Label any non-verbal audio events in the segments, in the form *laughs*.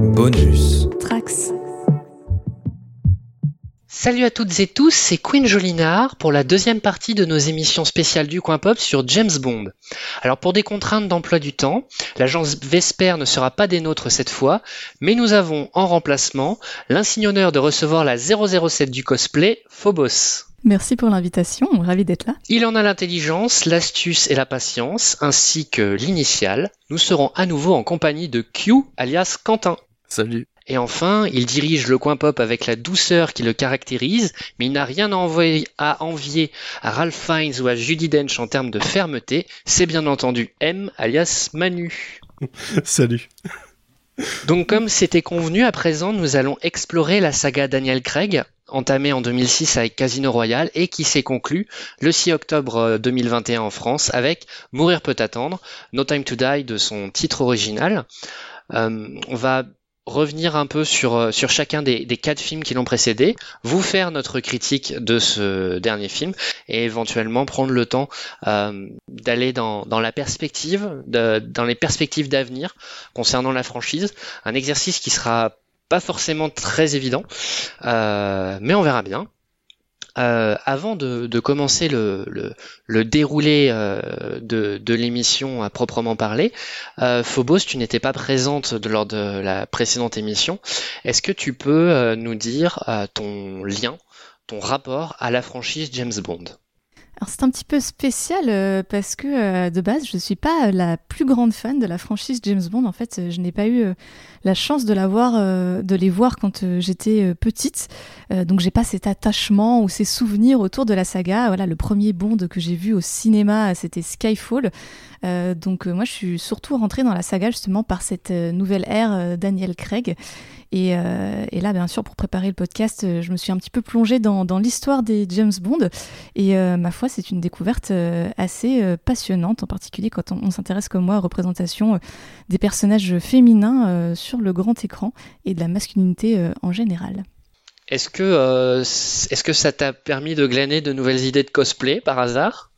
Bonus. Trax. Salut à toutes et tous, c'est Queen Jolinard pour la deuxième partie de nos émissions spéciales du Coin Pop sur James Bond. Alors pour des contraintes d'emploi du temps, l'agence Vesper ne sera pas des nôtres cette fois, mais nous avons en remplacement l'insigne honneur de recevoir la 007 du cosplay, Phobos. Merci pour l'invitation, ravi d'être là. Il en a l'intelligence, l'astuce et la patience, ainsi que l'initiale. Nous serons à nouveau en compagnie de Q, alias Quentin. Salut. Et enfin, il dirige le coin pop avec la douceur qui le caractérise, mais il n'a rien à envier, à envier à Ralph Fiennes ou à Judy Dench en termes de fermeté. C'est bien entendu M, alias Manu. *laughs* Salut. Donc comme c'était convenu, à présent nous allons explorer la saga Daniel Craig, entamée en 2006 avec Casino Royale et qui s'est conclue le 6 octobre 2021 en France avec Mourir peut attendre, No Time to Die de son titre original. Euh, on va revenir un peu sur, euh, sur chacun des, quatre films qui l'ont précédé, vous faire notre critique de ce dernier film et éventuellement prendre le temps euh, d'aller dans, dans la perspective, dans les perspectives d'avenir concernant la franchise. Un exercice qui sera pas forcément très évident, euh, mais on verra bien. Euh, avant de, commencer le, déroulé euh, de, l'émission à proprement parler, euh, Phobos, tu n'étais pas présente lors de la précédente émission. Est-ce que tu peux euh, nous dire ton lien, ton rapport à la franchise James Bond? Alors c'est un petit peu spécial parce que de base je suis pas la plus grande fan de la franchise James Bond. En fait, je n'ai pas eu la chance de voir, euh, de les voir quand euh, j'étais euh, petite. Donc j'ai pas cet attachement ou ces souvenirs autour de la saga. Voilà, le premier Bond que j'ai vu au cinéma, c'était Skyfall. Donc moi je suis surtout rentrée dans la saga justement par cette nouvelle ère Daniel Craig. Et, là, bien sûr, pour préparer le podcast, je me suis un petit peu plongée dans, l'histoire des James Bond. Et ma foi, c'est une découverte assez passionnante, en particulier quand on, s'intéresse comme moi aux représentations des personnages féminins sur le grand écran et de la masculinité euh, en général. Est-ce que, euh, est-ce que ça t'a permis de glaner de nouvelles idées de cosplay par hasard?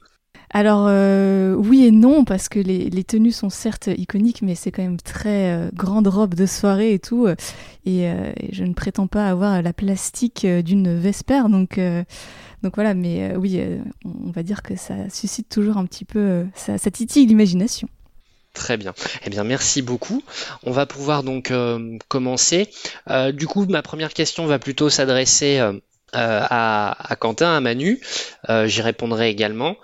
Alors euh, oui et non, parce que les, les tenues sont certes iconiques, mais c'est quand même très euh, grande robe de soirée et tout. et, et je ne prétends pas avoir la plastique d'une Vesper, donc, donc voilà, mais oui, on va dire que ça suscite toujours un petit peu, ça, ça titille l'imagination. Très bien. Eh bien, merci beaucoup. On va pouvoir donc euh, commencer. Euh, du coup, ma première question va plutôt s'adresser euh, à, Quentin, à Manu. J'y répondrai également,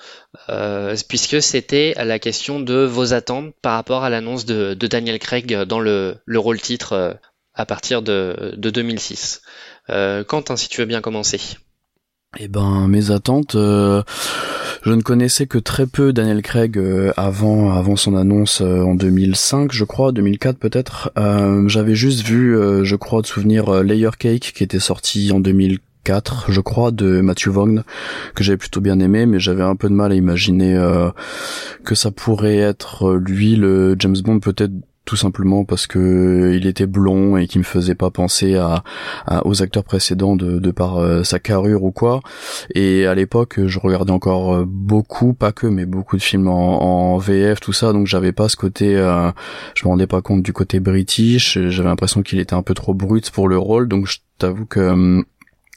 puisque c'était la question de vos attentes par rapport à l'annonce de, Daniel Craig dans le, le rôle titre à partir de, de 2006. Euh, Quentin, si tu veux bien commencer. Eh ben, mes attentes, euh, je ne connaissais que très peu Daniel Craig euh, avant avant son annonce euh, en 2005, je crois, 2004 peut-être. Euh, J'avais juste vu, je crois, de souvenir Layer Cake qui était sorti en 2004, je crois, de Matthew Vaughn, que j'avais plutôt bien aimé, mais j'avais un peu de mal à imaginer que ça pourrait être lui le James Bond peut-être tout simplement parce que il était blond et qui me faisait pas penser à, à- aux acteurs précédents de, de par euh, sa carrure ou quoi. Et à l'époque, je regardais encore euh, beaucoup, pas que, mais beaucoup de films en, en VF, tout ça, donc j'avais pas ce côté, euh, je me rendais pas compte du côté british. J'avais l'impression qu'il était un peu trop brut pour le rôle, donc je t'avoue que hum,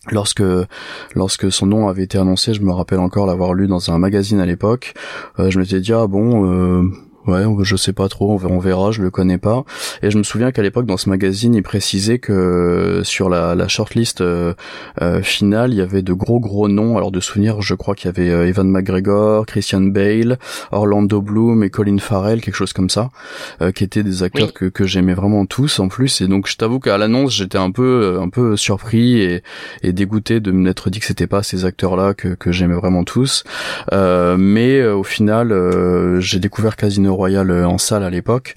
Lorsque lorsque son nom avait été annoncé, je me rappelle encore l'avoir lu dans un magazine à l'époque. Euh, je m'étais dit ah bon euh, ouais je sais pas trop on verra, je le connais pas. Et je me souviens qu'à l'époque dans ce magazine il précisait que sur la, la shortlist euh, euh, finale il y avait de gros gros noms. Alors de souvenirs je crois qu'il y avait euh, Evan McGregor, Christian Bale, Orlando Bloom et Colin Farrell quelque chose comme ça euh, qui étaient des acteurs Oui. que, que j'aimais vraiment tous en plus. Et donc je t'avoue qu'à l'annonce j'étais un peu un peu surpris et, et dégoûté de m'être dit que c'était pas ces acteurs là que, que j'aimais vraiment tous. Euh, mais euh, au final euh, j'ai découvert Casino Royale euh, en salle à l'époque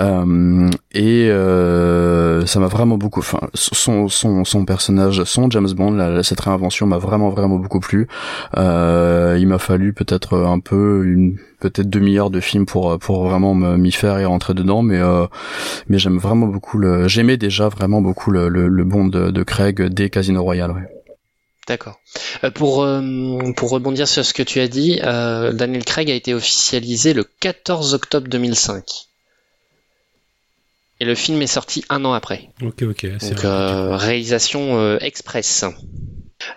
euh, et euh, ça m'a vraiment beaucoup enfin son son son personnage son James Bond cette réinvention m'a vraiment vraiment beaucoup plu il m'a fallu peut-être un peu une peut-être demi-heure de film pour pour vraiment me- m'y faire et rentrer dedans mais euh, mais j'aime vraiment beaucoup le j'aimais déjà vraiment beaucoup le le, le Bond de, de Craig dès Casino Royale ouais. D'accord. Euh, pour, euh, pour rebondir sur ce que tu as dit, euh, Daniel Craig a été officialisé le 14 octobre 2005. Et le film est sorti un an après. Ok, ok. Donc réalisation express.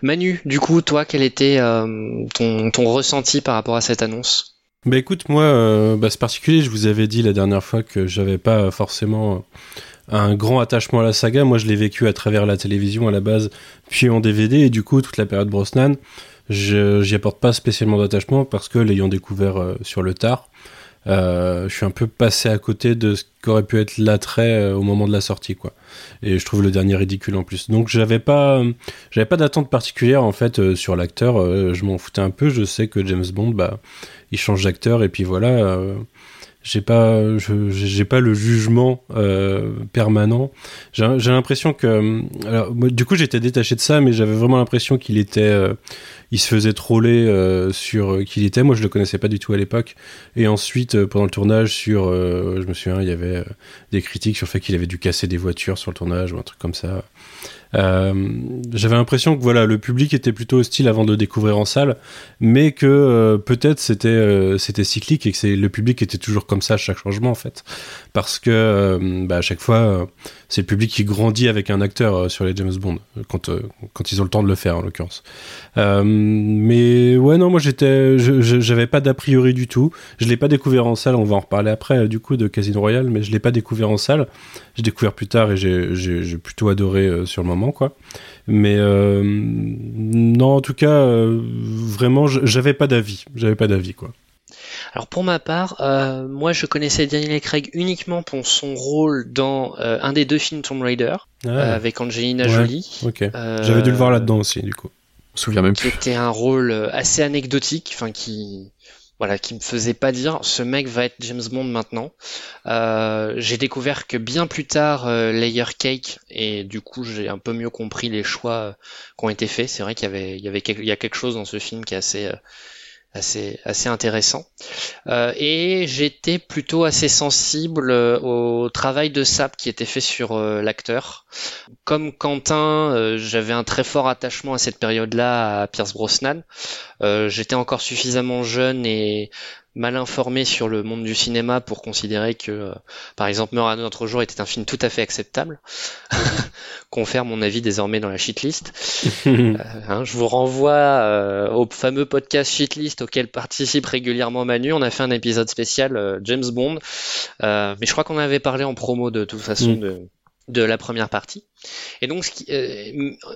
Manu, du coup, toi, quel était ton, ton ressenti par rapport à cette annonce? Bah écoute, moi, bah, c'est particulier. Je vous avais dit la dernière fois que j'avais pas forcément un grand attachement à la saga. Moi, je l'ai vécu à travers la télévision à la base, puis en DVD, et du coup, toute la période Brosnan, j'y apporte pas spécialement d'attachement parce que l'ayant découvert euh, sur le tard, euh, je suis un peu passé à côté de ce qu'aurait pu être l'attrait euh, au moment de la sortie, quoi. Et je trouve le dernier ridicule en plus. Donc j'avais pas, pas d'attente particulière en fait sur l'acteur. je m'en foutais un peu. Je sais que James Bond, bah, il change d'acteur et puis voilà j'ai pas j'ai pas le jugement euh, permanent. J'ai l'impression que alors, du coup j'étais détaché de ça mais j'avais vraiment l'impression qu'il était euh, il se faisait troller euh, sur qui il était. Moi je le connaissais pas du tout à l'époque. Et ensuite pendant le tournage sur je me souviens il y avait des critiques sur le fait qu'il avait dû casser des voitures sur le tournage ou un truc comme ça. euh, j'avais l'impression que voilà, le public était plutôt hostile avant de découvrir en salle, mais que euh, peut-être c'était euh, c'était cyclique et que le public était toujours comme ça à chaque changement en fait, parce que bah, à chaque fois c'est le public qui grandit avec un acteur sur les James Bond quand quand ils ont le temps de le faire en l'occurrence. mais ouais non moi j'étais j'avais pas d'a priori du tout. Je l'ai pas découvert en salle. On va en reparler après du coup de Casino Royale, mais je l'ai pas découvert en salle. J'ai découvert plus tard et j'ai plutôt adoré sur le moment quoi. Mais euh, non, en tout cas, euh, vraiment, j'avais pas d'avis, j'avais pas d'avis, quoi. Alors pour ma part, euh, moi je connaissais Daniel Craig uniquement pour son rôle dans un des deux films Tomb Raider ah. avec Angelina Jolie. J'avais dû le voir là-dedans aussi, du coup. Je me souviens même plus. Qui était un rôle assez anecdotique, enfin qui voilà, qui me faisait pas dire ce mec va être James Bond maintenant. Euh, j'ai découvert que bien plus tard euh, Layer Cake et du coup j'ai un peu mieux compris les choix euh, qui ont été faits. C'est vrai qu'il y avait avait il y a quelque chose dans ce film qui est assez assez intéressant. Euh, et j'étais plutôt assez sensible euh, au travail de sap qui était fait sur euh, l'acteur. Comme Quentin, j'avais un très fort attachement à cette période-là à Pierce Brosnan. j'étais encore suffisamment jeune et mal informé sur le monde du cinéma pour considérer que, euh, par exemple, Meurt à notre jour était un film tout à fait acceptable. *laughs* Confère mon avis désormais dans la shitlist. *laughs* euh, hein, je vous renvoie euh, au fameux podcast shitlist auquel participe régulièrement Manu. On a fait un épisode spécial James Bond, mais je crois qu'on avait parlé en promo de toute façon mm. de de la première partie. Et donc, ce qui,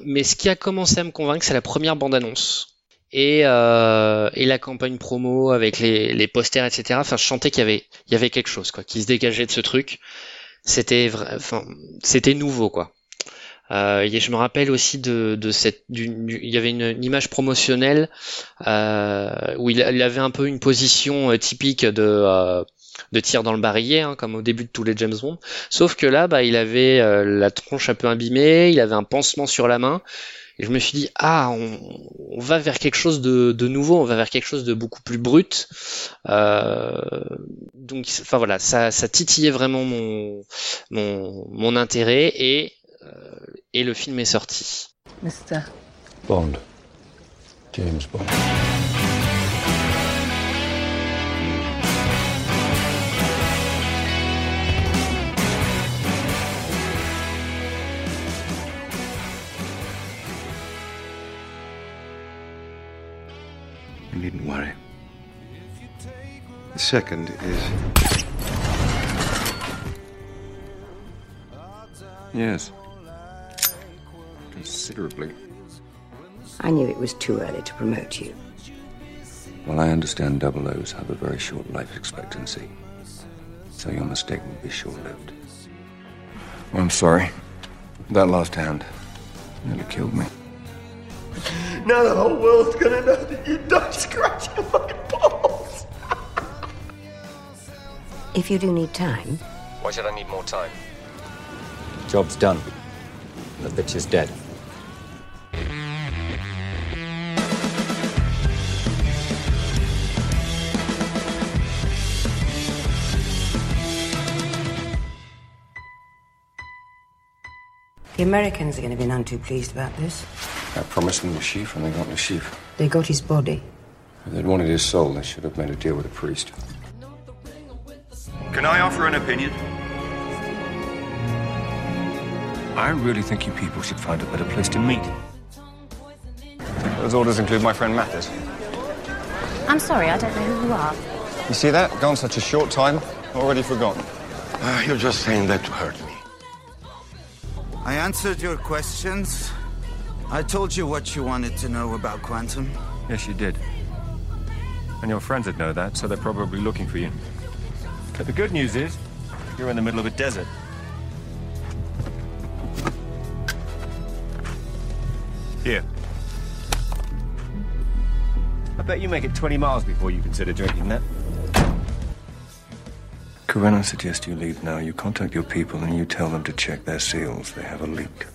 mais ce qui a commencé à me convaincre, c'est la première bande-annonce et, euh, et la campagne promo avec les, les posters, etc. Enfin, je sentais qu'il y avait, il y avait quelque chose, quoi, qui se dégageait de ce truc. C'était, enfin, c'était nouveau, quoi. Euh, et je me rappelle aussi de, de cette, il y avait une, image promotionnelle euh, où il, avait un peu une position euh, typique de euh, de tir dans le barillet, hein, comme au début de tous les James Bond. Sauf que là, bah, il avait euh, la tronche un peu imbimée, il avait un pansement sur la main, et je me suis dit, ah, on, va vers quelque chose de, nouveau, on va vers quelque chose de beaucoup plus brut. Euh, donc, enfin voilà, ça, ça titillait vraiment mon, mon, mon intérêt et, euh, et le film est sorti. Mr. Bond. James Bond. The second is. Yes. Considerably. I knew it was too early to promote you. Well, I understand double O's have a very short life expectancy. So your mistake will be short lived. Well, I'm sorry. That last hand nearly killed me. Now the whole world's gonna know that you don't scratch your fucking balls. If you do need time. Why should I need more time? Job's done. The bitch is dead. The Americans are going to be none too pleased about this. I promised them the sheaf, and they got the sheaf. They got his body. If they'd wanted his soul, they should have made a deal with a priest. Can I offer an opinion? I really think you people should find a better place to meet. Those orders include my friend Mathis. I'm sorry, I don't know who you are. You see that? Gone such a short time, already forgotten. Uh, you're just saying that to hurt me. I answered your questions. I told you what you wanted to know about Quantum. Yes, you did. And your friends would know that, so they're probably looking for you. But the good news is, you're in the middle of a desert. Here. I bet you make it 20 miles before you consider drinking that. Corinna suggest you leave now. You contact your people and you tell them to check their seals. They have a leak.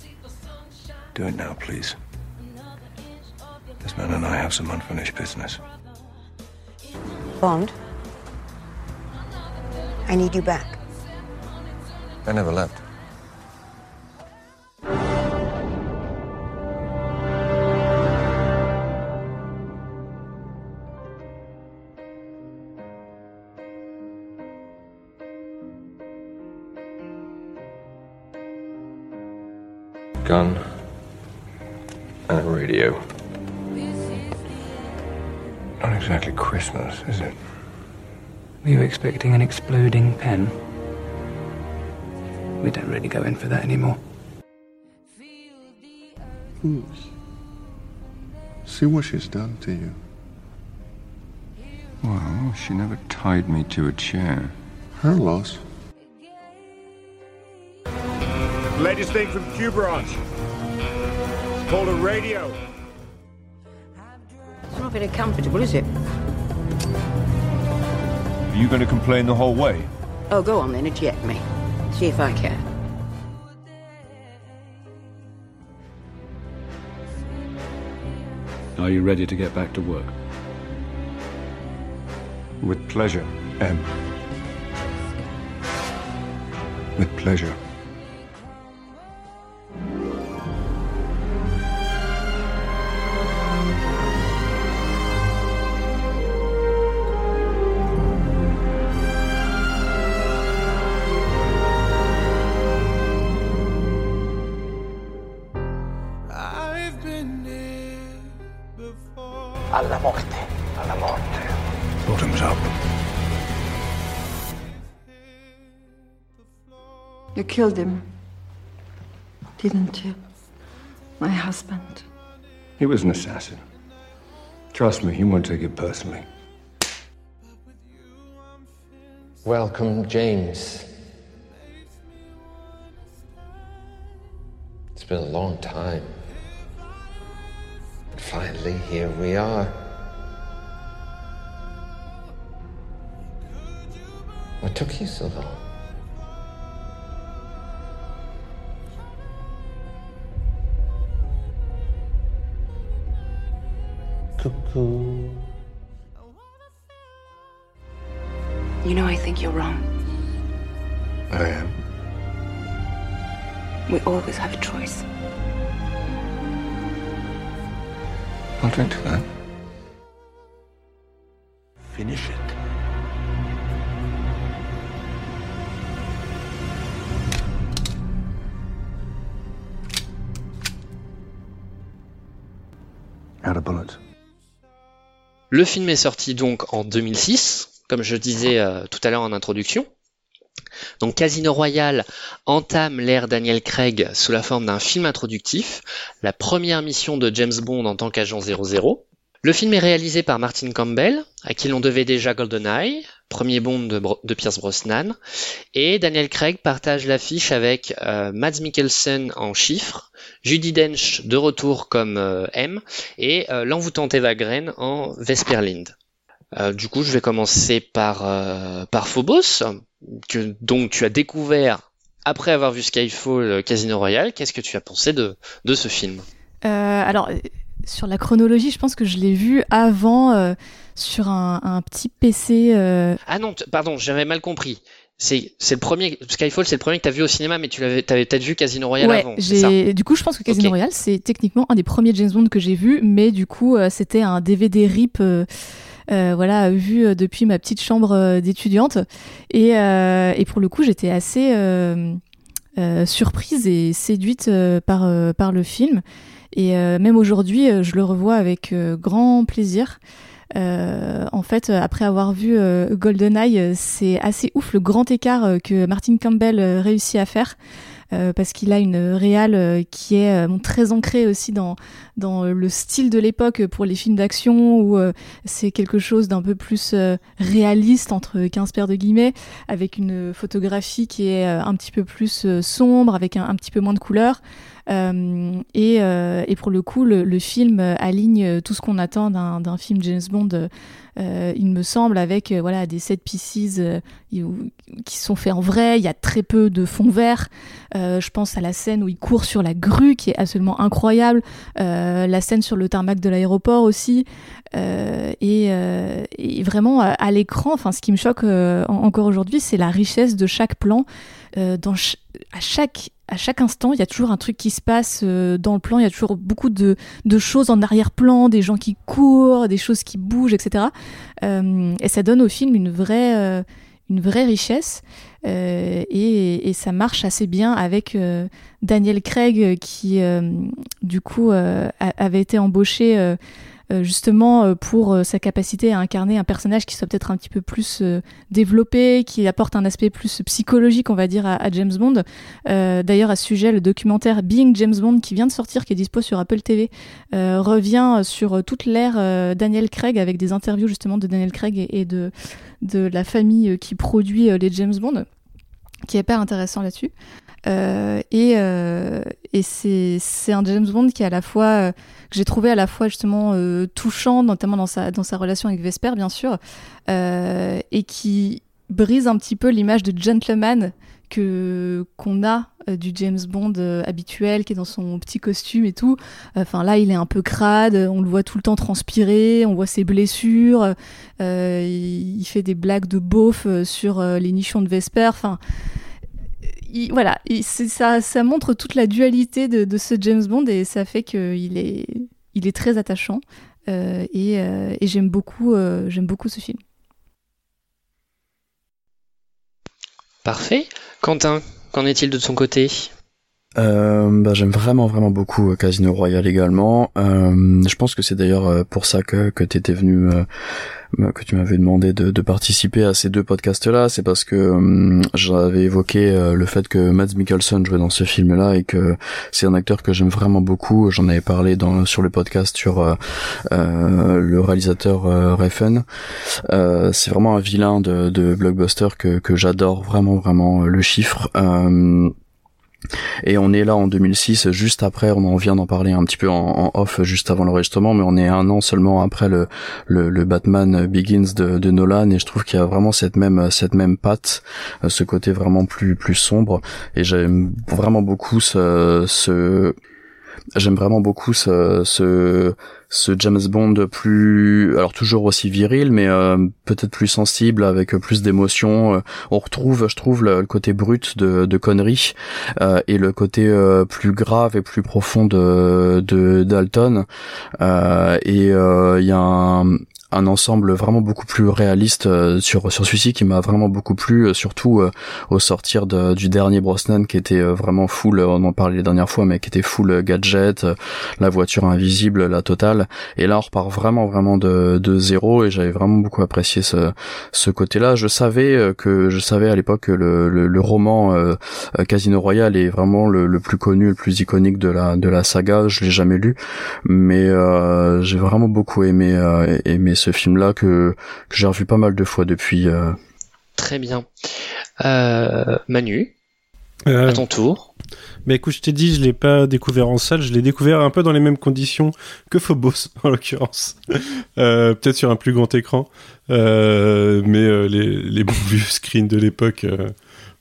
Do it now, please. This man and I have some unfinished business. Bond? I need you back. I never left. Gun and a radio. Not exactly Christmas, is it? We were you expecting an exploding pen? We don't really go in for that anymore. Whose? See what she's done to you. Well, she never tied me to a chair. Her loss. Latest thing from Q Branch. It's called a radio. It's not very comfortable, is it? Are you going to complain the whole way? Oh, go on then, eject me. See if I can. Are you ready to get back to work? With pleasure, M. With pleasure. Killed him, didn't you? My husband. He was an assassin. Trust me, he won't take it personally. Welcome, James. It's been a long time. But finally, here we are. What took you so long? Cuckoo. You know, I think you're wrong. I am. We always have a choice. I'll drink to that. Finish it. Le film est sorti donc en 2006, comme je disais euh, tout à l'heure en introduction. Donc Casino Royale entame l'ère Daniel Craig sous la forme d'un film introductif, la première mission de James Bond en tant qu'agent 00. Le film est réalisé par Martin Campbell, à qui l'on devait déjà GoldenEye, premier Bond de, Pierce Brosnan, et Daniel Craig partage l'affiche avec euh, Mads Mikkelsen en chiffres, Judy Dench de retour comme euh, M, et euh, l'envoûtante Eva Green en Vesperlind. Euh, du coup, je vais commencer par, par Phobos, que donc tu as découvert après avoir vu Skyfall Casino Royale. Qu'est-ce que tu as pensé de, de ce film? Alors, sur la chronologie, je pense que je l'ai vu avant euh, sur un, un petit PC. euh, Ah non, pardon, j'avais mal compris. C'est le premier Skyfall, c'est le premier que tu as vu au cinéma, mais tu l'avais peut-être vu Casino Royale ouais, avant. ça? Du coup, je pense que Casino. Royale, c'est techniquement un des premiers James Bond que j'ai vu, mais du coup, euh, c'était un DVD rip. euh, voilà, vu depuis ma petite chambre d'étudiante. Et, euh, et pour le coup, j'étais assez, euh, surprise et séduite par, par le film. Et même aujourd'hui, je le revois avec grand plaisir. en fait, après avoir vu GoldenEye, c'est assez ouf le grand écart que Martin Campbell réussit à faire. Euh, parce qu'il a une réale euh, qui est euh, très ancrée aussi dans, dans le style de l'époque pour les films d'action, où c'est quelque chose d'un peu plus réaliste, entre 15 paires de guillemets, avec une photographie qui est un petit peu plus sombre, avec un, petit peu moins de couleurs. Et, et, pour le coup, le, film aligne tout ce qu'on attend d'un film James Bond euh, il me semble, avec euh, voilà des set pieces euh, qui sont faits en vrai. Il y a très peu de fond vert. je pense à la scène où il court sur la grue, qui est absolument incroyable. La scène sur le tarmac de l'aéroport aussi. Et, et, vraiment à, l'écran, enfin, ce qui me choque encore aujourd'hui, c'est la richesse de chaque plan. à chaque instant, il y a toujours un truc qui se passe euh, dans le plan, il y a toujours beaucoup de, choses en arrière-plan, des gens qui courent, des choses qui bougent, etc. Euh, et ça donne au film euh, une vraie richesse. Et, ça marche assez bien avec Daniel Craig qui, du coup, avait été embauché euh, justement euh, pour euh, sa capacité à incarner un personnage qui soit peut-être un petit peu plus développé, qui apporte un aspect plus psychologique, on va dire, à, James Bond. D'ailleurs, à ce sujet, le documentaire Being James Bond, qui vient de sortir, qui est dispo sur Apple TV, revient sur toute l'ère Daniel Craig avec des interviews justement de Daniel Craig et, de la famille qui produit les James Bond, qui est hyper intéressant là-dessus. et, et c'est un James Bond qui est à la fois que j'ai trouvé à la fois justement euh, touchant, notamment dans sa, dans sa relation avec Vesper, bien sûr, euh, et qui brise un petit peu l'image de gentleman qu'on a euh, du James Bond habituel qui est dans son petit costume et tout. Enfin là, il est un peu crade, on le voit tout le temps transpirer, on voit ses blessures, il, fait des blagues de beauf sur les nichons de Vesper. Enfin, voilà, ça, ça montre toute la dualité de, ce James Bond et ça fait qu'il est, il est très attachant euh, euh, et, j'aime beaucoup, euh, j'aime beaucoup ce film. Parfait. Quentin, qu'en est-il de ton côté? Bah, j'aime vraiment vraiment beaucoup Casino Royale également. je pense que c'est d'ailleurs pour ça que que t'étais venu que tu m'avais demandé de, de, participer à ces deux podcasts-là, c'est parce que hum, j'avais évoqué euh, le fait que Mads Mikkelsen jouait dans ce film-là et que c'est un acteur que j'aime vraiment beaucoup. J'en avais parlé dans sur le podcast sur euh, euh le réalisateur euh, Refn. c'est vraiment un vilain de, de blockbuster que, que j'adore vraiment vraiment le chiffre. Et on est là en 2006, juste après, on en vient d'en parler un petit peu en, off juste avant l'enregistrement, mais on est un an seulement après le, le, Batman Begins de, de, Nolan, et je trouve qu'il y a vraiment cette même cette même patte, euh, ce côté vraiment plus plus sombre, et j'aime vraiment beaucoup ce, ce j'aime vraiment beaucoup ce, ce ce James Bond plus, alors toujours aussi viril, mais euh, peut-être plus sensible, avec plus d'émotions. Euh, on retrouve, je trouve, le, côté brut de, de conneries euh, et le côté plus grave et plus profond de, de Dalton. et il y a un, un ensemble vraiment beaucoup plus réaliste euh, sur sur celui-ci qui m'a vraiment beaucoup plu euh, surtout euh, au sortir de, du dernier Brosnan qui était vraiment full on en parlait les dernières fois mais qui était full gadget la voiture invisible la totale. Et là on repart vraiment vraiment de, de zéro et j'avais vraiment beaucoup apprécié ce ce côté-là. Je savais que je savais à l'époque que le, le, roman Casino Royale est vraiment le, le, plus connu le plus iconique de la de la saga. Je l'ai jamais lu mais j'ai vraiment beaucoup aimé aimé ce film-là que, j'ai revu pas mal de fois depuis. Euh. Très bien. Euh, Manu, euh, à ton tour. Mais écoute, je t'ai dit, je l'ai pas découvert en salle, je l'ai découvert un peu dans les mêmes conditions que Phobos, *laughs* en l'occurrence. Peut-être sur un plus grand écran, mais les, bons *laughs* vieux screens de l'époque,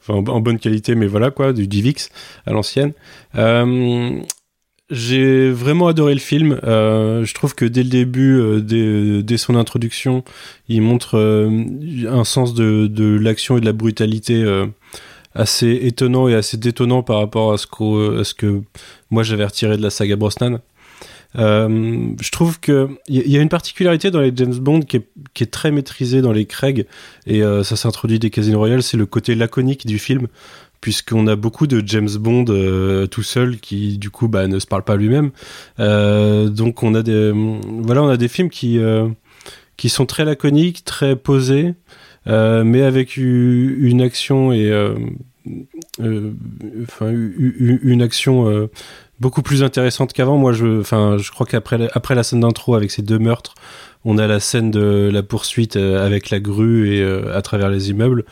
enfin en, bonne qualité, mais voilà quoi, du DivX à l'ancienne. J'ai vraiment adoré le film. Euh, je trouve que dès le début, euh, dès, son introduction, il montre euh, un sens de, l'action et de la brutalité assez étonnant et assez détonnant par rapport à ce, que moi j'avais retiré de la saga Brosnan. je trouve que il y, a une particularité dans les James Bond qui est, qui est très maîtrisée dans les Craig et ça s'introduit des Casino Royale, c'est le côté laconique du film puisqu'on a beaucoup de James Bond euh, tout seul qui du coup bah, ne se parle pas lui-même. Euh, donc on a des voilà on a des films qui euh, qui sont très laconiques, très posés, mais avec une action et enfin une action beaucoup plus intéressante qu'avant. Moi je enfin je crois qu'après après la scène d'intro avec ces deux meurtres on a la scène de la poursuite euh, avec la grue et euh, à travers les immeubles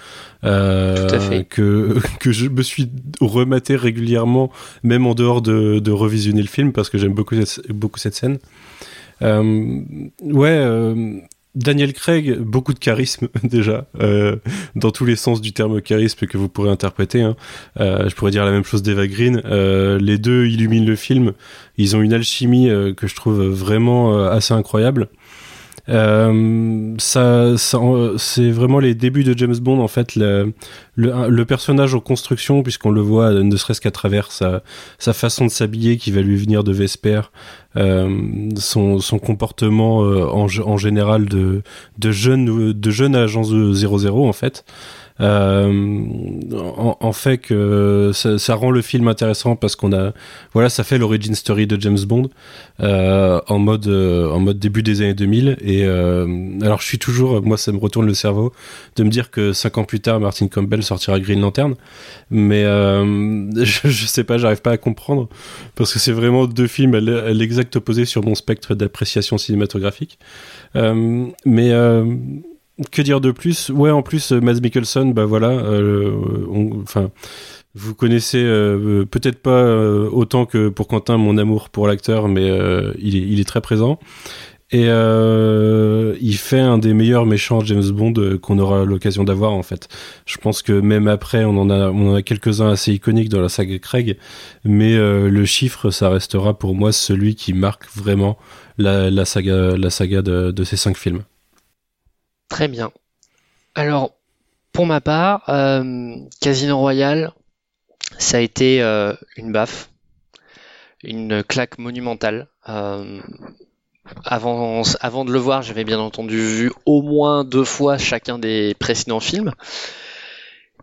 euh, que *laughs* que je me suis rematé régulièrement, même en dehors de, de revisionner le film parce que j'aime beaucoup cette, beaucoup cette scène. ouais. Daniel Craig, beaucoup de charisme *laughs* déjà, dans tous les sens du terme charisme que vous pourrez interpréter. Hein. je pourrais dire la même chose d'Eva Green. les deux illuminent le film. Ils ont une alchimie que je trouve vraiment assez incroyable. Euh, ça, ça c'est vraiment les débuts de James Bond en fait le, le, personnage en construction puisqu'on le voit ne serait-ce qu'à travers sa, sa façon de s'habiller qui va lui venir de Vesper euh, son, son comportement euh, en, en général de, de jeune de jeune agent 00 en fait euh, en, fait que ça, rend le film intéressant parce qu'on a voilà ça fait l'origin story de James Bond euh, en mode euh, en mode début des années 2000 et alors je suis toujours moi ça me retourne le cerveau de me dire que cinq ans plus tard Martin Campbell sortira Green Lantern. Mais *laughs* je, je, sais pas j'arrive pas à comprendre parce que c'est vraiment deux films à l'exact opposé sur mon spectre d'appréciation cinématographique. Mais que dire de plus? Ouais, en plus, euh, Mads Mikkelsen, bah voilà, euh, enfin. Vous connaissez euh, peut-être pas autant que pour Quentin mon amour pour l'acteur, mais il, est, il est très présent. Et il fait un des meilleurs méchants James Bond qu'on aura l'occasion d'avoir en fait. Je pense que même après, on en a, on en a quelques-uns assez iconiques dans la saga Craig, mais le chiffre, ça restera pour moi celui qui marque vraiment la, la saga, la saga de, de ces cinq films. Très bien. Alors, pour ma part, euh, Casino Royale, ça a été euh, une baffe, une claque monumentale. Euh, avant, avant de le voir, j'avais bien entendu vu au moins deux fois chacun des précédents films.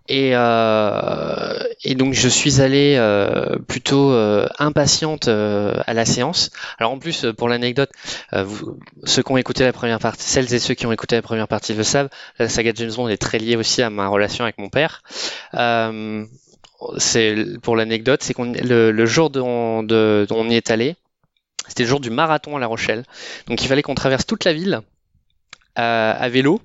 Et, euh, et donc je suis allé euh, plutôt euh, impatiente euh, à la séance. Alors en plus, pour l'anecdote, ceux qui ont écouté la première partie, celles et ceux qui ont écouté la première partie le savent, la saga James Bond est très liée aussi à ma relation avec mon père. c'est pour l'anecdote, c'est qu'on le, le, jour dont, de, dont on y est allé, c'était le jour du marathon à La Rochelle. Donc il fallait qu'on traverse toute la ville à vélo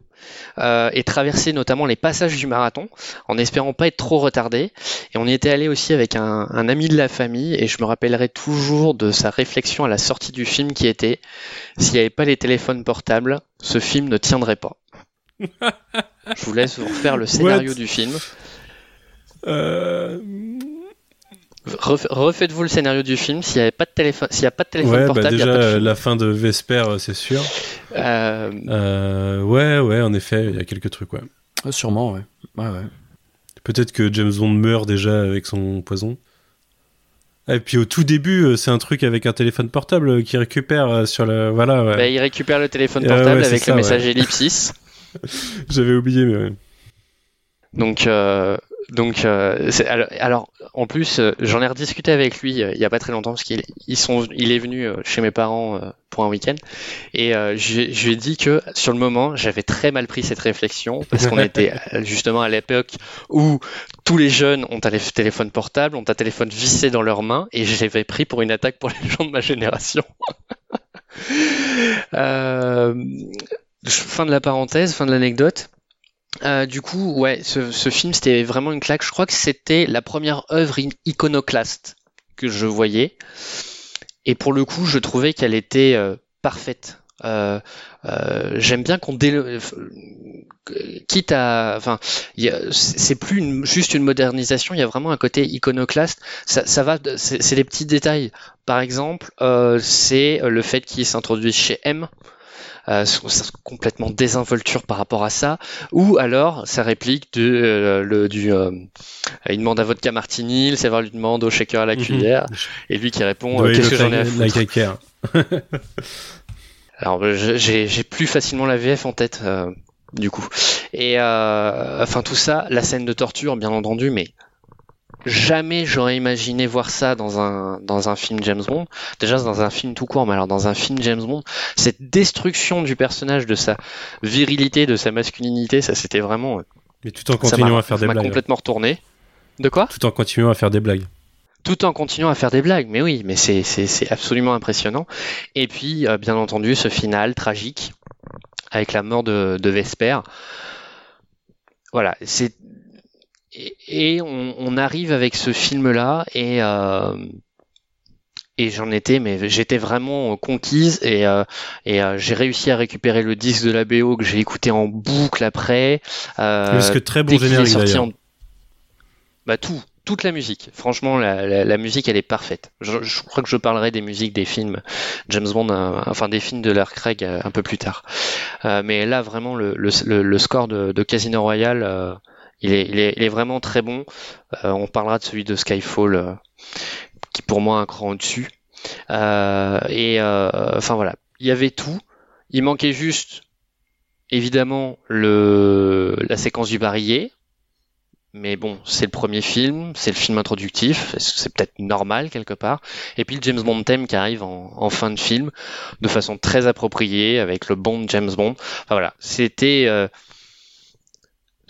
euh, et traverser notamment les passages du marathon en espérant pas être trop retardé. Et on y était allé aussi avec un, ami de la famille et je me rappellerai toujours de sa réflexion à la sortie du film qui était s'il n'y avait pas les téléphones portables, ce film ne tiendrait pas. *laughs* je vous laisse vous refaire le scénario du film. Euh, refaites-vous le scénario du film. S'il n'y avait pas de téléphone, s'il y a pas de téléphone ouais, bah portable, déjà y a pas de la fin de Vesper, euh, c'est sûr. Euh... Euh, ouais, ouais, en effet, il y a quelques trucs, ouais. sûrement, ouais. ouais, ouais. Peut-être que James Bond meurt déjà avec son poison. Et puis au tout début, c'est un truc avec un téléphone portable qui récupère sur le. Voilà. Ouais. Bah, il récupère le téléphone portable avec le message ellipsis. *laughs* J'avais oublié, mais ouais. Donc, euh, donc, euh, alors, en plus, euh, j'en ai rediscuté avec lui euh, il y a pas très longtemps parce qu'il sont, il est venu chez mes parents pour un week-end et je, lui ai dit que sur le moment, j'avais très mal pris cette réflexion parce qu'on était *laughs* justement à l'époque où tous les jeunes ont un téléphone portable, ont un téléphone vissé dans leurs mains et je l'avais pris pour une attaque pour *laughs* les gens de ma génération. *laughs* fin de la parenthèse, fin de l'anecdote. Euh, du coup, ouais, ce, film c'était vraiment une claque. Je crois que c'était la première œuvre iconoclaste que je voyais. Et pour le coup, je trouvais qu'elle était euh, parfaite. Euh, j'aime bien qu'on quitte à, enfin, c'est plus juste une modernisation. Il y a vraiment un côté iconoclaste. Ça, ça va, c'est des petits détails. Par exemple, c'est le fait qu'il s'introduise chez M. euh, complètement désinvolture par rapport à ça, ou alors sa réplique de euh, le du euh, il demande à vodka martini, le serveur lui demande au shaker à la mhm. cuillère, et lui qui répond qu'est-ce que j'en ai à foutre. *laughs* Alors j'ai plus facilement la VF en tête du coup. Et enfin tout ça, la scène de torture bien entendu, mais jamais j'aurais imaginé voir ça dans un dans un film James Bond. Déjà dans un film tout court, mais alors dans un film James Bond, cette destruction du personnage, de sa virilité, de sa masculinité, ça c'était vraiment. Euh, mais tout en continuant à faire des blagues. complètement retourné. De quoi? Tout en continuant à faire des blagues. Tout en continuant à faire des blagues, mais oui, mais c'est c'est absolument impressionnant. Et puis euh, bien entendu ce final tragique avec la mort de, de Vesper. Voilà, c'est et, on, arrive avec ce film-là et euh, et j'en étais, mais j'étais vraiment conquise et, euh, et euh, j'ai réussi à récupérer le disque de la BO que j'ai écouté en boucle après. Parce que très bon générique d'ailleurs. Bah tout, toute la musique. Franchement, la, la, musique, elle est parfaite. Je, je, crois que je parlerai des musiques des films James Bond, enfin des films de l'art Craig un peu plus tard. mais là, vraiment, le, le, le score de, de Casino Royale il est, il est, vraiment très bon. Euh, on parlera de celui de Skyfall, euh, qui pour moi un cran au-dessus. Euh, et enfin voilà, il y avait tout. Il manquait juste, évidemment, la séquence du barillet. Mais bon, c'est le premier film, c'est le film introductif, c'est peut-être normal quelque part? Et puis le James Bond thème qui arrive en, fin de film, de façon très appropriée, avec le bon James Bond. Enfin voilà, c'était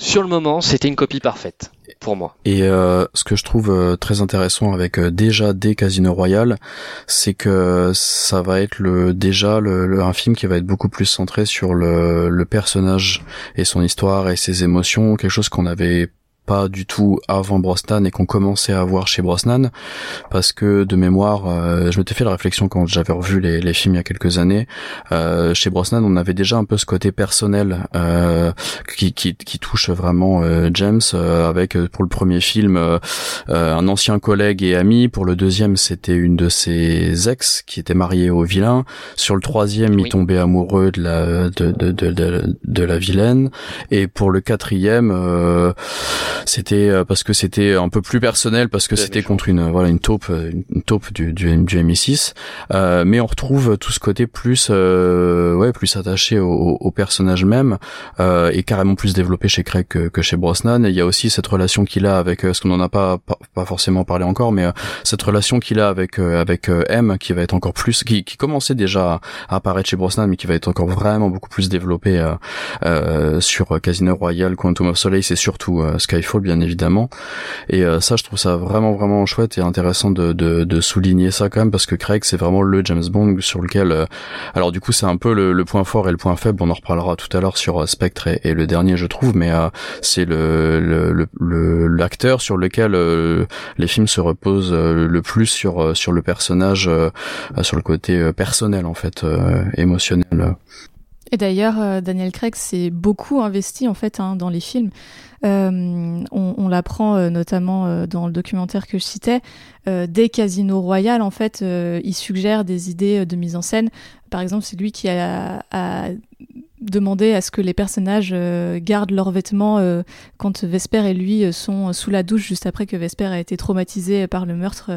sur le moment, c'était une copie parfaite pour moi. Et euh, ce que je trouve euh, très intéressant avec euh, déjà des Casino Royale, c'est que ça va être le déjà le, un film qui va être beaucoup plus centré sur le, le personnage et son histoire et ses émotions, quelque chose qu'on avait pas du tout avant Brosnan et qu'on commençait à voir chez Brosnan parce que de mémoire euh, je m'étais fait la réflexion quand j'avais revu les, les, films il y a quelques années euh, chez Brosnan on avait déjà un peu ce côté personnel euh, qui, qui, qui, touche vraiment euh, James euh, avec pour le premier film un ancien collègue et ami. Pour le deuxième c'était une de ses ex qui était mariée au vilain. Sur le troisième il tombait amoureux de la de, de, de, de, de la vilaine. Et pour le quatrième c'était euh, parce que c'était un peu plus personnel parce que c'était contre une voilà une taupe euh, une taupe du du, du MI6 euh, mais on retrouve tout ce côté plus euh, ouais plus attaché au, au personnage même euh, et carrément plus développé chez Craig que, que chez Brosnan. Et il y a aussi cette relation qu'il a avec ce qu'on n'en a pas, pas, forcément parlé encore mais cette relation qu'il a avec avec M qui va être encore plus qui, qui commençait déjà à apparaître chez Brosnan mais qui va être encore vraiment beaucoup plus développé sur Casino Royale Quantum of Solace et surtout Sky Skyfall bien évidemment. Et euh, ça je trouve ça vraiment vraiment chouette et intéressant de, souligner ça quand même parce que Craig c'est vraiment le James Bond sur lequel euh, alors du coup c'est un peu le, point fort et le point faible. On en reparlera tout à l'heure sur euh, Spectre et, le dernier je trouve mais c'est le l'acteur sur lequel les films se reposent le plus sur sur le personnage sur le côté personnel en fait émotionnel. Et d'ailleurs, Daniel Craig s'est beaucoup investi en fait hein, dans les films. Euh, on, l'apprend euh, notamment euh, dans le documentaire que je citais. dès Casino Royal, en fait, il suggère des idées de mise en scène. Par exemple, c'est lui qui a, a demandé à ce que les personnages gardent leurs vêtements quand Vesper et lui sont sous la douche juste après que Vesper a été traumatisée par le meurtre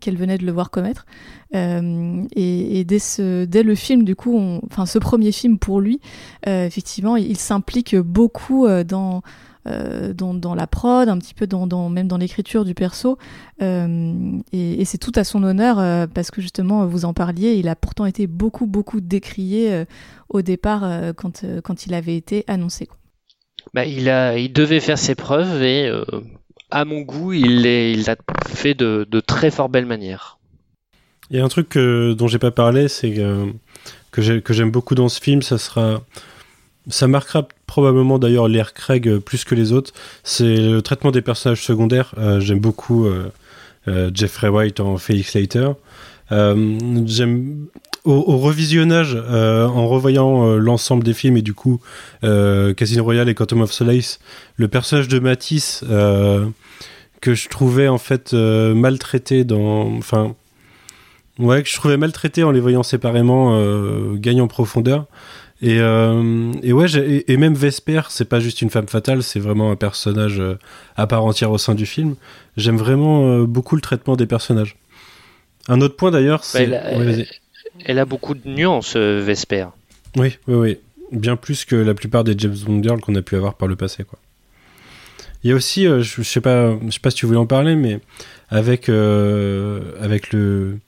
qu'elle venait de le voir commettre. et, dès le film, du coup, enfin ce premier film pour lui, effectivement, il s'implique beaucoup dans euh, dans, dans, la prod, un petit peu dans, dans même dans l'écriture du perso. Euh, et, et c'est tout à son honneur euh, parce que justement, vous en parliez, il a pourtant été beaucoup, beaucoup décrié euh, au départ euh, quand, quand il avait été annoncé. Bah, il, a, il devait faire ses preuves et à mon goût, il l'a fait de, de, très fort belle manière. Il y a un truc que, dont j'ai pas parlé, c'est que, que j'aime beaucoup dans ce film, ça sera ça marquera probablement d'ailleurs l'air Craig euh, plus que les autres. C'est le traitement des personnages secondaires. Euh, j'aime beaucoup euh, Jeffrey White en Felix Leiter. J'aime au, revisionnage, en revoyant l'ensemble des films et du coup Casino Royale et Quantum of Solace, le personnage de Matisse que je trouvais en fait maltraité dans, enfin, ouais, que je trouvais maltraité en les voyant séparément, gagne en profondeur. Et, euh, et ouais, et, et, même Vesper, c'est pas juste une femme fatale, c'est vraiment un personnage euh, à part entière au sein du film. J'aime vraiment euh, beaucoup le traitement des personnages. Un autre point d'ailleurs, Bah, c'est. elle, a- Ouais, vas-y. elle a beaucoup de nuances, Vesper. Oui, oui, oui. Bien plus que la plupart des James Bond girls qu'on a pu avoir par le passé, quoi. Il y a aussi, je, je sais pas, je sais pas si tu voulais en parler, mais avec euh, avec le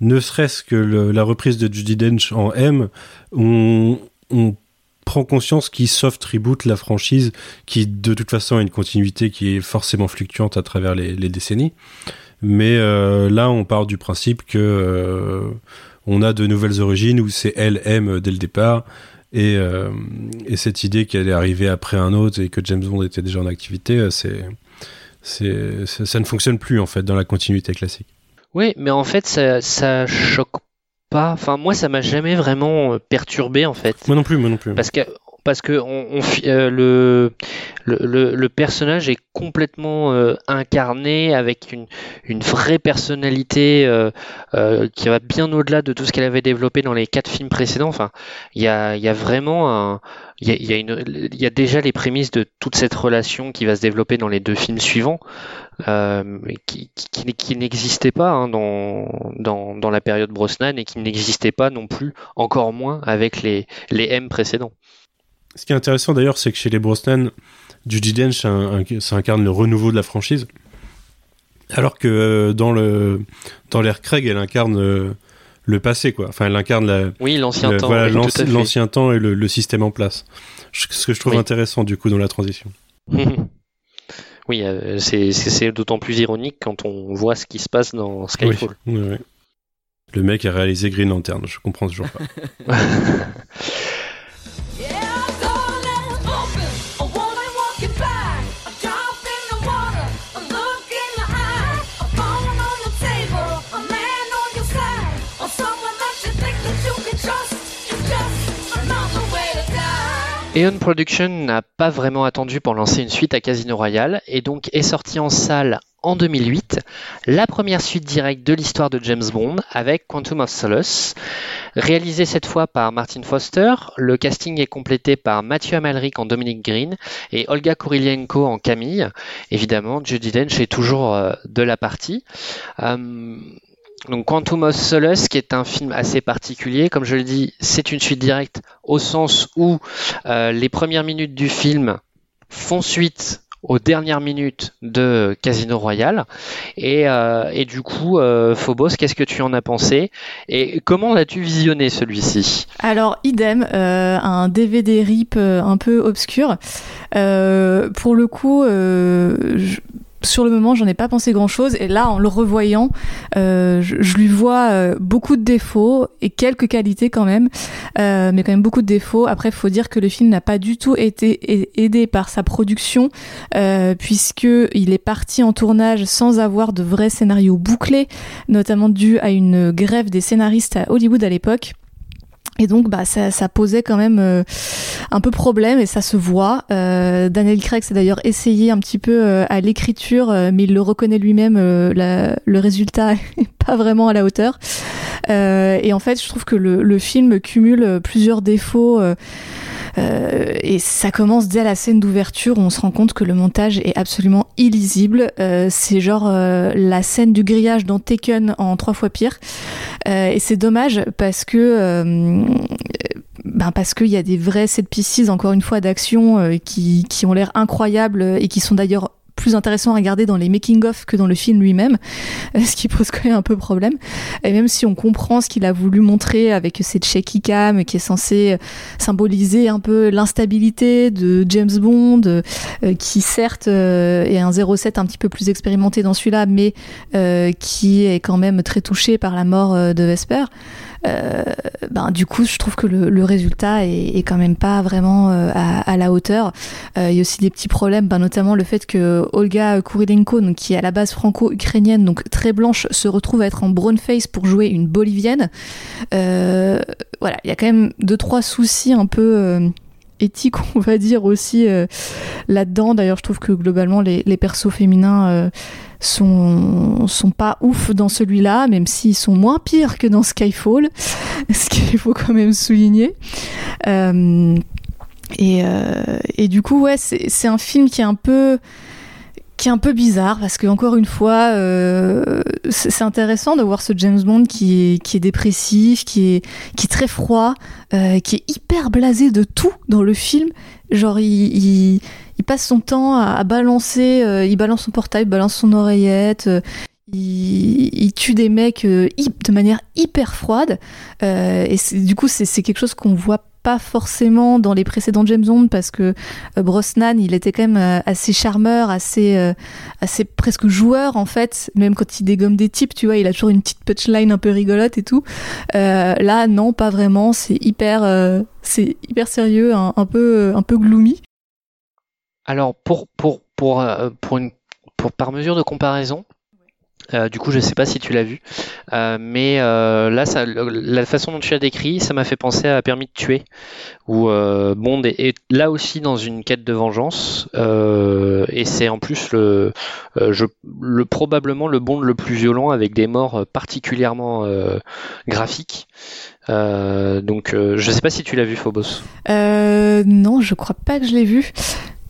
ne serait-ce que la reprise de Judy Dench en M, on, prend conscience qu'il soft reboot la franchise, qui de toute façon a une continuité qui est forcément fluctuante à travers les, décennies. Mais euh, là, on part du principe que euh, on a de nouvelles origines où c'est elle M dès le départ. Et, euh, et cette idée qu'elle est arrivée après un autre et que James Bond était déjà en activité, c'est, ça ne fonctionne plus en fait dans la continuité classique. Oui, mais en fait, ça, ça choque pas. Enfin, moi, ça m'a jamais vraiment euh, perturbé, en fait. Moi non plus, moi non plus. Parce que, parce que euh, le, personnage est complètement euh, incarné avec une, vraie personnalité euh, qui va bien au-delà de tout ce qu'elle avait développé dans les quatre films précédents. Enfin, il y a, vraiment. Il y a, déjà les prémices de toute cette relation qui va se développer dans les deux films suivants, qui, qui, n'existait pas hein, dans, la période Brosnan et qui n'existait pas non plus, encore moins avec les M précédents. Ce qui est intéressant d'ailleurs, c'est que chez les Brosnan, Judi Dench un- un- ça incarne le renouveau de la franchise, alors que euh, dans le dans l'ère Craig, elle incarne euh, le passé, quoi. Enfin, elle incarne la, Oui, l'ancien le- temps, voilà, oui, l'ancien temps et le, le système en place. Ce que je trouve Oui. intéressant du coup dans la transition. *laughs* Oui, euh, c'est d'autant plus ironique quand on voit ce qui se passe dans Skyfall. Oui. Le mec a réalisé Green Lantern, je comprends toujours *laughs* pas. Eon Production n'a pas vraiment attendu pour lancer une suite à Casino Royale et donc est sorti en salle en 2008 la première suite directe de l'histoire de James Bond avec Quantum of Solace. Réalisé cette fois par Martin Foster, le casting est complété par Mathieu Amalric en Dominic Green et Olga Kurylenko en Camille. Évidemment, Judi Dench est toujours euh, de la partie. Euh, donc Quantum of Solace, qui est un film assez particulier, comme je le dis, c'est une suite directe au sens où euh, les premières minutes du film font suite aux dernières minutes de Casino Royale. Et, euh, du coup, euh, Phobos, qu'est-ce que tu en as pensé? Et comment l'as-tu visionné celui-ci? Alors, idem, un DVD RIP un peu obscur. Pour le coup, sur le moment, j'en ai pas pensé grand-chose. Et là, en le revoyant, euh, je, lui vois euh, beaucoup de défauts et quelques qualités quand même, euh, mais quand même beaucoup de défauts. Après, il faut dire que le film n'a pas du tout été aidé par sa production, puisque il est parti en tournage sans avoir de vrai scénario bouclé, notamment dû à une grève des scénaristes à Hollywood à l'époque. Et donc, bah, ça, ça posait quand même euh, un peu problème et ça se voit. Euh, Daniel Craig s'est d'ailleurs essayé un petit peu euh, à l'écriture, euh, mais il le reconnaît lui-même. euh, le résultat *laughs* est pas vraiment à la hauteur. Euh, et en fait, je trouve que le, le film cumule plusieurs défauts. Euh, et ça commence dès la scène d'ouverture où on se rend compte que le montage est absolument illisible. Euh, c'est genre euh, la scène du grillage dans Taken en trois fois pire. Et c'est dommage parce que ben parce qu'il y a des vrais set pieces encore une fois d'action qui, qui ont l'air incroyables et qui sont d'ailleurs plus intéressants à regarder dans les making-of que dans le film lui-même, *laughs* ce qui pose quand même un peu problème. Et même si on comprend ce qu'il a voulu montrer avec cette shaky cam qui est censée symboliser un peu l'instabilité de James Bond, euh, qui certes euh, est un 07 un petit peu plus expérimenté dans celui-là, mais euh, qui est quand même très touché par la mort de Vesper. Euh, ben, du coup, je trouve que le, résultat est, quand même pas vraiment euh, à, la hauteur. Euh, Il y a aussi des petits problèmes, ben, notamment le fait que Olga Kurilenko, qui est à la base franco-ukrainienne, donc très blanche, se retrouve à être en brown face pour jouer une bolivienne. Voilà, il y a quand même deux trois soucis un peu éthiques, on va dire aussi là-dedans. D'ailleurs, je trouve que globalement les, persos féminins sont, sont pas ouf dans celui-là, même s'ils sont moins pires que dans Skyfall, *laughs* ce qu'il faut quand même souligner. Euh, et, euh, et, du coup, ouais, c'est un film qui est un peu qui est un peu bizarre parce que encore une fois euh, c'est intéressant de voir ce James Bond qui est, qui est dépressif qui est, qui est très froid qui est hyper blasé de tout dans le film genre il passe son temps à, balancer euh, il balance son portail il balance son oreillette euh, il, tue des mecs euh, de manière hyper froide. Et du coup c'est quelque chose qu'on voit pas forcément dans les précédents James Bond parce que Brosnan il était quand même assez charmeur assez assez presque joueur en fait. Même quand il dégomme des types tu vois il a toujours une petite punchline un peu rigolote et tout. Là non pas vraiment. C'est hyper c'est hyper sérieux un, peu un peu gloomy alors pour pour par mesure de comparaison euh, du coup, je sais pas si tu l'as vu, euh, mais euh, là, la façon dont tu as décrit, ça m'a fait penser à Permis de tuer, où euh, Bond est, là aussi dans une quête de vengeance, euh, et c'est en plus le, euh, probablement le Bond le plus violent, avec des morts particulièrement graphiques. donc, je sais pas si tu l'as vu, Phobos. non, je crois pas que je l'ai vu.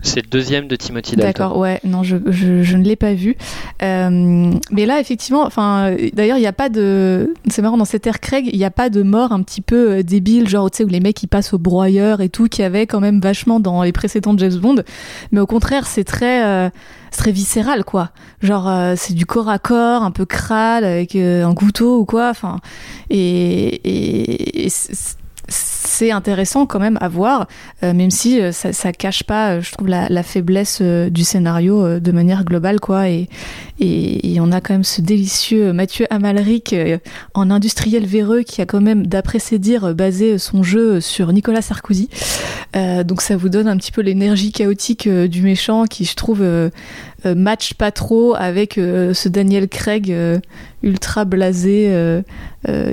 C'est le deuxième de Timothy Dalton. D'accord, ouais, non, je, je, ne l'ai pas vu. Euh, mais là, effectivement, enfin, d'ailleurs, il n'y a pas de. C'est marrant, dans cette ère Craig, il n'y a pas de mort un petit peu euh, débile, genre, tu sais, où les mecs ils passent au broyeur et tout, qui avait quand même vachement dans les précédents James Bond. Mais au contraire, c'est très. Euh, très viscéral quoi genre euh, c'est du corps à corps un peu crâle avec un couteau ou quoi enfin et, et c'est intéressant quand même à voir, euh, même si euh, ça, ça cache pas, euh, je trouve, la, faiblesse du scénario de manière globale, quoi. Et, et, on a quand même ce délicieux Mathieu Amalric en industriel véreux qui a quand même, d'après ses dires, basé son jeu sur Nicolas Sarkozy. donc ça vous donne un petit peu l'énergie chaotique du méchant qui, je trouve, euh, match pas trop avec ce Daniel Craig ultra blasé,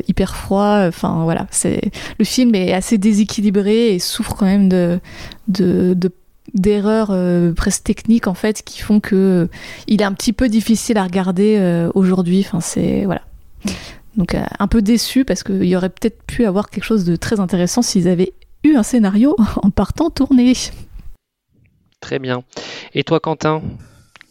hyper froid. Enfin voilà, c'est le film est assez déséquilibré et souffre quand même de, de, de d'erreurs euh, presque techniques en fait qui font que il est un petit peu difficile à regarder euh, aujourd'hui. Enfin c'est voilà. Donc euh, un peu déçu parce qu'il y aurait peut-être pu avoir quelque chose de très intéressant s'ils avaient eu un scénario *laughs* en partant tourner. Très bien. Et toi Quentin?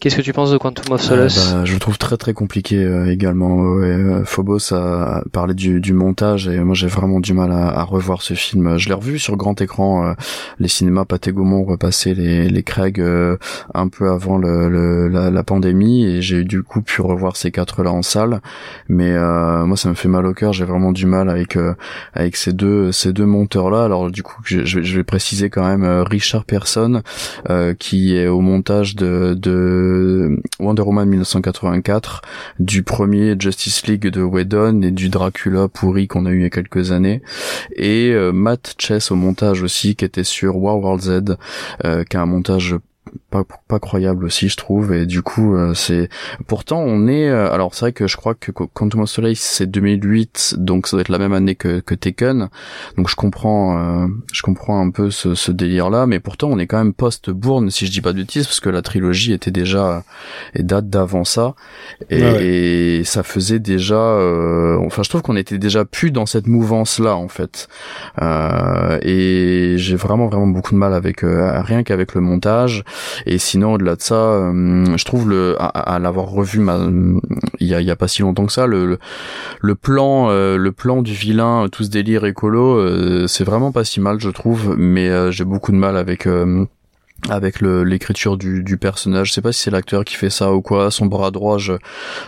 Qu'est-ce que tu penses de Quantum of Solace euh, bah, Je le trouve très très compliqué euh, également. Euh, Phobos a parlé du, du montage et moi j'ai vraiment du mal à, revoir ce film. Je l'ai revu sur grand écran, euh, les cinémas Pathé Gaumont repassaient les, les Craig un peu avant la, la, pandémie et j'ai du coup pu revoir ces quatre là en salle. Mais moi ça me fait mal au cœur. J'ai vraiment du mal avec avec ces deux ces deux monteurs là. Alors du coup je, je vais préciser quand même Richard Persson qui est au montage de, de Wonder Woman 1984, du premier Justice League de Whedon et du Dracula pourri qu'on a eu il y a quelques années, et euh, Matt Chess au montage aussi qui était sur War World Z, euh, qui a un montage pas pas croyable aussi je trouve et du coup euh, c'est pourtant on est euh, alors c'est vrai que je crois que Quantum of Soleil c'est 2008 donc ça doit être la même année que, que Taken donc je comprends euh, je comprends un peu ce, ce délire là mais pourtant on est quand même post Bourne si je dis pas de bêtises parce que la trilogie était déjà et date d'avant ça. Et, ah ouais. et, ça faisait déjà enfin je trouve qu'on était déjà plus dans cette mouvance là en fait. Et j'ai vraiment vraiment beaucoup de mal avec rien qu'avec le montage et sinon, au-delà de ça, euh, je trouve le à, à l'avoir revu ma, il y a, y a pas si longtemps que ça, le le, plan euh, le plan du vilain, tout ce délire écolo, euh, c'est vraiment pas si mal, je trouve. Mais euh, j'ai beaucoup de mal avec avec l'écriture du, du, personnage. Je sais pas si c'est l'acteur qui fait ça ou quoi. Son bras droit, je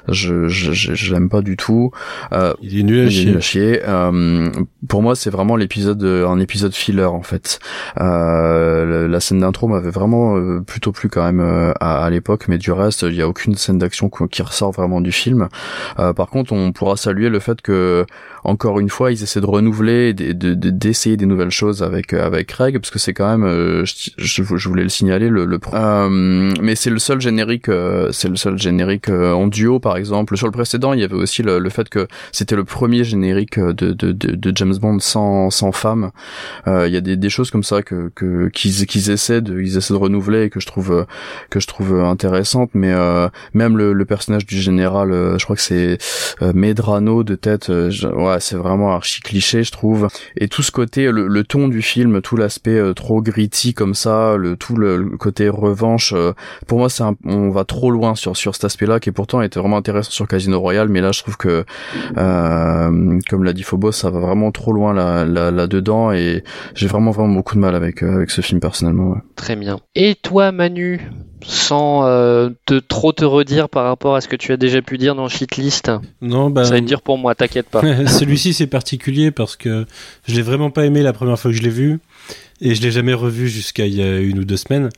je je, je l'aime pas du tout. Euh, il est nul à il chier. Nul à chier. Euh, pour moi, c'est vraiment l'épisode un épisode filler en fait. Euh, la scène d'intro m'avait vraiment euh, plutôt plu quand même euh, à, à l'époque, mais du reste, il y a aucune scène d'action qui ressort vraiment du film. Euh, par contre, on pourra saluer le fait que encore une fois, ils essaient de renouveler, d'essayer des nouvelles choses avec avec Craig, parce que c'est quand même, je, je, je voulais le signaler le, le euh, mais c'est le seul générique euh, c'est le seul générique euh, en duo par exemple sur le précédent il y avait aussi le, le fait que c'était le premier générique de, de, de, de, James Bond sans sans femme. Il y a des, des choses comme ça que qu'ils qu'ils essaient de ils essaient de renouveler et que je trouve que je trouve intéressantes. Mais même le, le, personnage du général, je crois que c'est Medrano de tête. ouais, c'est vraiment archi cliché, je trouve. Et tout ce côté, le, le ton du film, tout l'aspect trop gritty comme ça, le tout le, côté revanche. pour moi, c'est on va trop loin sur sur cet aspect-là qui pourtant était vraiment intéressant sur Casino Royale, mais là je trouve que euh, comme l'a dit Phobos, ça va vraiment trop loin là, là, dedans et j'ai vraiment vraiment beaucoup de mal avec euh, avec ce film personnellement. Très bien. Et toi Manu, sans euh, te trop te redire par rapport à ce que tu as déjà pu dire dans Shitlist. Non, bah, ça va être dur pour moi, t'inquiète pas. *laughs* Celui-ci c'est particulier parce que je l'ai vraiment pas aimé la première fois que je l'ai vu et je l'ai jamais revu jusqu'à il y a une ou deux semaines.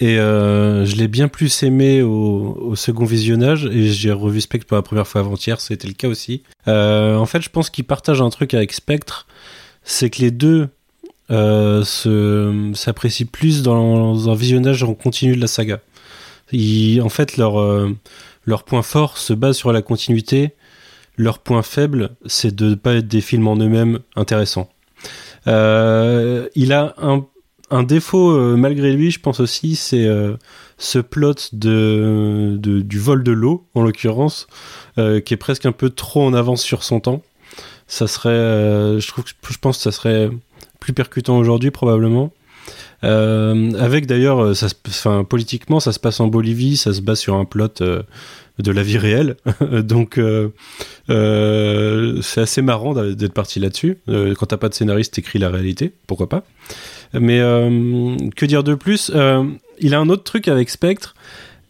Et euh, je l'ai bien plus aimé au, second visionnage et j'ai revu Spectre pour la première fois avant-hier, c'était le cas aussi. Euh, en fait, je pense qu'il partage un truc avec Spectre, c'est que les deux euh, s'apprécient plus dans un visionnage en continu de la saga. en fait, leur, leur point fort se base sur la continuité, leur point faible, c'est de ne pas être des films en eux-mêmes intéressants. il a un un défaut, euh, malgré lui, je pense aussi, c'est euh, ce plot de, du vol de l'eau, en l'occurrence, euh, qui est presque un peu trop en avance sur son temps. Ça serait, je trouve, je pense que ça serait plus percutant aujourd'hui, probablement. avec d'ailleurs, enfin, politiquement, ça se passe en Bolivie, ça se base sur un plot de la vie réelle. *laughs* Donc, c'est assez marrant d'être parti là-dessus. quand t'as pas de scénariste, t'écris la réalité, pourquoi pas. Mais euh, que dire de plus? Euh, Il a un autre truc avec Spectre,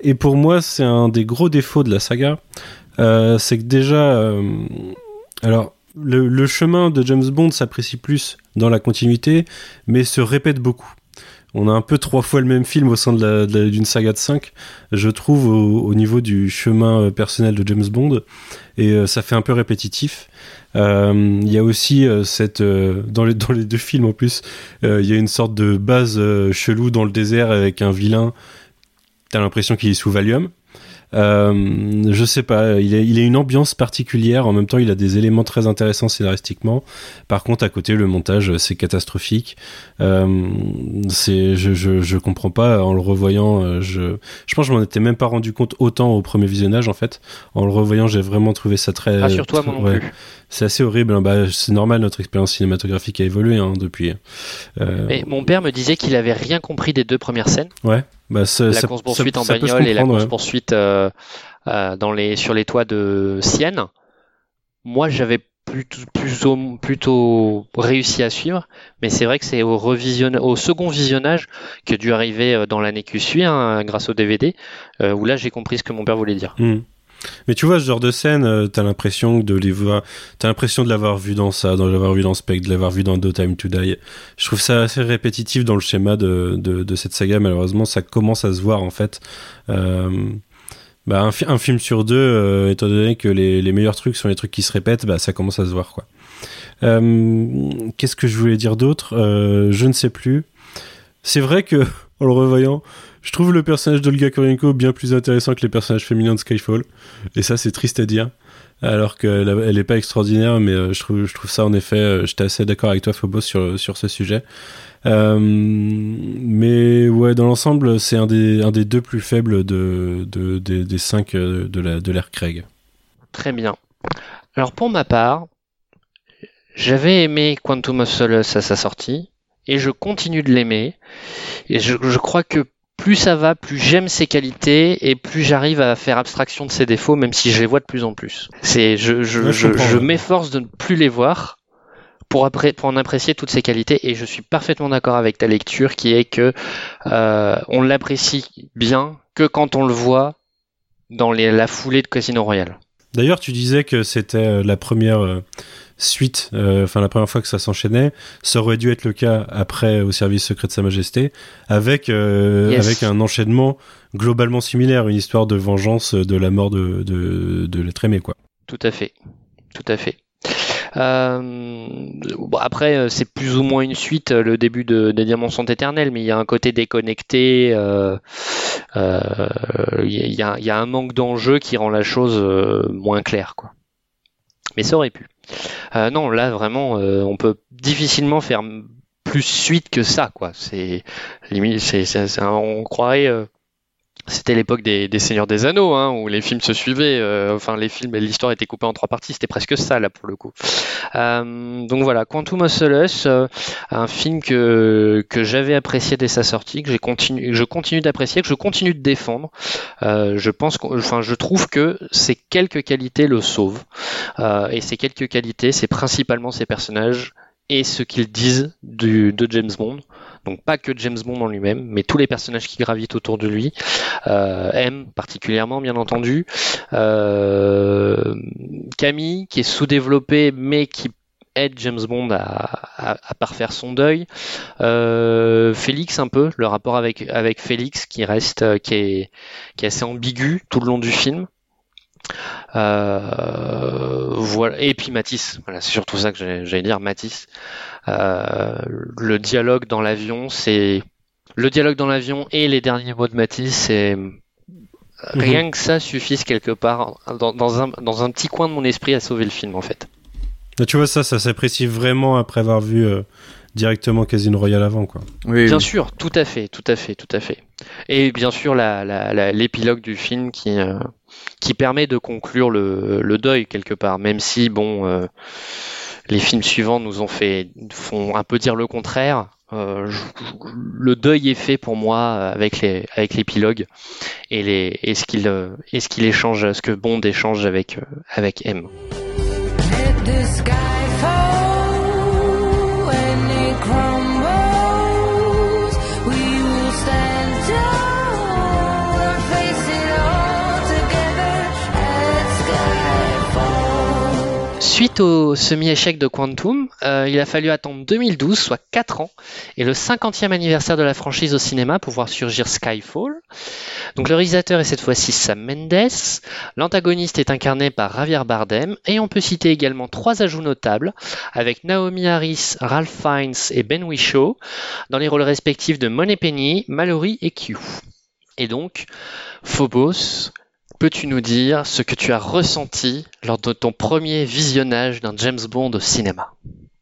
et pour moi, c'est un des gros défauts de la saga. Euh, c'est que déjà, alors le, chemin de James Bond s'apprécie plus dans la continuité, mais se répète beaucoup. On a un peu trois fois le même film au sein d'une saga de 5, je trouve, au, niveau du chemin personnel de James Bond, et ça fait un peu répétitif. Euh, il y a aussi euh, cette euh, dans les dans les deux films en plus, il y a une sorte de base chelou dans le désert avec un vilain. T'as l'impression qu'il est sous Valium. Euh, je sais pas, il a, il a une ambiance particulière. En même temps, il a des éléments très intéressants scénaristiquement. Par contre, à côté, le montage, c'est catastrophique. Euh, c'est, je, je, je, comprends pas. En le revoyant, euh, je, je pense que je m'en étais même pas rendu compte autant au premier visionnage, en fait. En le revoyant, j'ai vraiment trouvé ça très. Rassure-toi, moi non plus. C'est assez horrible. Hein. Bah, c'est normal, notre expérience cinématographique a évolué hein, depuis. Euh... Mais mon père me disait qu'il avait rien compris des deux premières scènes. Ouais. Bah, la course poursuite en bagnole et la course poursuite euh, euh, dans les, sur les toits de Sienne. Moi, j'avais plutôt, plutôt, plutôt réussi à suivre, mais c'est vrai que c'est au, au second visionnage que dû arriver euh, dans l'année qui suit, hein, grâce au DVD, où là j'ai compris ce que mon père voulait dire. Hmm. Mais tu vois, ce genre de scène, euh, t'as l'impression de les voir, t'as l'impression de l'avoir vu dans ça, de l'avoir vu dans Spectre, de l'avoir vu dans No Time to Die. Je trouve ça assez répétitif dans le schéma de, de, de cette saga. Malheureusement, ça commence à se voir en fait. Euh, bah, un, film sur deux, euh, étant donné que les, les, meilleurs trucs sont les trucs qui se répètent, bah, ça commence à se voir quoi. Euh, Qu'est-ce que je voulais dire d'autre? Euh, Je ne sais plus. C'est vrai que en le revoyant, je trouve le personnage d'Olga Korenko bien plus intéressant que les personnages féminins de Skyfall. Et ça, c'est triste à dire. Alors qu'elle elle est pas extraordinaire, mais euh, je, trouve, ça en effet, euh, j'étais assez d'accord avec toi, Phobos, sur, ce sujet. Euh, mais ouais, dans l'ensemble, c'est un des, deux plus faibles de, de, des cinq de l'ère de Craig. Très bien. Alors pour ma part, j'avais aimé Quantum of Solace à sa sortie, et je continue de l'aimer. Et je, je, crois que plus ça va, plus j'aime ses qualités et plus j'arrive à faire abstraction de ses défauts, même si je les vois de plus en plus. C'est, je, je, je, m'efforce de ne plus les voir pour, après, pour en apprécier toutes ses qualités et je suis parfaitement d'accord avec ta lecture qui est que euh, on l'apprécie bien que quand on le voit dans les, la foulée de Casino Royale. D'ailleurs, tu disais que c'était euh, la première euh, suite, euh, enfin la première fois que ça s'enchaînait, ça aurait dû être le cas après au service secret de Sa Majesté, avec euh, avec un enchaînement globalement similaire, une histoire de vengeance de la mort de de, de l'être aimé quoi. Tout à fait, tout à fait. Euh, bon, après, c'est plus ou moins une suite, le début de, des Diamants sont éternels, mais il y a un côté déconnecté, il euh, y, a, y, a, un manque d'enjeu qui rend la chose moins claire. Quoi. Mais ça aurait pu. Euh, non, là vraiment, euh, on peut difficilement faire plus suite que ça, quoi. C'est limite, c'est, on croirait. C'était l'époque des, Seigneurs des Anneaux, hein, où les films se suivaient. euh, enfin, les films et l'histoire était coupée en trois parties. C'était presque ça là pour le coup. Euh, donc voilà, Quantum of Solace, euh, un film que j'avais apprécié dès sa sortie, que que je continue d'apprécier, que je continue de défendre. Je pense, enfin, je trouve que ces quelques qualités le sauvent. Et ces quelques qualités, c'est principalement ses personnages et ce qu'ils disent de James Bond. Donc pas que James Bond en lui-même, mais tous les personnages qui gravitent autour de lui. Euh, M particulièrement, bien entendu. Euh, Camille, qui est sous-développée, mais qui aide James Bond à, parfaire son deuil. Euh, Félix un peu, le rapport avec, avec Félix qui reste, qui est, qui est assez ambigu tout le long du film. Euh, voilà. Et puis Matisse, voilà, c'est surtout ça que j'allais dire, Matisse. Euh, le dialogue dans l'avion, c'est le dialogue dans l'avion et les derniers mots de Matisse, c'est rien que ça suffise quelque part dans, dans un, dans un petit coin de mon esprit à sauver le film en fait. Tu vois, ça, ça s'apprécie vraiment après avoir vu euh, directement Casino Royale avant, quoi. bien sûr, tout à fait, tout à fait, tout à fait. Et bien sûr, la- la- la- l'épilogue du film qui, euh, qui permet de conclure le, deuil quelque part, même si, bon, euh, les films suivants nous ont fait, font un peu dire le contraire. Euh, le deuil est fait pour moi avec les avec l'épilogue et les et ce qu'il ce qu'il échange ce que Bond échange avec euh, avec M. Suite au semi-échec de Quantum, euh, il a fallu attendre 2012, soit 4 ans, et le 50e anniversaire de la franchise au cinéma pour voir surgir Skyfall. Donc le réalisateur est cette fois-ci Sam Mendes, l'antagoniste est incarné par Javier Bardem, et on peut citer également trois ajouts notables, avec Naomi Harris, Ralph Fiennes et Ben Whishaw, dans les rôles respectifs de Moneypenny, Mallory et Q. Et donc, Phobos, peux-tu nous dire ce que tu as ressenti lors de ton premier visionnage d'un James Bond au cinéma?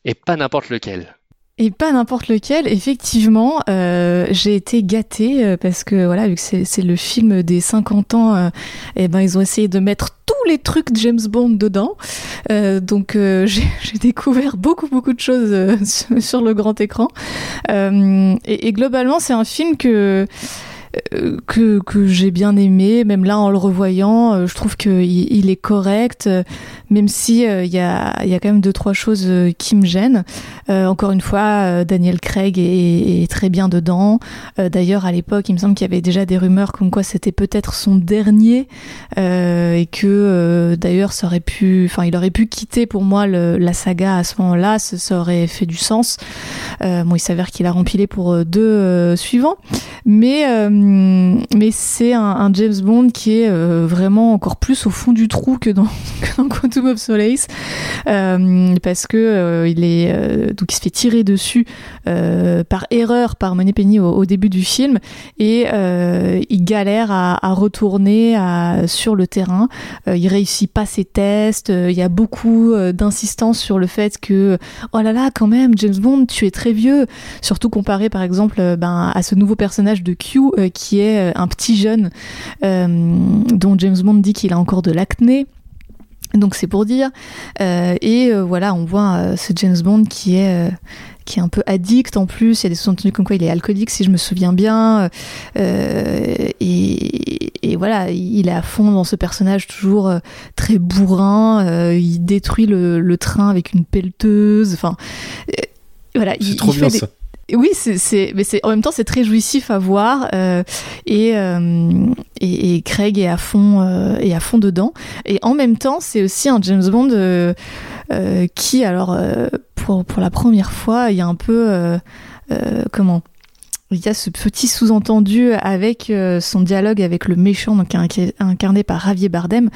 Et pas n'importe lequel. Et pas n'importe lequel, effectivement, euh, j'ai été gâtée euh, parce que voilà, vu que c'est le film des 50 ans, euh, eh ben ils ont essayé de mettre tous les trucs James Bond dedans. Donc *laughs* j'ai découvert beaucoup beaucoup de choses *laughs* sur, le grand écran. Et, et globalement, c'est un film que que, que j'ai bien aimé, même là en le revoyant, euh, je trouve qu'il il est correct, euh, même si euh, il y, a, quand même deux trois choses euh, qui me gênent. Euh, encore une fois, Daniel Craig est, très bien dedans. D'ailleurs, à l'époque, il me semble qu'il y avait déjà des rumeurs comme quoi c'était peut-être son dernier et que d'ailleurs, aurait pu, il aurait pu quitter pour moi la saga à ce moment-là. Ça, aurait fait du sens. Bon, il s'avère qu'il a rempilé pour deux suivants, mais c'est un, James Bond qui est vraiment encore plus au fond du trou que dans, *laughs* que dans Quantum of Solace, euh, parce que euh, il est euh, donc il se fait tirer dessus par erreur par Moneypenny au, au début du film et il galère à, retourner sur le terrain. Il réussit pas ses tests. Il y a beaucoup d'insistance sur le fait que oh là là quand même James Bond tu es très vieux, surtout comparé par exemple ben, à ce nouveau personnage de Q qui est un petit jeune dont James Bond dit qu'il a encore de l'acné. Donc c'est pour dire. Euh, et euh, voilà, on voit euh, ce James Bond qui est euh, qui est un peu addict en plus. Il y a des sous-entendus comme quoi il est alcoolique, si je me souviens bien. Euh, et, et voilà, il est à fond dans ce personnage toujours euh, très bourrin. Euh, il détruit le, le train avec une pelleteuse. Enfin, voilà. Il- trop il bien fait des- ça. Oui, c'est, mais c'est en même temps c'est très jouissif à voir euh, et, euh, et et Craig est à fond euh, à fond dedans. Et en même temps c'est aussi un James Bond euh, euh, qui alors euh, pour pour la première fois il y a un peu comment il y a ce petit sous-entendu avec euh, son dialogue avec le méchant donc inca- incarné par Javier Bardem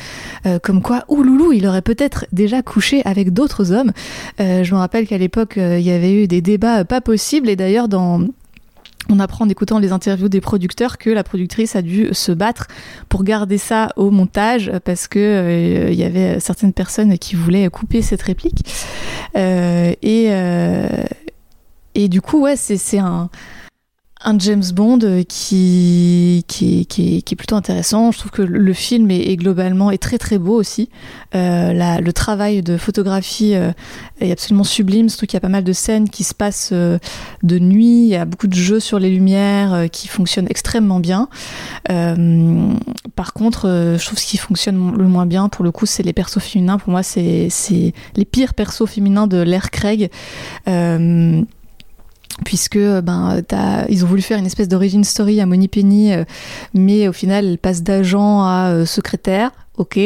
euh, comme quoi ouloulou il aurait peut-être déjà couché avec d'autres hommes euh, je me rappelle qu'à l'époque il y avait eu des débats pas possibles et d'ailleurs dans on apprend en écoutant les interviews des producteurs que la productrice a dû se battre pour garder ça au montage parce que il y avait certaines personnes qui voulaient couper cette réplique. Et, du coup, ouais, c'est un un James Bond qui, qui, qui, qui est plutôt intéressant. Je trouve que le film est, globalement est très très beau aussi. Euh, le travail de photographie euh, est absolument sublime, surtout qu'il y a pas mal de scènes qui se passent euh, de nuit. Il y a beaucoup de jeux sur les lumières euh, qui fonctionnent extrêmement bien. Euh, par contre, euh, je trouve ce qui fonctionne le moins bien, pour le coup, c'est les persos féminins. Pour moi, c'est les pires persos féminins de l'ère Craig. Euh, puisque ben t'as- ils ont voulu faire une espèce d'origin story à Moni Penny, euh, mais au final elle passe d'agent à euh, secrétaire. Ok.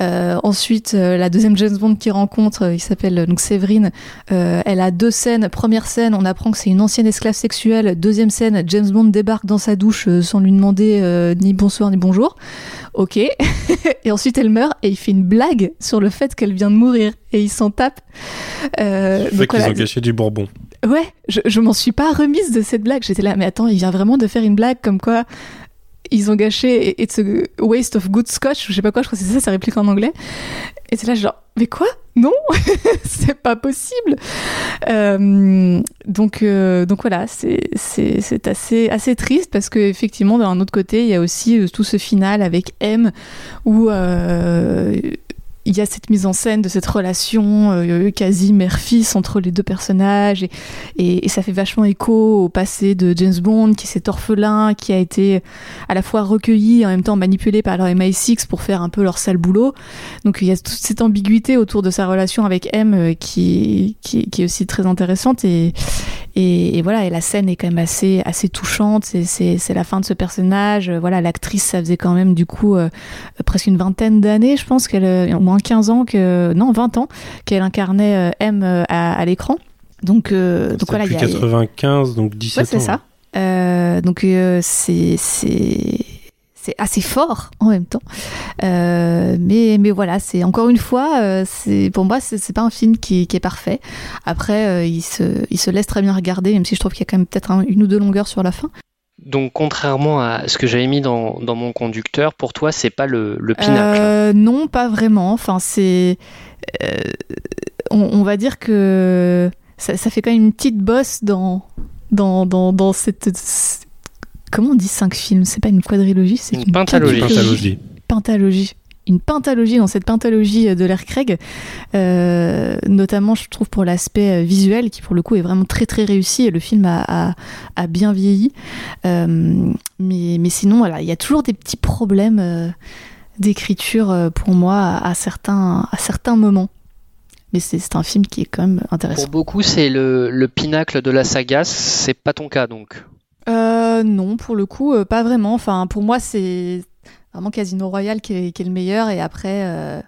Euh, ensuite, euh, la deuxième James Bond qui rencontre, euh, il s'appelle euh, donc Séverine. euh, elle a deux scènes. Première scène, on apprend que c'est une ancienne esclave sexuelle. Deuxième scène, James Bond débarque dans sa douche euh, sans lui demander euh, ni bonsoir ni bonjour. Ok. *laughs* et ensuite, elle meurt et il fait une blague sur le fait qu'elle vient de mourir et il s'en tape. Euh, donc qu'ils voilà. ont caché du bourbon. Ouais, je, je m'en suis pas remise de cette blague. J'étais là, mais attends, il vient vraiment de faire une blague comme quoi ils ont gâché It's a waste of good scotch, je sais pas quoi, je crois que c'est ça sa réplique en anglais. Et c'est là, genre, mais quoi? Non, *laughs* c'est pas possible. Euh, donc, euh, donc voilà, c'est assez assez triste parce que effectivement, d'un autre côté, il y a aussi euh, tout ce final avec M où il y a cette mise en scène de cette relation euh, quasi mère-fils entre les deux personnages et, ça fait vachement écho au passé de James Bond qui est cet orphelin qui a été à la fois recueilli et en même temps manipulé par leur MI6 pour faire un peu leur sale boulot. Donc il y a toute cette ambiguïté autour de sa relation avec M euh, qui, qui, est aussi très intéressante et, voilà et la scène est quand même assez, assez touchante c'est, la fin de ce personnage. Voilà l'actrice ça faisait quand même du coup euh, presque une vingtaine d'années je pense qu'elle au 15 ans que non 20 ans qu'elle incarnait euh, M euh, à, à l'écran donc euh, donc voilà il y a, 95, donc 17 Ouais, ans. c'est ça. Euh, donc c'est c'est c'est assez fort en même temps. Euh, mais mais voilà, c'est encore une fois, euh, c'est pour moi c'est c'est pas un film qui, qui est parfait. Après, euh, il se il se laisse très bien regarder, même si je trouve qu'il y a quand même peut-être un- une ou deux longueurs sur la fin. Donc, contrairement à ce que j'avais mis dans, dans mon conducteur, pour toi, c'est pas le, le pinacle. Euh, non, pas vraiment. Enfin, c'est. euh, on, on va dire que ça, ça fait quand même une petite bosse dans, dans, dans, dans cette. Comment on dit cinq films? C'est pas une quadrilogie, c'est Une pentalogie. quadrilogie. Pentalogie. Une pentalogie dans cette pentalogie de l'ère Craig, euh, notamment je trouve pour l'aspect euh, visuel qui pour le coup est vraiment très très réussi et le film a, a, a bien vieilli. Euh, mais, mais sinon voilà, il y a toujours des petits problèmes euh, d'écriture pour moi à, à certains, à certains moments. Mais c'est c'est un film qui est quand même intéressant. Pour beaucoup, c'est le, le pinacle de la saga. C'est pas ton cas, donc. Euh, non, pour le coup, euh, pas vraiment. Enfin, pour moi, c'est vraiment Casino Royale qui est, qui est le meilleur et après, euh,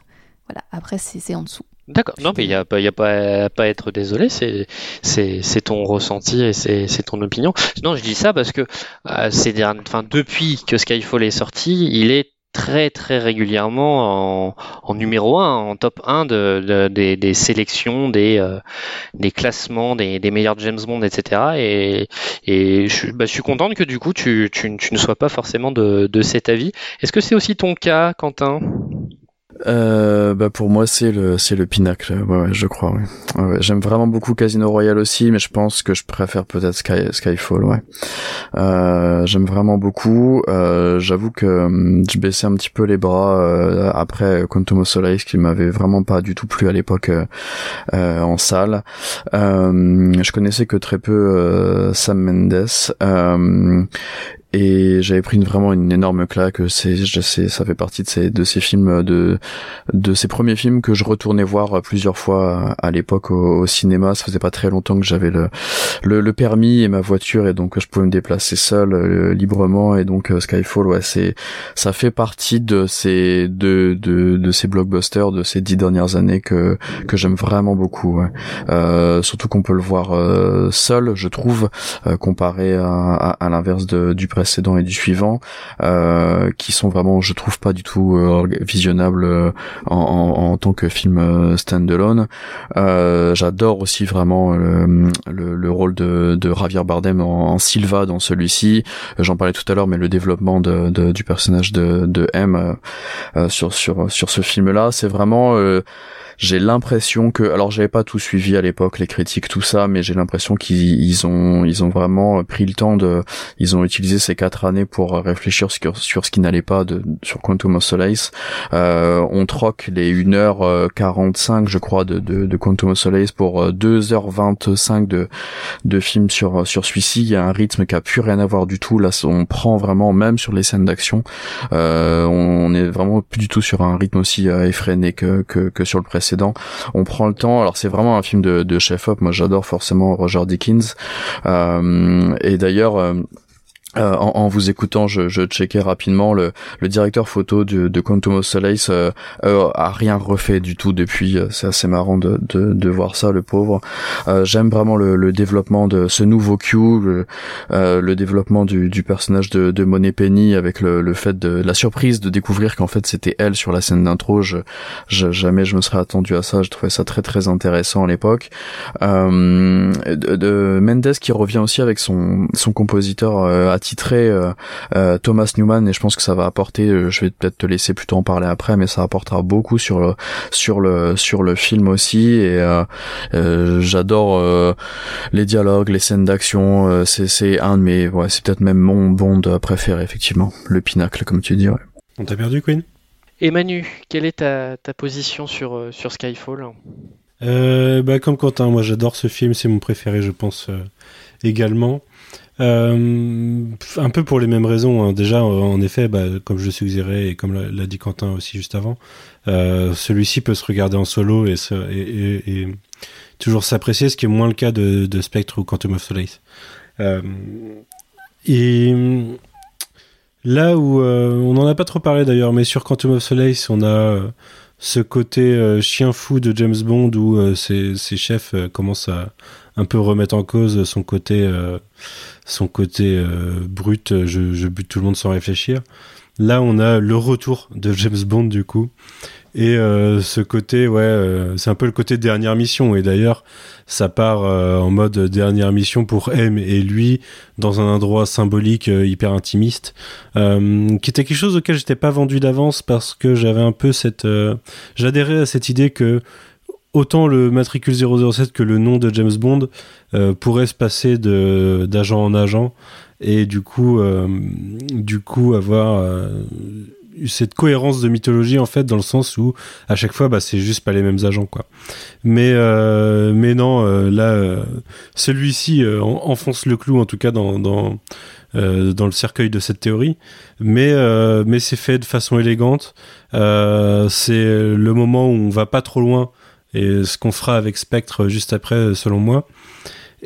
voilà, après c'est en dessous. D'accord. Non, mais il n'y a, pas- y a pas, pas à être désolé. C'est, c'est, c'est ton ressenti et c'est, c'est ton opinion. Non, je dis ça parce que euh, ces derniers, enfin, depuis que Skyfall est sorti, il est très très régulièrement en, en numéro 1, en top 1 de, de- des, des sélections, des, euh, des classements, des, des meilleurs James Bond, etc. Et, et je, bah, je suis contente que du coup tu, tu, tu ne sois pas forcément de, de cet avis. Est-ce que c'est aussi ton cas, Quentin? Euh, bah pour moi c'est le c'est le pinacle. Ouais, ouais, je crois ouais. Ouais, j'aime vraiment beaucoup Casino Royale aussi mais je pense que je préfère peut-être Sky, Skyfall ouais. Euh, j'aime vraiment beaucoup. Euh, j'avoue que hum, je baissais un petit peu les bras euh, après Quantum of Solace qui m'avait vraiment pas du tout plu à l'époque euh, euh, en salle. Je connaissais que très peu Sam Mendes et j'avais pris vraiment une énorme claque. C'est ça fait partie de ces de ces films de de ces premiers films que je retournais voir plusieurs fois à l'époque au, cinéma. Ça faisait pas très longtemps que j'avais le, le le permis et ma voiture et donc je pouvais me déplacer seul euh, librement. Et donc euh, Skyfall ouais c'est ça fait partie de ces de de de ces blockbusters de ces dix dernières années que que j'aime vraiment beaucoup ouais. Euh, surtout qu'on peut le voir euh, seul je trouve comparé à, à, à l'inverse du précédent précédent et du suivant, euh, qui sont vraiment, je trouve, pas du tout euh, visionnables euh, en, en, en, tant que film euh, standalone. J'adore aussi vraiment le, le, le, rôle de, de Javier Bardem en, en Silva dans celui-ci. J'en parlais tout à l'heure, mais le développement de, de, du personnage de M sur sur sur ce film-là, c'est vraiment j'ai l'impression que alors j'avais pas tout suivi à l'époque les critiques tout ça mais j'ai l'impression qu'ils ont ils ont vraiment pris le temps de ils ont utilisé ces quatre années pour réfléchir sur, sur ce qui n'allait pas de sur Quantum of Solace. Euh, on troque les 1h45 je crois de, de, de Quantum of Solace pour 2h25 de de films sur sur celui-ci. Il y a un rythme qui a plus rien à voir du tout. Là on prend vraiment même sur les scènes d'action euh, on est vraiment plus du tout sur un rythme aussi euh, effréné que, que que sur le on prend le temps. Alors c'est vraiment un film de, de chef-op. Moi j'adore forcément Roger Dickens. Euh, et d'ailleurs. Euh, en, en, vous écoutant, je, je checkais rapidement le, le directeur photo de, de Quantum of Solace euh, euh, a rien refait du tout depuis. Euh, c'est assez marrant de, de, de, voir ça, le pauvre. Euh, j'aime vraiment le, le, développement de ce nouveau Q, le, euh, le développement du, du, personnage de, de Monet Penny avec le, le fait de la surprise de découvrir qu'en fait c'était elle sur la scène d'intro. Je, je, jamais je me serais attendu à ça. Je trouvais ça très très intéressant à l'époque. de, de Mendes qui revient aussi avec son son compositeur titré euh, euh, Thomas Newman et je pense que ça va apporter euh, je vais peut-être te laisser plutôt en parler après mais ça apportera beaucoup sur le sur le sur le film aussi et j'adore les dialogues les scènes d'action c'est c'est un de mes ouais c'est peut-être même mon Bond préféré effectivement le pinacle comme tu dis ouais. on t'a perdu Queen et Manu quelle est ta, ta position sur sur Skyfall? Euh, bah, comme Quentin, moi j'adore ce film, c'est mon préféré, je pense également. Euh, un peu pour les mêmes raisons. Hein. Déjà, en effet, bah, comme je le suggérais et comme l'a dit Quentin aussi juste avant, euh, celui-ci peut se regarder en solo et, toujours s'apprécier, ce qui est moins le cas de, Spectre ou Quantum of Solace. Euh, et là où euh, on n'en a pas trop parlé d'ailleurs, mais sur Quantum of Solace, on a euh, ce côté euh, chien fou de James Bond où ses, ses, chefs commencent à un peu remettre en cause son côté son côté euh, brut, je, je, bute tout le monde sans réfléchir. Là, on a le retour de James Bond du coup, et euh, ce côté, ouais, euh, c'est un peu le côté dernière mission. Et d'ailleurs, ça part euh, en mode dernière mission pour M et lui dans un endroit symbolique hyper intimiste, qui était quelque chose auquel j'étais pas vendu d'avance parce que j'avais un peu cette, j'adhérais à cette idée que autant le matricule 007 que le nom de James Bond euh, pourrait se passer de d'agent en agent et du coup euh, du coup avoir euh, cette cohérence de mythologie en fait dans le sens où à chaque fois bah c'est juste pas les mêmes agents quoi. Mais euh, mais non euh, là celui-ci enfonce le clou en tout cas dans dans dans le cercueil de cette théorie. Mais mais c'est fait de façon élégante. C'est le moment où on va pas trop loin et ce qu'on fera avec Spectre juste après, selon moi.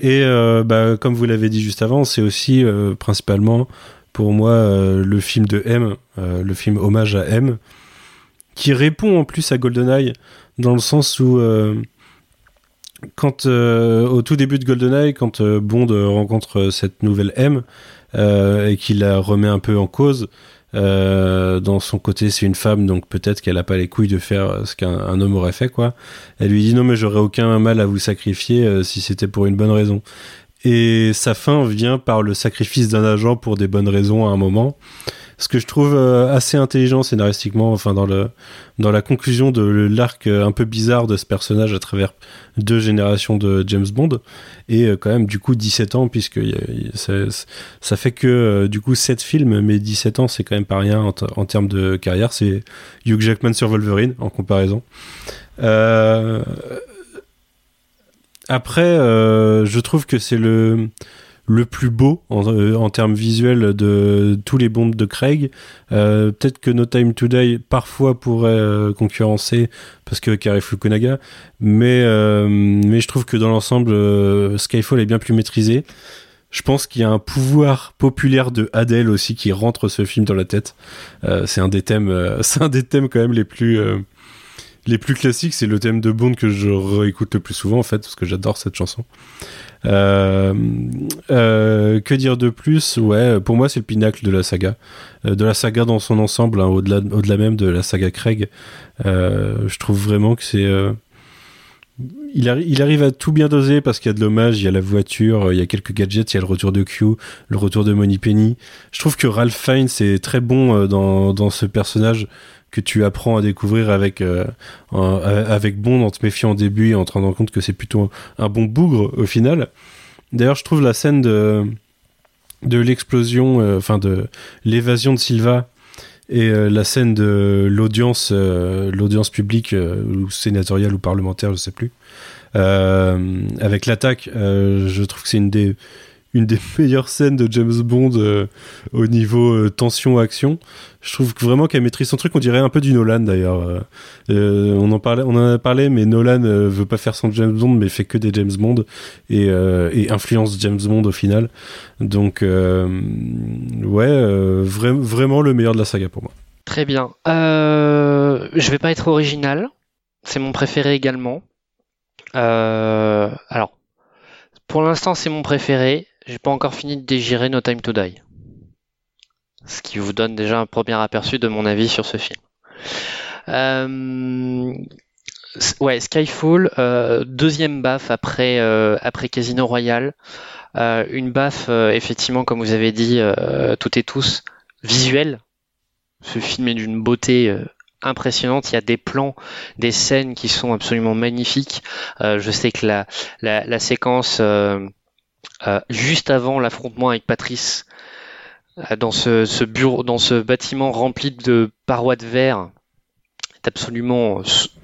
Et euh, bah, comme vous l'avez dit juste avant, c'est aussi euh, principalement pour moi euh, le film de M, euh, le film hommage à M, qui répond en plus à GoldenEye dans le sens où euh, quand au tout début de GoldenEye, quand Bond rencontre cette nouvelle M et qu'il la remet un peu en cause, dans son côté, c'est une femme, donc peut-être qu'elle a pas les couilles de faire ce qu'un homme aurait fait, quoi. Elle lui dit non, mais j'aurais aucun mal à vous sacrifier si c'était pour une bonne raison. Et sa fin vient par le sacrifice d'un agent pour des bonnes raisons à un moment. Ce que je trouve euh, assez intelligent scénaristiquement, enfin dans le dans la conclusion de l'arc euh, un peu bizarre de ce personnage à travers deux générations de James Bond. Et euh, quand même du coup 17 ans puisque ça, fait que du coup 7 films mais 17 ans c'est quand même pas rien en, en termes de carrière. C'est Hugh Jackman sur Wolverine en comparaison. Euh, après euh, je trouve que c'est le le plus beau en, euh, en, termes visuels de tous les bombes de Craig. Euh, Peut-être que No Time Today parfois pourrait euh, concurrencer parce que Kari Fukunaga, mais euh, mais je trouve que dans l'ensemble euh, Skyfall est bien plus maîtrisé. Je pense qu'il y a un pouvoir populaire de Adele aussi qui rentre ce film dans la tête. c'est un des thèmes, *laughs* c'est un des thèmes quand même les plus les plus classiques, c'est le thème de Bond que je réécoute le plus souvent en fait, parce que j'adore cette chanson. Euh, euh, que dire de plus? Ouais, pour moi c'est le pinacle de la saga, Euh, de la saga dans son ensemble, hein, au-delà, au-delà même de la saga Craig. Je trouve vraiment que c'est il, arri- il arrive à tout bien doser parce qu'il y a de l'hommage, il y a la voiture, il y a quelques gadgets, il y a le retour de Q, le retour de Moneypenny. Je trouve que Ralph Fiennes est très bon dans, dans ce personnage que tu apprends à découvrir avec, euh, en- avec Bond en te méfiant au début et en te rendant compte que c'est plutôt un bon bougre au final. D'ailleurs, je trouve la scène de, de l'explosion, euh, enfin de l'évasion de Silva et euh, la scène de l'audience, euh, l'audience publique euh, ou sénatoriale ou parlementaire, je sais plus, euh, avec l'attaque, euh, je trouve que c'est une des une des *laughs* meilleures scènes de James Bond euh, au niveau euh, tension action. Je trouve vraiment qu'elle maîtrise son truc. On dirait un peu du Nolan d'ailleurs. Euh, on en a parlé, mais Nolan veut pas faire son James Bond, mais fait que des James Bond et, influence James Bond au final. Donc ouais, vra- vraiment le meilleur de la saga pour moi. Très bien. Je vais pas être original. C'est mon préféré également. Alors, pour l'instant, c'est mon préféré. J'ai pas encore fini de digérer No Time to Die. Ce qui vous donne déjà un premier aperçu de mon avis sur ce film. Euh, ouais, Skyfall, euh, deuxième baffe après, euh, après Casino Royale. Euh, une baffe, euh, effectivement, comme vous avez dit, euh, toutes et tous, visuelle. Ce film est d'une beauté impressionnante. Il y a des plans, des scènes qui sont absolument magnifiques. Euh, je sais que la, la, la séquence euh, euh, juste avant l'affrontement avec Patrice, euh, dans ce, ce bureau, dans ce bâtiment rempli de parois de verre, est absolument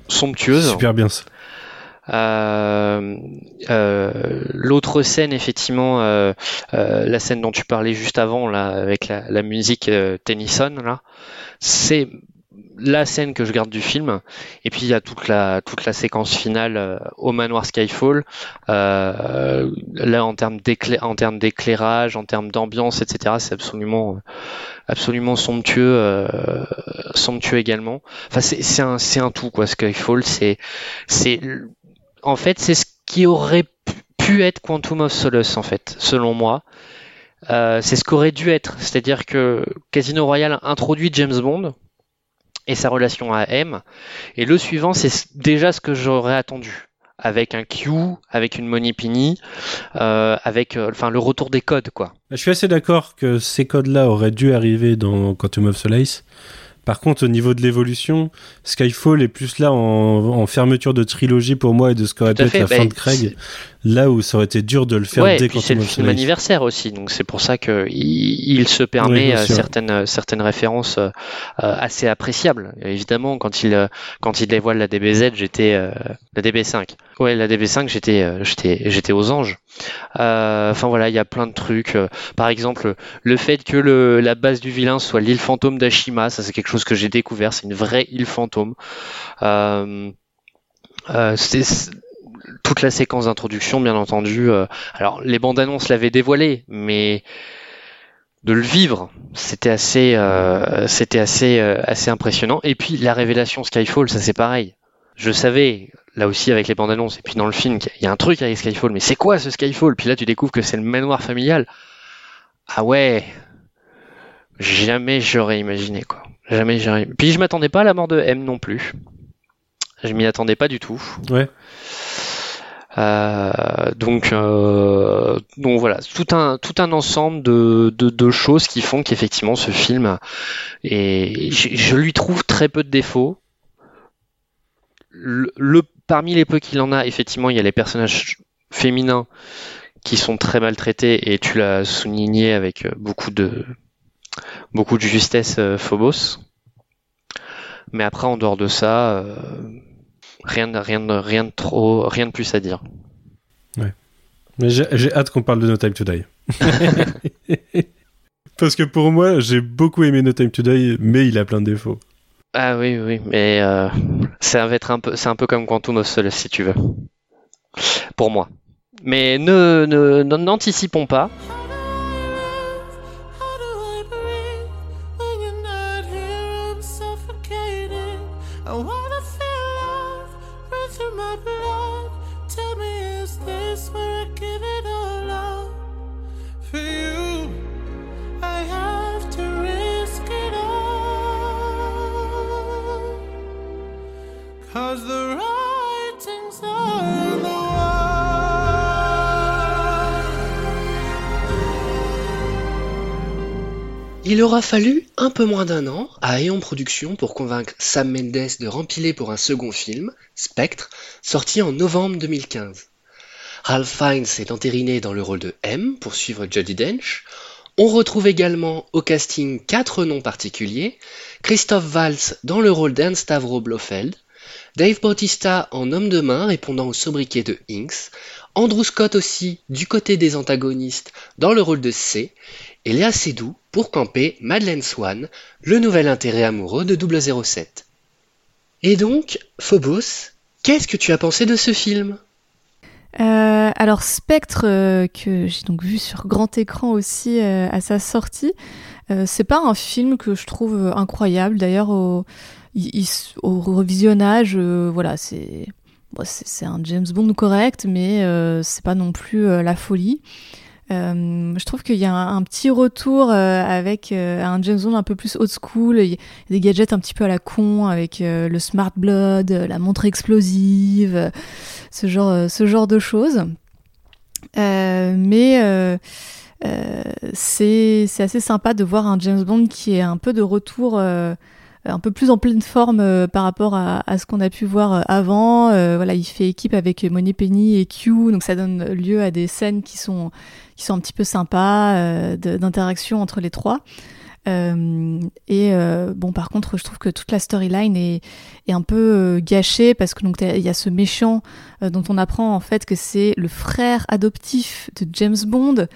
somptueuse. Super bien ça. Euh, euh, L'autre scène, effectivement, euh, la scène dont tu parlais juste avant, là, avec la, la musique Tennyson, là, c'est la scène que je garde du film. Et puis il y a toute la toute la séquence finale euh, au manoir Skyfall. Euh, là, en termes d'éclairage, en termes d'ambiance, etc., c'est absolument absolument somptueux, euh, somptueux également. Enfin, c'est un c'est un tout quoi. Skyfall, c'est c'est en fait, c'est ce qui aurait pu- pu être Quantum of Solace, en fait, selon moi. Euh, c'est ce qu'aurait dû être. C'est-à-dire que Casino Royale introduit James Bond et sa relation à M. Et le suivant, c'est déjà ce que j'aurais attendu. Avec un Q, avec une Moneypenny, euh, avec euh, enfin le retour des codes, quoi. Je suis assez d'accord que ces codes-là auraient dû arriver dans Quantum of Solace. Par contre, au niveau de l'évolution, Skyfall est plus là en, en fermeture de trilogie pour moi et de ce qu'aurait pu être la fin bah, de Craig. Là où ça aurait été dur de le faire ouais, dès puis c'est le film anniversaire aussi, donc c'est pour ça que il, il se permet euh, certaines certaines références euh, euh, assez appréciables. Évidemment, quand il euh, quand il dévoile la DBZ, j'étais euh, la DB5. Ouais, la DB5, j'étais euh, j'étais j'étais aux anges. Euh, Enfin voilà, il y a plein de trucs. euh, Par exemple, le fait que le, la base du vilain soit l'île fantôme d'Ashima, ça c'est quelque chose que j'ai découvert. C'est une vraie île fantôme. Euh, euh, c'est c'est- toute la séquence d'introduction, bien entendu. euh, alors, les bandes annonces l'avaient dévoilé, mais de le vivre, c'était assez, euh, c'était assez, euh, assez impressionnant. Et puis la révélation Skyfall, ça c'est pareil. Je savais, là aussi avec les bandes annonces, et puis dans le film, qu'il y a un truc avec Skyfall. Mais c'est quoi ce Skyfall? Puis là, tu découvres que c'est le manoir familial. Ah ouais, jamais j'aurais imaginé quoi. Jamais j'aurais. Puis je m'attendais pas à la mort de M non plus. Je m'y attendais pas du tout. Ouais. Euh, donc, euh, donc voilà, tout un tout un ensemble de, de, de choses qui font qu'effectivement ce film et je, je lui trouve très peu de défauts. Le, le- parmi les peu qu'il en a, effectivement, il y a les personnages féminins qui sont très maltraités et tu l'as souligné avec beaucoup de beaucoup de justesse, euh, Phobos. Mais après, en dehors de ça. euh, rien de, rien de, rien de trop, rien de plus à dire. Mais j'ai j'ai hâte qu'on parle de No Time to Die. *laughs* Parce que pour moi, j'ai beaucoup aimé No Time to Die, mais il a plein de défauts. Ah oui, oui, mais euh, ça va être un peu, c'est un peu comme Quantum of Solace si tu veux. Pour moi. Mais ne, ne, ne- n'anticipons pas. Il aura fallu un peu moins d'un an à Aeon Productions pour convaincre Sam Mendes de rempiler pour un second film, Spectre, sorti en novembre 2015. Ralph Fiennes est entériné dans le rôle de M pour suivre Judi Dench. On retrouve également au casting quatre noms particuliers Christophe Valls dans le rôle d'Ernst Stavro Blofeld, Dave Bautista en homme de main répondant au sobriquet de Inks, Andrew Scott aussi du côté des antagonistes dans le rôle de C, et Léa Seydoux pour camper Madeleine Swan, le nouvel intérêt amoureux de 007. Et donc, Phobos, qu'est-ce que tu as pensé de ce film? Euh, alors Spectre, euh, que j'ai donc vu sur grand écran aussi euh, à sa sortie, c'est pas un film que je trouve incroyable. D'ailleurs, au, revisionnage, voilà, c'est c'est un James Bond correct, mais c'est pas non plus la folie. Euh, je trouve qu'il y a un, petit retour euh, avec euh, un James Bond un peu plus old school. Des gadgets un petit peu à la con avec le smart blood, la montre explosive, ce genre, de choses. Mais c'est assez sympa de voir un James Bond qui est un peu de retour. Un peu plus en pleine forme euh, par rapport à, ce qu'on a pu voir euh, avant. Euh, voilà, il fait équipe avec Money Penny et Q, donc ça donne lieu à des scènes qui sont qui sont un petit peu sympas d'interaction entre les trois. Euh, et euh, bon, par contre, je trouve que toute la storyline est, est un peu gâchée parce que donc il y a ce méchant dont on apprend en fait que c'est le frère adoptif de James Bond,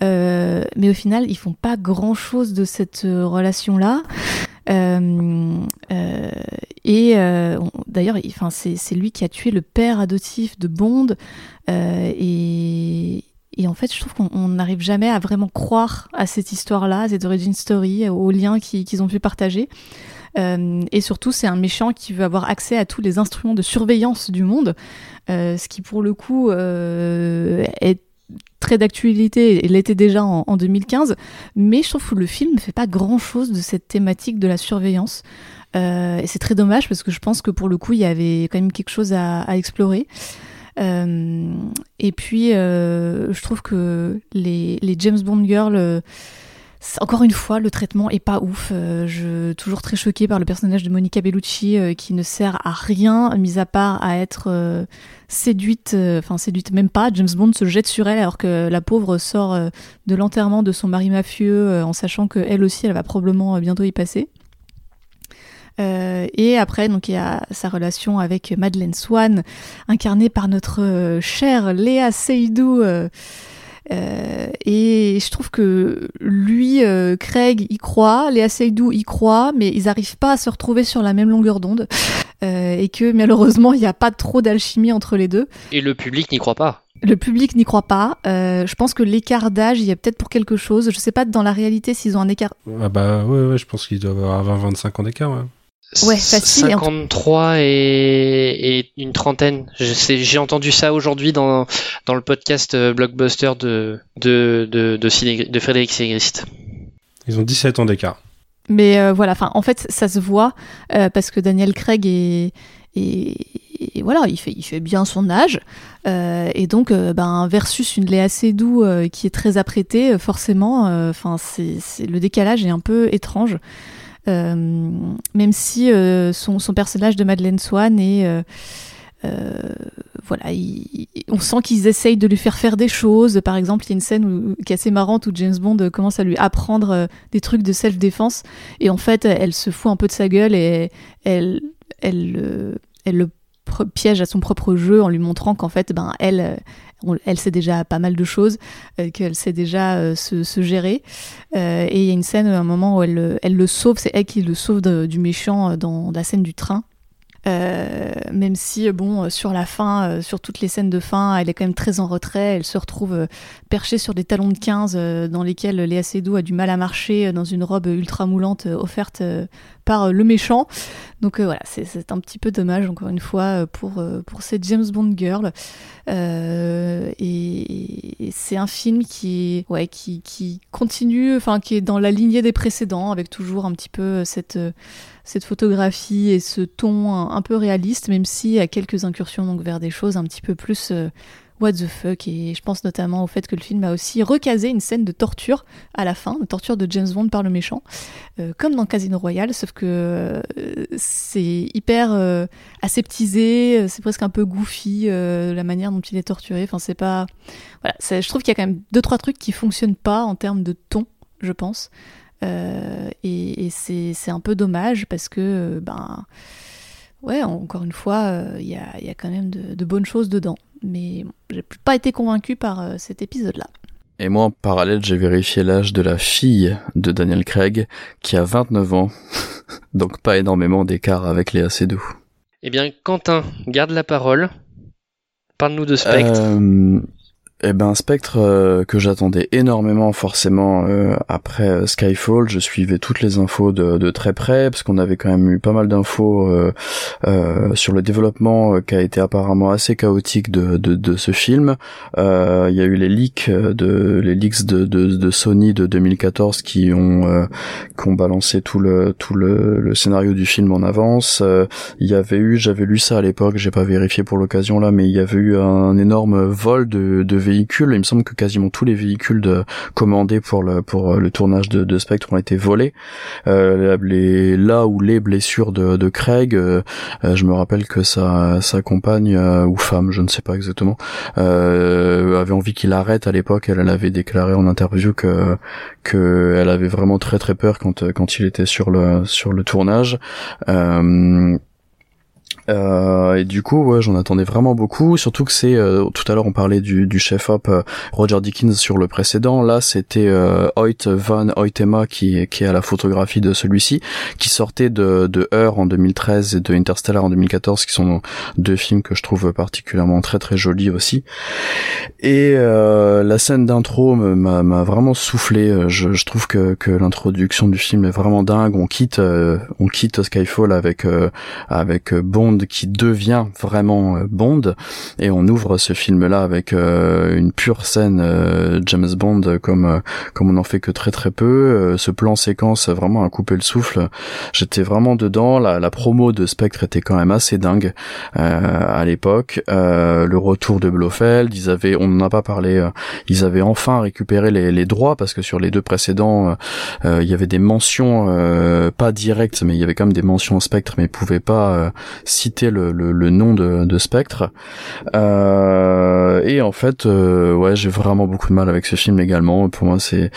mais au final, ils font pas grand chose de cette euh, relation-là. Euh, euh, et euh, d'ailleurs, il- enfin, c'est lui qui a tué le père adoptif de Bond. Et, en fait, je trouve qu'on on n'arrive jamais à vraiment croire à cette histoire-là, à cette origin story, aux liens qui- qu'ils ont pu partager. Et surtout, c'est un méchant qui veut avoir accès à tous les instruments de surveillance du monde, ce qui pour le coup est très d'actualité, et l'était déjà en, en 2015, mais je trouve que le film ne fait pas grand-chose de cette thématique de la surveillance. Euh, et c'est très dommage parce que je pense que pour le coup, il y avait quand même quelque chose à, explorer. Euh, et puis, euh, je trouve que les, James Bond Girls, encore une fois, le traitement est pas ouf. Euh, toujours très choquée par le personnage de Monica Bellucci euh, qui ne sert à rien, mis à part à être euh, séduite, enfin séduite même pas. James Bond se jette sur elle alors que la pauvre sort de l'enterrement de son mari mafieux en sachant que elle aussi, elle va probablement bientôt y passer. Et après, donc il y a sa relation avec Madeleine Swan, incarnée par notre chère Léa Seydoux. Euh, et je trouve que lui, euh, Craig, y croit, Léa Seydoux y croit, mais ils n'arrivent pas à se retrouver sur la même longueur d'onde. Euh, et que malheureusement, il n'y a pas trop d'alchimie entre les deux. Et le public n'y croit pas. Le public n'y croit pas. Euh, je pense que l'écart d'âge, il y a peut-être pour quelque chose. Je sais pas dans la réalité s'ils ont un écart. Ah bah ouais, ouais, je pense qu'ils doivent avoir 20-25 ans d'écart. Ouais. Ouais, facile. Et en tout- 53 et, et une trentaine. Je sais- J'ai entendu ça aujourd'hui dans, dans le podcast euh, Blockbuster de, de, de, de, Ciné- de Frédéric Ségrist. Ils ont 17 ans d'écart. Mais euh, voilà, enfin, en fait, ça se voit euh, parce que Daniel Craig est, est- est- voilà, il fait, il fait bien son âge, Euh, et donc, euh, ben, versus une Léa Seydoux euh, qui est très apprêtée, forcément, euh, enfin, c'est- le décalage est un peu étrange. Euh, même si euh, son, son personnage de Madeleine Swan est euh, voilà, il- il- on sent qu'ils essayent de lui faire faire des choses. Par exemple, il y a une scène où- qui est assez marrante où James Bond commence à lui apprendre des trucs de self-défense et en fait, elle se fout un peu de sa gueule et elle, elle, elle le piège à son propre jeu en lui montrant qu'en fait, ben, elle, elle sait déjà pas mal de choses, euh, qu'elle sait déjà euh, se, gérer. Euh, et il y a une scène, un moment où elle, elle le sauve, c'est elle qui le sauve du méchant dans la scène du train. Euh, même si, bon, sur la fin, sur toutes les scènes de fin, elle est quand même très en retrait. Elle se retrouve perchée sur des talons de 15 dans lesquels Léa Seydoux a du mal à marcher dans une robe ultra moulante offerte par le méchant. Donc voilà, c'est un petit peu dommage, encore une fois, pour, pour cette James Bond girl. et, c'est un film qui, ouais, qui, qui continue, enfin, qui est dans la lignée des précédents, avec toujours un petit peu cette cette photographie et ce ton un, peu réaliste, même y a quelques incursions donc vers des choses un petit peu plus euh, what the fuck. Et je pense notamment au fait que le film a aussi recasé une scène de torture à la fin, de torture de James Bond par le méchant, euh, comme dans Casino Royale, sauf que euh, c'est hyper aseptisé, c'est presque un peu goofy la manière dont il est torturé. Enfin, c'est pas. Voilà, je trouve qu'il y a quand même deux trois trucs qui fonctionnent pas en termes de ton, je pense. Euh, et, c'est un peu dommage parce que, euh, ben, ouais, encore une fois, euh, il y, a, y, a, quand même de, bonnes choses dedans. Mais j'ai pas été convaincu par cet épisode-là. Et moi, en parallèle, j'ai vérifié l'âge de la fille de Daniel Craig, qui a 29 ans. *laughs* Donc pas énormément d'écart avec Léa Seydoux. Eh bien, Quentin, garde la parole. Parle-nous de Spectre. Eh ben Spectre euh, que j'attendais énormément forcément euh, après euh, Skyfall, je suivais toutes les infos de, de très près parce qu'on avait quand même eu pas mal d'infos sur le développement qui a été apparemment assez chaotique de, de, de ce film. Il y a eu les leaks de les leaks de, de, de Sony de 2014 qui ont qui ont balancé tout le tout le, le scénario du film en avance. Il y avait eu, j'avais lu ça à l'époque, j'ai pas vérifié pour l'occasion là, mais il y avait eu un énorme vol de, de Il me semble que quasiment tous les véhicules de, commandés pour le pour euh, le tournage de, Spectre ont été volés. Euh, les, là où les blessures de, de Craig, euh, euh, je me rappelle que sa sa compagne ou femme, je ne sais pas exactement, avait envie qu'il arrête à l'époque. Elle, elle avait déclaré en interview que que elle avait vraiment très très peur quand quand il était sur le sur le tournage. Euh, euh, et du coup, ouais, j'en attendais vraiment beaucoup. Surtout que c'est euh, tout à l'heure on parlait du, du chef op euh, Roger Dickens sur le précédent. Là, c'était Hoyt van Hoytema qui, qui est à la photographie de celui-ci, qui sortait de, de Heure en 2013 et de Interstellar en 2014, qui sont deux films que je trouve particulièrement très très jolis aussi. Et la scène d'intro m'a vraiment soufflé. Je, je trouve que, que l'introduction du film est vraiment dingue. On quitte on quitte Skyfall avec avec Bond qui devient vraiment euh, Bond. Et on ouvre ce film là avec euh, une pure scène euh, James Bond comme comme on en fait que très très peu. Ce plan séquence vraiment a coupé le souffle. J'étais vraiment dedans. La, promo de Spectre était quand même assez dingue à l'époque. Le retour de Blofeld ils avaient on n'en a pas parlé ils avaient enfin récupéré les, les, droits parce que sur les deux précédents il y avait des mentions pas directes mais il y avait quand même des mentions Spectre mais ils pouvaient pas citer le, le, nom de, de Spectre. Euh, et en fait, euh, ouais, j'ai vraiment beaucoup de mal avec ce film également. Pour moi, c'est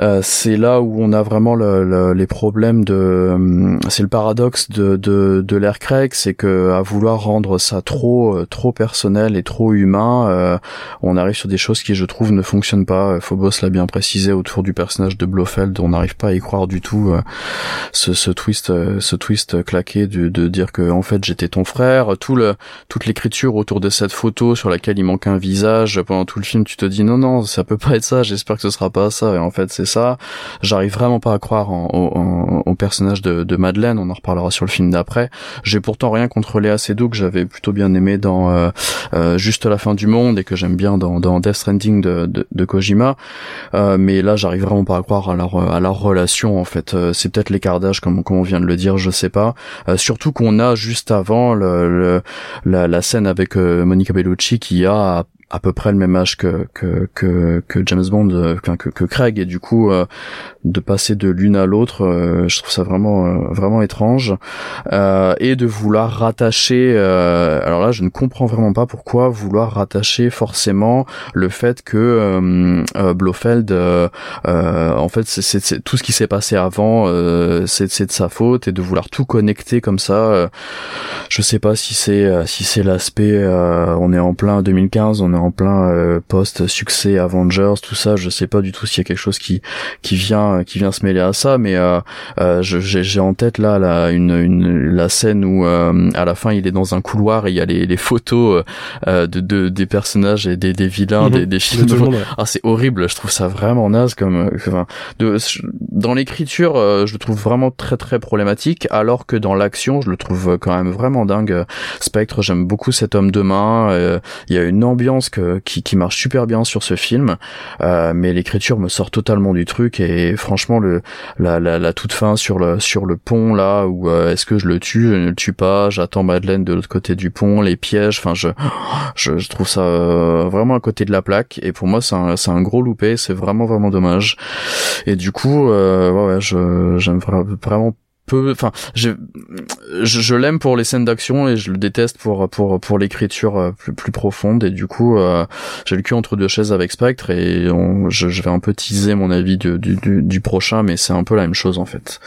euh, c'est là où on a vraiment le, les problèmes de. Euh, c'est le paradoxe de de, de l'air Craig, c'est que à vouloir rendre ça trop euh, trop personnel et trop humain, euh, on arrive sur des choses qui, je trouve, ne fonctionnent pas. Phobos l'a bien précisé autour du personnage de Blofeld, on n'arrive pas à y croire du tout. ce, ce twist, ce twist claqué de, de dire que en fait j'étais ton frère, tout le, toute l'écriture autour de cette photo sur laquelle il manque un visage pendant tout le film, tu te dis non non ça peut pas être ça, j'espère que ce sera pas ça et en fait c'est ça. J'arrive vraiment pas à croire en, au personnage de, de, Madeleine, on en reparlera sur le film d'après. J'ai pourtant rien contre Léa Seydoux que j'avais plutôt bien aimé dans euh, euh, Juste la fin du monde et que j'aime bien dans, dans Death Stranding de, de, de Kojima, euh, mais là j'arrive vraiment pas à croire à leur à leur relation en fait. c'est peut-être l'écartage comme comme on vient de le dire, je sais pas. surtout qu'on a juste avant le, la, la, scène avec euh, Monica Bellucci qui a à peu près le même âge que que que, que James Bond, euh, que, que Craig, et du coup euh, de passer de l'une à l'autre, euh, je trouve ça vraiment vraiment étrange, et de vouloir rattacher. alors là, je ne comprends vraiment pas pourquoi vouloir rattacher forcément le fait que Blofeld, en fait, c'est tout ce qui s'est passé avant, c'est de sa faute, et de vouloir tout connecter comme ça. je sais pas si c'est euh, si c'est l'aspect euh, on est en plein 2015 on est en plein euh, post succès Avengers tout ça je sais pas du tout s'il y a quelque chose qui qui vient qui vient se mêler à ça mais j'ai en tête là la une, une la scène où à la fin il est dans un couloir et il y a les, les photos de, de, des personnages et des, des vilains Mhm. des, des films De tout le monde, ouais. ah c'est horrible je trouve ça vraiment naze comme enfin, de, dans l'écriture je le trouve vraiment très très problématique alors que dans l'action je le trouve quand même vraiment dingue Spectre j'aime beaucoup cet homme de main euh, il y a une ambiance que, qui, qui marche super bien sur ce film euh, mais l'écriture me sort totalement du truc et franchement le la, la, la toute fin sur le sur le pont là où euh, est-ce que je le tue je ne le tue pas j'attends Madeleine de l'autre côté du pont les pièges enfin je, je je trouve ça euh, vraiment à côté de la plaque et pour moi c'est un c'est un gros loupé c'est vraiment vraiment dommage. Et du coup euh, ouais, ouais je j'aime vra- vraiment je je, l'aime pour les scènes d'action et je le déteste pour pour pour l'écriture euh, plus plus profonde. Et du coup euh, j'ai le cul entre deux chaises avec Spectre et je, vais un peu teaser mon avis du, du, du prochain mais c'est un peu la même chose en fait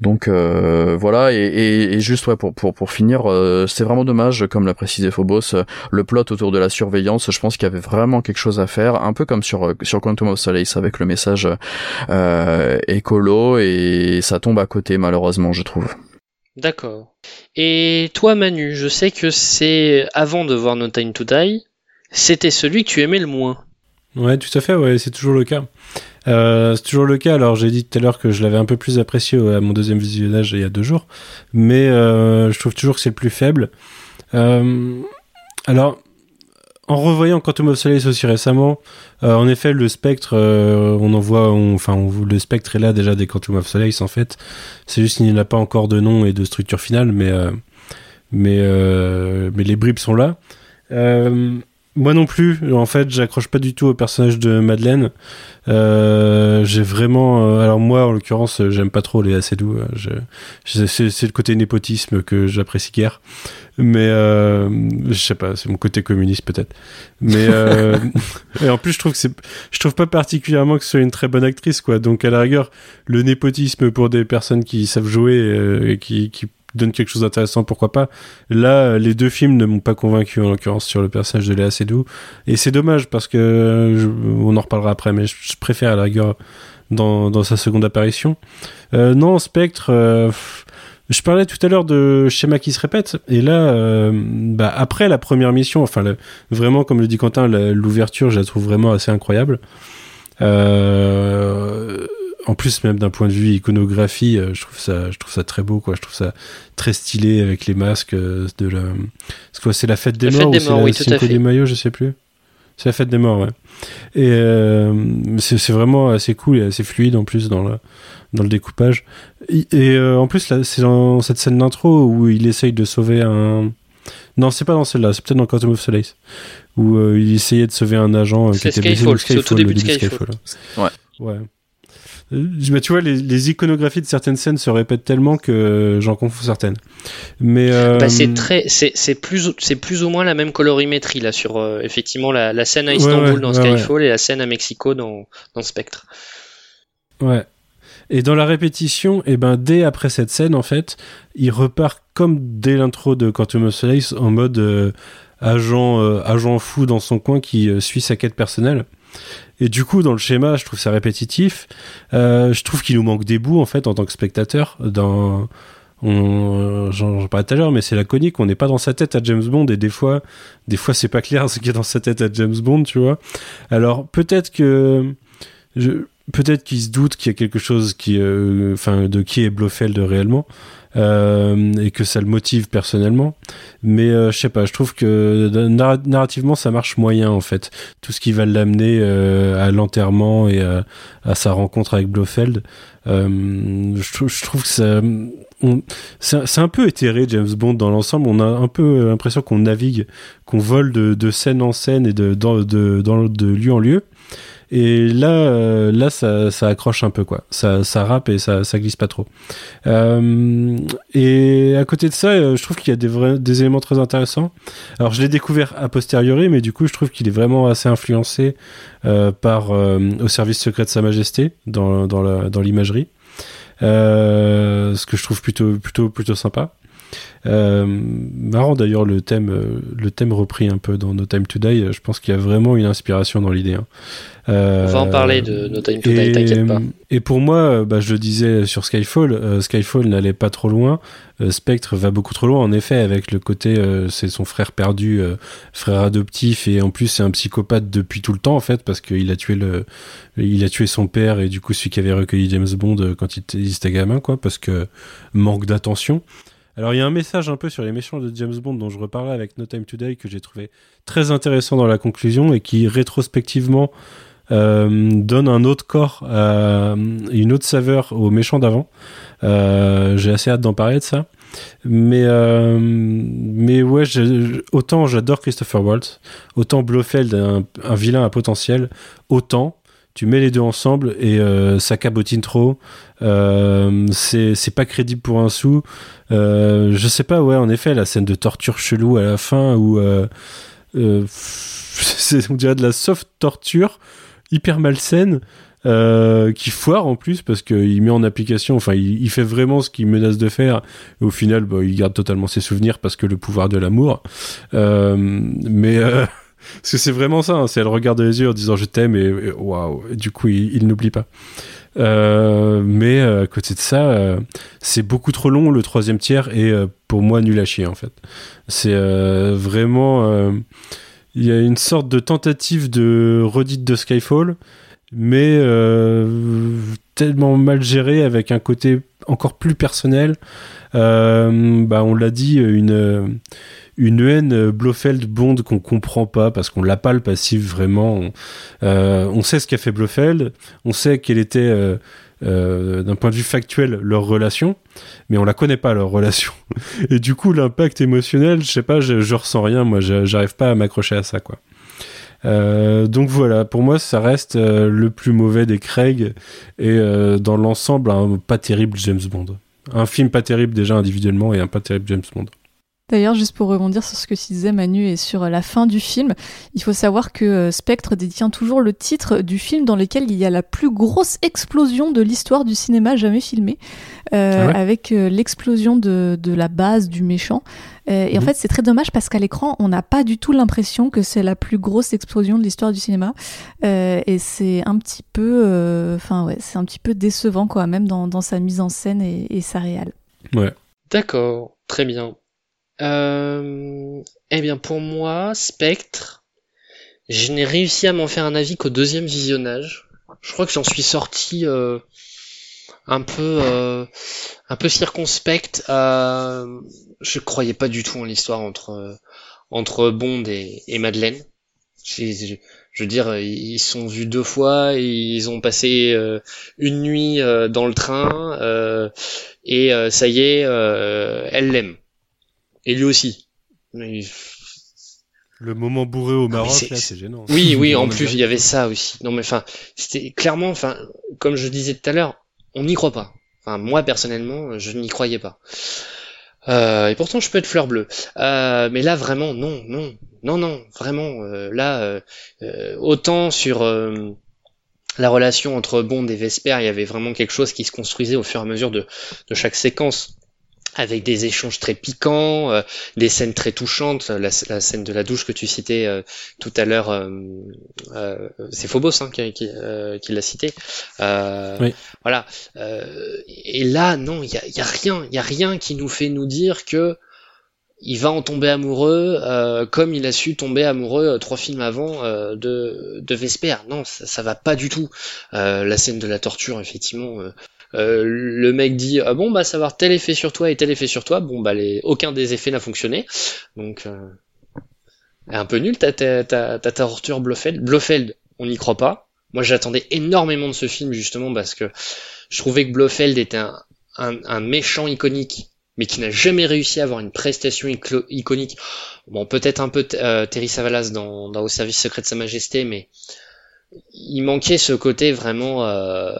donc euh, voilà et, et, et juste ouais pour pour pour finir euh, c'est vraiment dommage comme l'a précisé Phobos euh, le plot autour de la surveillance je pense qu'il y avait vraiment quelque chose à faire un peu comme sur sur Quantum of Solace avec le message euh, écolo et ça tombe à côté malheureusement je trouve D'accord. Et toi, Manu, je sais que c'est avant de voir No Time to Die, c'était celui que tu aimais le moins. Ouais, tout à fait, ouais, c'est toujours le cas. Euh, c'est toujours le cas. Alors, j'ai dit tout à l'heure que je l'avais un peu plus apprécié à mon deuxième visionnage il y a deux jours, mais euh, je trouve toujours que c'est le plus faible. Euh, alors, en revoyant Quantum of Solace aussi récemment, euh, en effet, le spectre, euh, on en voit, enfin, le spectre est là déjà des Quantum of Solace en fait. C'est juste qu'il n'a pas encore de nom et de structure finale, mais mais mais les bribes sont là. Euh, moi non plus, en fait, j'accroche pas du tout au personnage de Madeleine. Euh, j'ai vraiment, euh, alors moi en l'occurrence, j'aime pas trop les assez doux. c'est le côté népotisme que j'apprécie guère. Mais euh, je sais pas, c'est mon côté communiste peut-être. Mais euh, *laughs* et en plus, je trouve que c'est, je trouve pas particulièrement que ce soit une très bonne actrice, quoi. Donc à la rigueur, le népotisme pour des personnes qui savent jouer euh, et qui, qui donnent quelque chose d'intéressant, pourquoi pas. Là, les deux films ne m'ont pas convaincu en l'occurrence sur le personnage de Léa Seydoux. Et c'est dommage parce que on en reparlera après, mais je, préfère à la rigueur dans, dans sa seconde apparition. Euh, non, Spectre. euh, je parlais tout à l'heure de schéma qui se répète, et là, euh, bah, après la première mission, enfin, vraiment, comme le dit Quentin, l'ouverture, je la trouve vraiment assez incroyable. Euh, en plus, même d'un point de vue iconographie, euh, je trouve ça, je trouve ça très beau, quoi. Je trouve ça très stylé avec les masques euh, de la. C'est quoi C'est la fête des La morts fête ou des c'est morts, la oui, tout à Cinco fait. de Mayo, je sais plus. C'est la fête des morts, ouais. Et euh, c'est c'est vraiment assez cool et assez fluide en plus dans le, dans le découpage. Et, et, euh, en plus, là, c'est dans cette scène d'intro où il essaye de sauver un. Non, c'est pas dans celle-là, c'est peut-être dans Quantum of Solace. Où euh, il essayait de sauver un agent euh, qui C'est était blessé Skyfall, au tout début de le Skyfall. Ouais. Ouais. Bah, tu vois, les, les iconographies de certaines scènes se répètent tellement que j'en confonds certaines. Mais euh, Bah, c'est très, c'est, plus, c'est plus ou moins la même colorimétrie là sur euh, effectivement la, la scène à Istanbul ouais, dans ouais, Skyfall et la scène à Mexico dans, dans Spectre. Ouais. Et dans la répétition, et ben dès après cette scène, en fait, il repart comme dès l'intro de Quantum of Solace en mode euh, agent, agent fou dans son coin qui suit sa quête personnelle. Et du coup, dans le schéma, je trouve ça répétitif. Euh, je trouve qu'il nous manque des bouts en fait en tant que spectateur. Dans, on, j'en, j'en parlais tout à l'heure, mais c'est laconique. On n'est pas dans sa tête à James Bond et des fois, des fois, c'est pas clair *laughs* ce qu'il y a dans sa tête à James Bond, tu vois. Alors peut-être que peut-être qu'il se doute qu'il y a quelque chose qui, euh, enfin, de qui est Blofeld réellement, euh, et que ça le motive personnellement. Mais euh, je sais pas, je trouve que narra- narrativement ça marche moyen en fait. Tout ce qui va l'amener euh, à l'enterrement et à, sa rencontre avec Blofeld, euh, je, trou- je trouve que ça, c'est un peu éthéré James Bond dans l'ensemble. On a un peu l'impression qu'on navigue, qu'on vole de, de scène en scène et de, de, dans- de lieu en lieu. Et là, euh, là, ça, ça accroche un peu quoi. Ça, ça rappe et ça, ça glisse pas trop. Euh, et à côté de ça, euh, je trouve qu'il y a des vrais, des éléments très intéressants. Alors, je l'ai découvert a posteriori, mais du coup, je trouve qu'il est vraiment assez influencé par au service secret de Sa Majesté dans, dans la- dans l'imagerie. Euh, ce que je trouve plutôt, plutôt, plutôt sympa. Euh, marrant d'ailleurs le thème, euh, le thème repris un peu dans No Time to Die. Je pense qu'il y a vraiment une inspiration dans l'idée. hein. Euh, On va en parler de No Time to Die, et- t'inquiète pas. Et pour moi, bah, je le disais sur Skyfall, euh, Skyfall n'allait pas trop loin. Euh, Spectre va beaucoup trop loin, en effet, avec le côté, euh, c'est son frère perdu, euh, frère adoptif, et en plus c'est un psychopathe depuis tout le temps en fait, parce qu'il a tué le, il a tué son père et du coup celui qui avait recueilli James Bond euh, quand il était, il était gamin, quoi, parce que manque d'attention. Alors il y a un message un peu sur les méchants de James Bond dont je reparlerai avec No Time to Die que j'ai trouvé très intéressant dans la conclusion et qui rétrospectivement euh, donne un autre corps, euh, une autre saveur aux méchants d'avant. Euh, j'ai assez hâte d'en parler de ça. Mais, ouais, autant j'adore Christopher Waltz, autant Blofeld, un, un vilain à potentiel, autant tu mets les deux ensemble et euh, ça cabotine trop. Euh, c'est pas crédible pour un sou. Euh, je sais pas, ouais, en effet, la scène de torture chelou à la fin où euh, *laughs* c'est on dirait de la soft torture hyper malsaine qui foire en plus parce qu'il met en application, enfin il, fait vraiment ce qu'il menace de faire au final bah, il garde totalement ses souvenirs parce que le pouvoir de l'amour. Mais parce que c'est vraiment ça, hein, c'est elle regarde les yeux en disant je t'aime et waouh, du coup il, n'oublie pas. Euh, mais euh, à côté de ça, euh, c'est beaucoup trop long le troisième tiers et pour moi nul à chier en fait. C'est vraiment il y a une sorte de tentative de redite de Skyfall, mais tellement mal gérée avec un côté encore plus personnel. Bah, on l'a dit, une une haine Blofeld Bond qu'on comprend pas parce qu'on l'a pas le passif vraiment. On, euh, sait ce qu'a fait Blofeld, on sait quelle était euh, euh, d'un point de vue factuel leur relation, mais on la connaît pas leur relation. *laughs* Et du coup, l'impact émotionnel, je sais pas, je, je ressens rien. Moi, j'arrive pas à m'accrocher à ça, quoi. Euh, donc voilà, pour moi, ça reste euh, le plus mauvais des Craig et euh, dans l'ensemble, un pas terrible James Bond. Un film pas terrible déjà individuellement et un pas terrible James Bond. D'ailleurs, juste pour rebondir sur ce que tu disais Manu et sur la fin du film, il faut savoir que euh, Spectre détient toujours le titre du film dans lequel il y a la plus grosse explosion de l'histoire du cinéma jamais filmée, euh, Ah ouais avec euh, l'explosion de, de la base du méchant. Euh, et en Mhm. fait, c'est très dommage parce qu'à l'écran, on n'a pas du tout l'impression que c'est la plus grosse explosion de l'histoire du cinéma. Euh, et c'est un petit peu, euh, enfin ouais, c'est un petit peu décevant quoi, même dans, dans sa mise en scène et, et sa réal. Ouais. D'accord, très bien. Euh, eh bien, pour moi, Spectre, je n'ai réussi à m'en faire un avis qu'au deuxième visionnage. Je crois que j'en suis sorti euh, un peu, euh, un peu circonspect. Euh, je croyais pas du tout en l'histoire entre euh, Bond et, Madeleine. Je veux dire, ils sont vus deux fois, ils ont passé une nuit dans le train, et ça y est, elle l'aime. Et lui aussi. Mais- Le moment bourré au mais Maroc, c'est- là, c'est gênant. Oui, oui, en plus, il y avait ça aussi. Non, mais enfin, c'était clairement, enfin, comme je disais tout à l'heure, on n'y croit pas. Enfin, moi, personnellement, je n'y croyais pas. Euh, et pourtant, je peux être fleur bleue. Euh, mais là, vraiment, non, non, non, non, vraiment, euh, là, euh, euh, autant sur euh, la relation entre Bond et Vesper, il y avait vraiment quelque chose qui se construisait au fur et à mesure de, de chaque séquence avec des échanges très piquants, euh, des scènes très touchantes, la, la scène de la douche que tu citais euh, tout à l'heure, euh, euh, c'est Phobos hein, qui, qui, euh, qui l'a cité. Euh, Oui. Voilà. Euh, et là, non, il y a, y a rien, il y a rien qui nous fait nous dire que il va en tomber amoureux euh, comme il a su tomber amoureux euh, trois films avant euh, de, de Vesper. Non, ça, ça va pas du tout. Euh, la scène de la torture, effectivement. Euh, le mec dit ah bon bah ça va avoir tel effet sur toi et tel effet sur toi. Bon bah les, aucun des effets n'a fonctionné. Donc euh, un peu nul ta ta ta, ta torture Blofeld. Blofeld, on n'y croit pas. Moi j'attendais énormément de ce film justement parce que je trouvais que Blofeld était un, un, un méchant iconique mais qui n'a jamais réussi à avoir une prestation iconique. Bon, peut-être un peu euh, Terry Savalas dans, dans Au service secret de Sa Majesté, mais il manquait ce côté vraiment euh,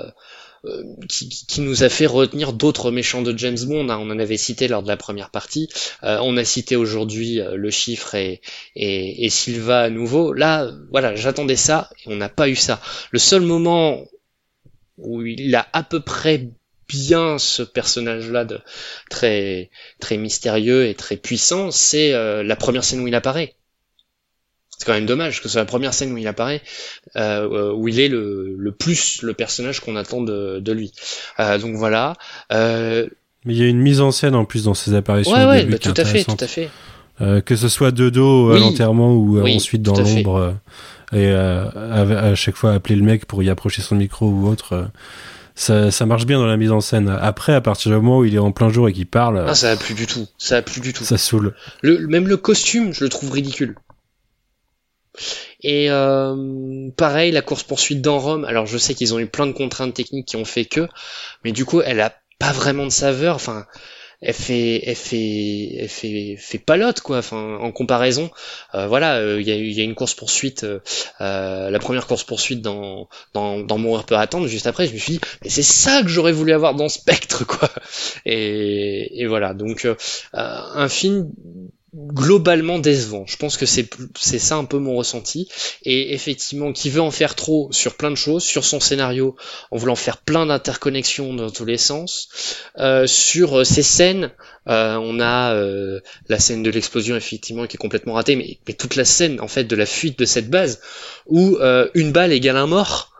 qui, qui- qui nous a fait retenir d'autres méchants de James Bond. hein. On en avait cité lors de la première partie. Euh, on a cité aujourd'hui euh, le chiffre et, et, et Silva à nouveau. Là, euh, voilà, j'attendais ça et on n'a pas eu ça. Le seul moment où il a à peu près bien ce personnage-là de très très mystérieux et très puissant, c'est euh, la première scène où il apparaît. C'est quand même dommage que ce soit la première scène où il apparaît, euh, où il est le, le plus le personnage qu'on attend de, de lui. Euh, donc voilà. Euh, Mais il y a une mise en scène en plus dans ses apparitions. ouais, au ouais, début bah, tout à fait, tout intéressante. à fait. Euh, que ce soit de dos à Oui. l'enterrement ou euh, Oui, ensuite dans à l'ombre euh, et euh, à, à chaque fois appeler le mec pour y approcher son micro ou autre. euh, ça, ça marche bien dans la mise en scène. Après, à partir du moment où il est en plein jour et qu'il parle, euh, Ah, ça a plus du tout. Ça a plus du tout. ça saoule. Le, même le costume, je le trouve ridicule. Et euh, pareil, la course poursuite dans Rome. Alors je sais qu'ils ont eu plein de contraintes techniques qui ont fait que, mais du coup, elle a pas vraiment de saveur. Enfin, elle fait, elle fait, elle fait, fait palote quoi. Enfin, en comparaison, euh, voilà, euh, il y, a, y une course poursuite, euh, la première course poursuite dans dans dans Mourir peut attendre. Juste après, je me suis dit, mais c'est ça que j'aurais voulu avoir dans Spectre quoi. Et, et voilà, donc un film globalement décevant. Je pense que c'est c'est ça un peu mon ressenti. Et effectivement, qui veut en faire trop sur plein de choses, sur son scénario, en voulant faire plein d'interconnexions dans tous les sens, euh, sur euh, ces scènes. euh, on a la scène de l'explosion effectivement qui est complètement ratée, mais, mais toute la scène en fait de la fuite de cette base où une balle égale un mort.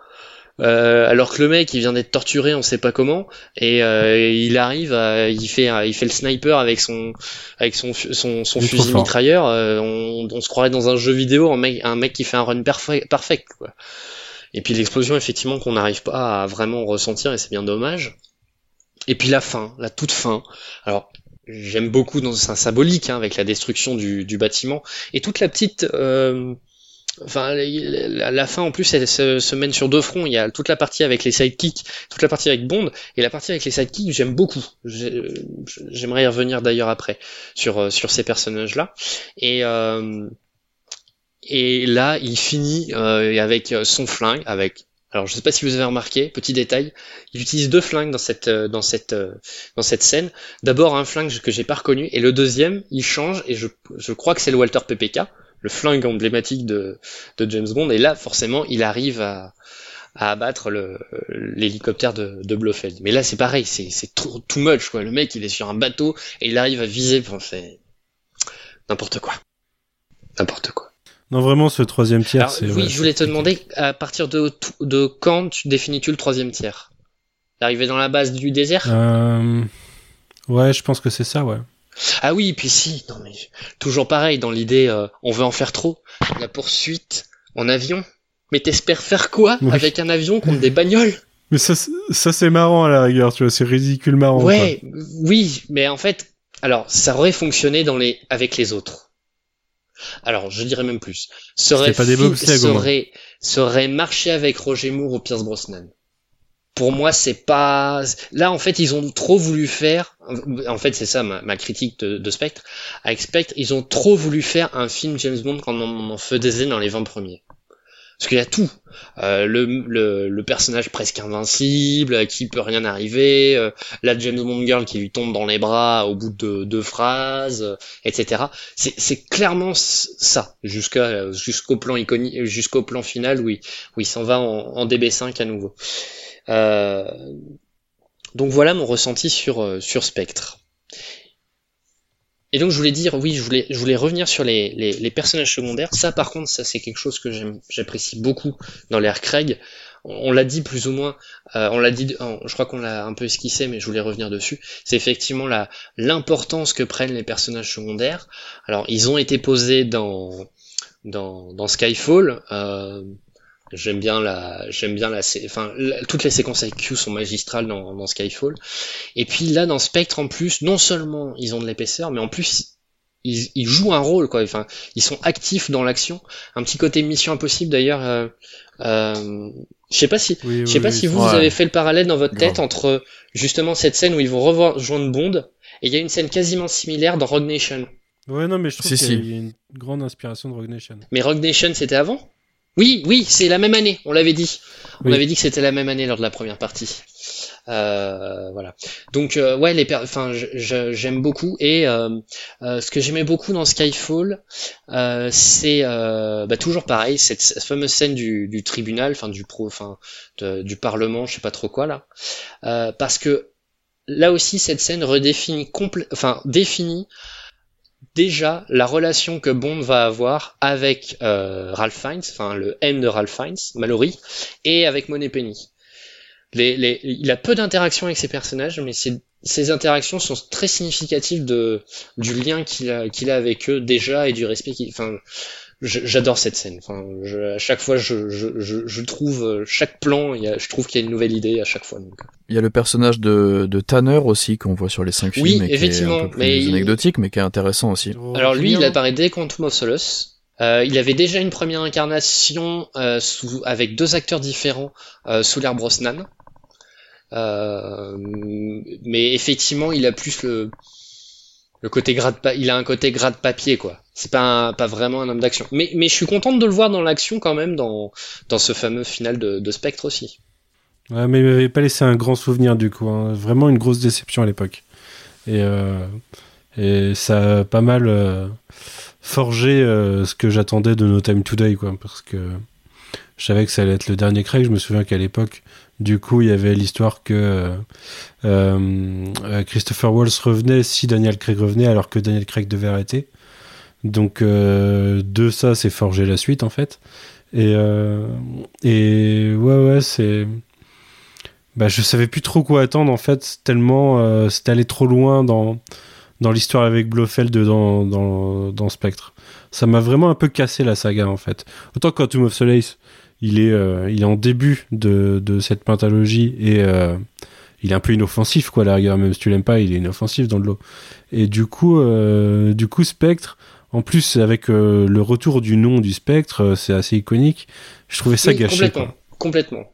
Euh, alors que le mec il vient d'être torturé on sait pas comment. Et euh, il arrive à- il fait il fait le sniper avec son avec son son, son fusil mitrailleur. Euh, on, on se croirait dans un jeu vidéo un mec un mec qui fait un run parfait parfait quoi. Et puis l'explosion effectivement qu'on n'arrive pas à vraiment ressentir et c'est bien dommage. Et puis la fin la toute fin. Alors j'aime beaucoup dans un symbolique hein, avec la destruction du, du bâtiment. Et toute la petite euh, Enfin, la, fin en plus, elle se, mène sur deux fronts. Il y a toute la partie avec les sidekicks, toute la partie avec Bond, et la partie avec les sidekicks, j'aime beaucoup. J'ai- J'aimerais y revenir d'ailleurs après sur euh, sur ces personnages-là. Et euh, et là, il finit euh, avec son flingue, avec alors je sais pas si vous avez remarqué, petit détail, il utilise deux flingues dans cette euh, dans cette euh, dans cette scène. D'abord un flingue que j'ai pas reconnu et le deuxième, il change et je je crois que c'est le Walter PPK, le flingue emblématique de de James Bond et là forcément, il arrive à à abattre l'hélicoptère de, de Blofeld. Mais là c'est pareil, c'est too, much quoi. Le mec, il est sur un bateau et il arrive à viser, enfin, c'est n'importe quoi. N'importe quoi. Non, vraiment, ce troisième tiers, c'est. oui, ouais, je voulais te demander à partir de, de quand tu définis-tu le troisième tiers? D'arriver dans la base du désert? Euh, Ouais, je pense que c'est ça, ouais. Ah oui, puis si, non mais toujours pareil dans l'idée, euh, on veut en faire trop. La poursuite en avion. Mais t'espères faire quoi Oui. avec un avion contre des bagnoles? Mais ça, c'est- ça c'est marrant à la rigueur, tu vois, c'est ridicule marrant. Ouais, oui, mais en fait, alors ça aurait fonctionné dans les avec les autres. Alors, je dirais même plus. C'était pas des marché avec Roger Moore ou Pierce Brosnan. Pour moi, c'est pas. Là, en fait, ils ont trop voulu faire. En fait, c'est ça ma, critique de, de Spectre. Avec Spectre, ils ont trop voulu faire un film James Bond quand on en faisait dans les 20 premiers. Parce qu'il y a tout. Euh, le, le, le personnage presque invincible, à qui peut rien arriver, euh, la James Bond girl qui lui tombe dans les bras au bout de deux phrases, euh, etc. C'est, clairement ça, jusqu'à, jusqu'au plan jusqu'au plan final où il, il s'en va en, en DB5 à nouveau. Euh, donc voilà mon ressenti sur, euh, sur Spectre. Et donc je voulais dire, oui, je voulais, je voulais revenir sur les, les, les personnages secondaires. Ça, par contre, ça c'est quelque chose que j'apprécie beaucoup dans l'ère Craig. On, on l'a dit plus ou moins, euh, on l'a dit, je crois qu'on l'a un peu esquissé, mais je voulais revenir dessus. C'est effectivement la l'importance que prennent les personnages secondaires. Alors, ils ont été posés dans dans, dans Skyfall. Euh, J'aime bien la, j'aime bien la, enfin, la- toutes les séquences avec Q sont magistrales dans, dans Skyfall. Et puis là, dans Spectre, en plus, non seulement ils ont de l'épaisseur, mais en plus, ils, ils jouent un rôle, quoi. Enfin, ils sont actifs dans l'action. Un petit côté Mission Impossible, d'ailleurs. Euh, euh, je sais pas si, Oui, je sais oui, pas oui, si vous, avez fait le parallèle dans votre tête entre justement cette scène où ils vont rejoindre Bond, et il y a une scène quasiment similaire dans Rogue Nation. Ouais, non, mais je trouve Si, qu'il si. y a- il y a une grande inspiration de Rogue Nation. Mais Rogue Nation, c'était avant? Oui, oui, c'est la même année, on l'avait dit. On Oui. avait dit que c'était la même année lors de la première partie. Euh, voilà. Donc euh, ouais, les, enfin, j'aime beaucoup et euh, euh, ce que j'aimais beaucoup dans Skyfall, euh, c'est euh, bah, toujours pareil, cette, cette fameuse scène du, du tribunal, enfin du pro, enfin du parlement, je sais pas trop quoi là, Euh, parce que là aussi, cette scène redéfinit enfin, définit déjà la relation que Bond va avoir avec euh, Ralph Fiennes, enfin le M de Ralph Fiennes, Mallory, et avec Moneypenny. Les, les, il a peu d'interactions avec ses personnages, mais ces interactions sont très significatives du lien qu'il a, avec eux déjà et du respect qu'il, enfin, j'adore cette scène. Enfin, je- à chaque fois, je, je, je, je trouve euh, chaque plan, il y a, je trouve qu'il y a une nouvelle idée à chaque fois. Donc. Il y a le personnage de, de Tanner aussi qu'on voit sur les cinq Oui, films et qui est effectivement, un peu plus mais il- anecdotique mais qui est intéressant aussi. Alors lui, il apparaît dès Quantum of Solace. Euh, il avait déjà une première incarnation euh, sous, avec deux acteurs différents euh, sous l'air Brosnan. Euh, mais effectivement, il a plus le, le côté grade il a un côté grade papier quoi. C'est pas pas vraiment un homme d'action. Mais mais je suis contente de le voir dans l'action quand même dans dans ce fameux final de, Spectre aussi. Ouais, mais il m'avait pas laissé un grand souvenir du coup. hein. Vraiment une grosse déception à l'époque. Et, euh, et ça a pas mal euh, forgé euh, ce que j'attendais de No Time Today, quoi. Parce que je savais que ça allait être le dernier Craig. Je me souviens qu'à l'époque, du coup, il y avait l'histoire que Christopher Waltz revenait si Daniel Craig revenait, alors que Daniel Craig devait arrêter. Donc euh, de ça, c'est forgé la suite en fait. Et, euh, et ouais, ouais, c'est. Bah, je savais plus trop quoi attendre en fait, tellement euh, c'était allé trop loin dans, dans l'histoire avec Blofeld dans, dans, dans Spectre. Ça m'a vraiment un peu cassé la saga en fait. Autant que Quantum of Solace, il est, euh, il est en début de, de cette pentalogie et il est un peu inoffensif quoi, la rigueur, même si tu l'aimes pas, il est inoffensif dans le lot. Et du coup, du coup Spectre, en plus avec euh, le retour du nom du Spectre, euh, c'est assez iconique. Je trouvais ça Oui, gâché. complètement, quoi. complètement.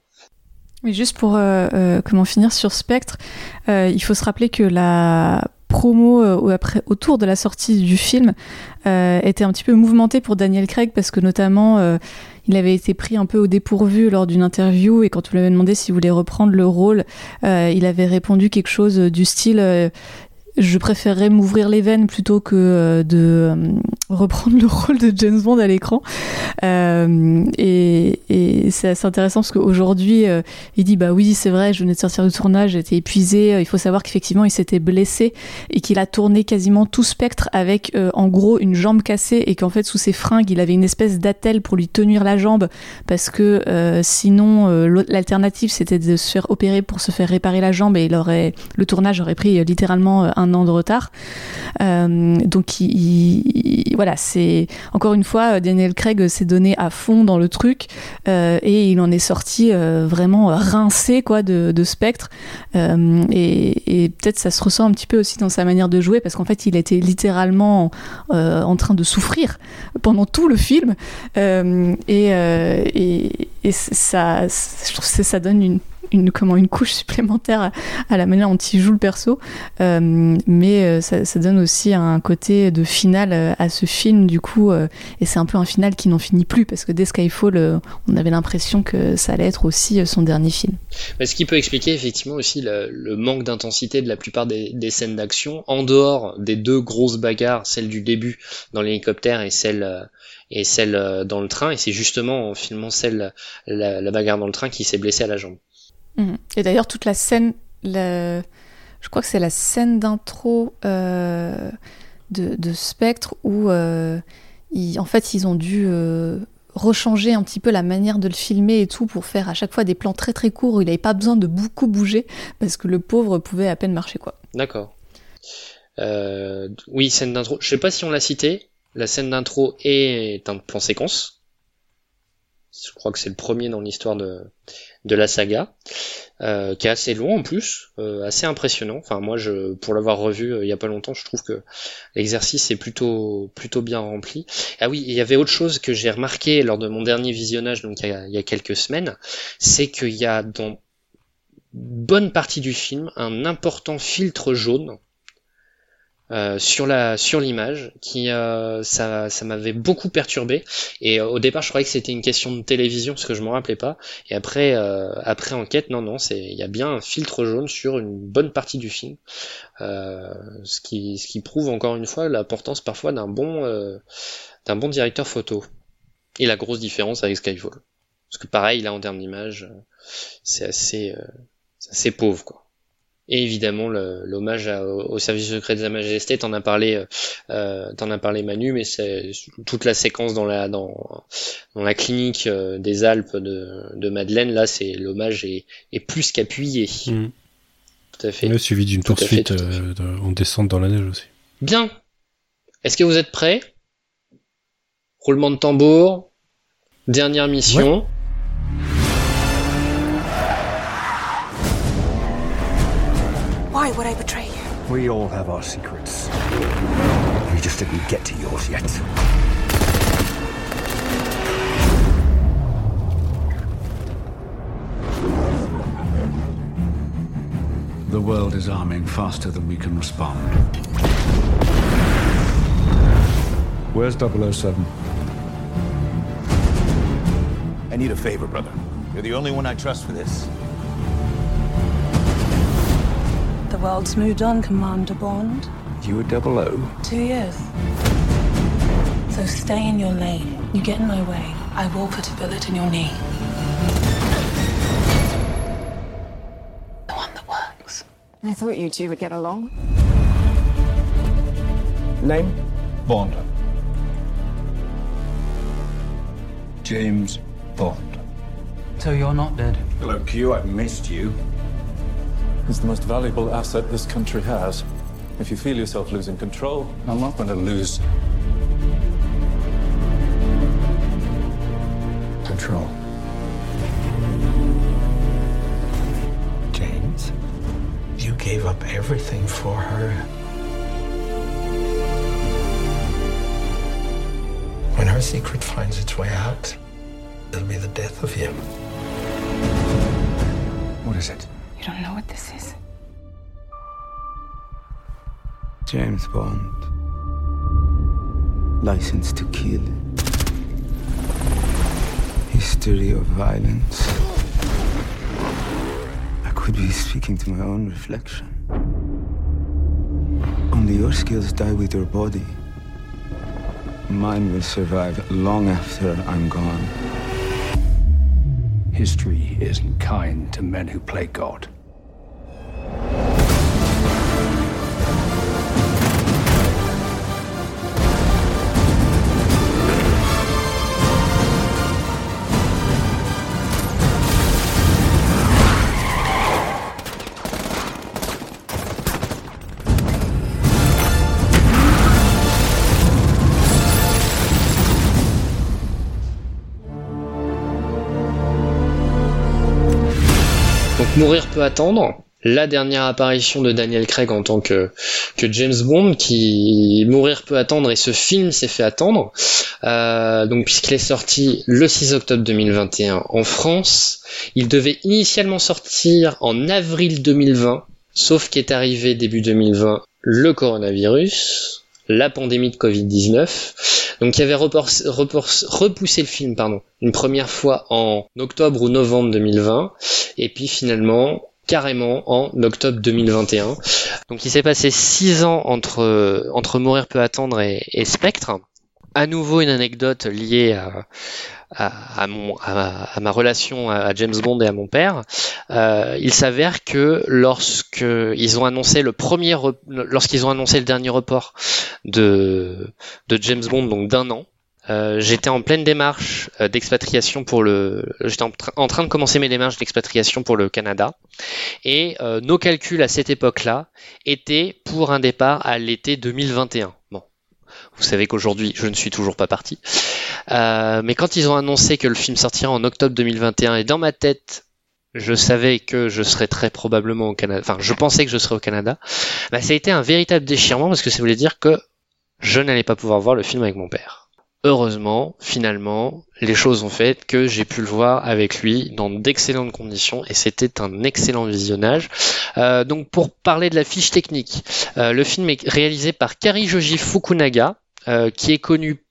Mais juste pour euh, euh, comment finir sur Spectre, euh, il faut se rappeler que la promo euh, ou après, autour de la sortie du film euh, était un petit peu mouvementée pour Daniel Craig parce que notamment euh, il avait été pris un peu au dépourvu lors d'une interview et quand on lui avait demandé s'il voulait reprendre le rôle, euh, il avait répondu quelque chose du style euh, je préférerais m'ouvrir les veines plutôt que euh, de euh, reprendre le rôle de James Bond à l'écran. Euh, et et c'est assez intéressant parce qu'aujourd'hui, euh, il dit bah oui, c'est vrai, je venais de sortir du tournage, j'étais épuisé. Il faut savoir qu'effectivement, il s'était blessé et qu'il a tourné quasiment tout spectre avec euh, en gros une jambe cassée et qu'en fait sous ses fringues, il avait une espèce d'attelle pour lui tenir la jambe parce que euh, sinon euh, l'alternative c'était de se faire opérer pour se faire réparer la jambe et il aurait le tournage aurait pris euh, littéralement euh, un an de retard. Euh, donc il, il- voilà, c'est encore une fois euh, Daniel Craig s'est donné à fond dans le truc euh, et il en est sorti euh, vraiment rincé quoi de, Spectre. Et, peut-être ça se ressent un petit peu aussi dans sa manière de jouer parce qu'en fait il était littéralement euh, en train de souffrir pendant tout le film. Et, ça donne une une, comment, une couche supplémentaire à, à la manière dont il joue le perso, Euh, mais euh, ça, ça donne aussi un côté de finale euh, à ce film du coup, euh, et c'est un peu un final qui n'en finit plus parce que dès Skyfall, euh, on avait l'impression que ça allait être aussi son dernier film. Mais ce qui peut expliquer effectivement aussi le, le manque d'intensité de la plupart des, des scènes d'action, en dehors des deux grosses bagarres, celle du début dans l'hélicoptère et celle et celle dans le train. Et c'est justement en filmant celle la, la bagarre dans le train qui s'est blessé à la jambe. Mhm. Et d'ailleurs, toute la scène, la- je crois que c'est la scène d'intro euh, de, de Spectre où, euh, ils- en fait, ils ont dû euh, rechanger un petit peu la manière de le filmer et tout pour faire à chaque fois des plans très très courts où il n'avait pas besoin de beaucoup bouger parce que le pauvre pouvait à peine marcher quoi. D'accord. Euh, oui, scène d'intro. Je sais pas si on l'a cité. La scène d'intro est un plan séquence. Je crois que c'est le premier dans l'histoire de, de la saga, euh, qui est assez long en plus, euh, assez impressionnant. Enfin, moi, je, pour l'avoir revu euh, il y a pas longtemps, je trouve que l'exercice est plutôt, plutôt bien rempli. Ah oui, il y avait autre chose que j'ai remarqué lors de mon dernier visionnage, donc il y a, il y a quelques semaines, c'est qu'il y a dans bonne partie du film un important filtre jaune euh, sur la sur l'image qui euh, ça ça m'avait beaucoup perturbé. Et euh, au départ je croyais que c'était une question de télévision parce que je m'en rappelais pas. Et après euh, après enquête non non c'est il y a bien un filtre jaune sur une bonne partie du film. Ce qui ce qui prouve encore une fois l'importance parfois d'un bon d'un bon directeur photo. Et la grosse différence avec Skyfall. Parce que pareil là en termes d'image c'est assez c'est assez pauvre quoi et évidemment l'hommage au service secret de sa majesté t'en as parlé euh, t'en as parlé Manu mais c'est toute la séquence dans la dans dans la clinique euh, des Alpes de, de Madeleine là c'est l'hommage est, est plus qu'appuyé. Mm. tout à fait. Ouais, suivi d'une poursuite euh, en descente dans la neige aussi. bien. Est-ce que vous êtes prêts? Roulement de tambour. Dernière mission Why would I betray you? We all have our secrets. We just didn't get to yours yet. The world is arming faster than we can respond. Where's 007? I need a favor, brother. You're the only one I trust for this. The world's moved on, Commander Bond. You were 00? Two years. So stay in your lane. You get in my way, I will put a bullet in your knee. The one that works. I thought you two would get along. Name? Bond. James Bond. So you're not dead. Hello, Q. I've missed you. He's the most valuable asset this country has. If you feel yourself losing control, I'm not going to lose control. James, you gave up everything for her. When her secret finds its way out, it'll be the death of you. What is it? You don't know what this is. James Bond. License to kill. History of violence. I could be speaking to my own reflection. Only your skills die with your body. Mine will survive long after I'm gone. History isn't kind to men who play God. Mourir peut attendre. La dernière apparition de Daniel Craig en tant que, James Bond, qui Mourir peut attendre et ce film s'est fait attendre. Euh, donc puisqu'il est sorti le 6 octobre 2021 en France, il devait initialement sortir en avril 2020, sauf qu'est arrivé début 2020 le coronavirus, la pandémie de Covid-19. Donc il avait repor- repoussé le film pardon, une première fois en octobre ou novembre 2020 et puis finalement carrément en octobre 2021. Donc il s'est passé six ans entre entre Mourir peut attendre et, et Spectre. À nouveau une anecdote liée à à, à mon, à, ma relation à James Bond et à mon père, euh, il s'avère que lorsque ils ont annoncé le premier, re- lorsqu'ils ont annoncé le dernier report de de James Bond, donc d'un an, euh, j'étais en pleine démarche euh, d'expatriation pour le, j'étais en, en train de commencer mes démarches d'expatriation pour le Canada, et euh, nos calculs à cette époque-là étaient pour un départ à l'été 2021. Bon, vous savez qu'aujourd'hui je ne suis toujours pas parti, Euh, mais quand ils ont annoncé que le film sortirait en octobre 2021, et dans ma tête je savais que je serais très probablement au Canada, enfin je pensais que je serais au Canada, bah, ça a été un véritable déchirement parce que ça voulait dire que je n'allais pas pouvoir voir le film avec mon père. Heureusement, finalement, les choses ont fait que j'ai pu le voir avec lui dans d'excellentes conditions et c'était un excellent visionnage. Euh, donc pour parler de la fiche technique, euh, le film est réalisé par Karijoji Fukunaga, euh, qui est connu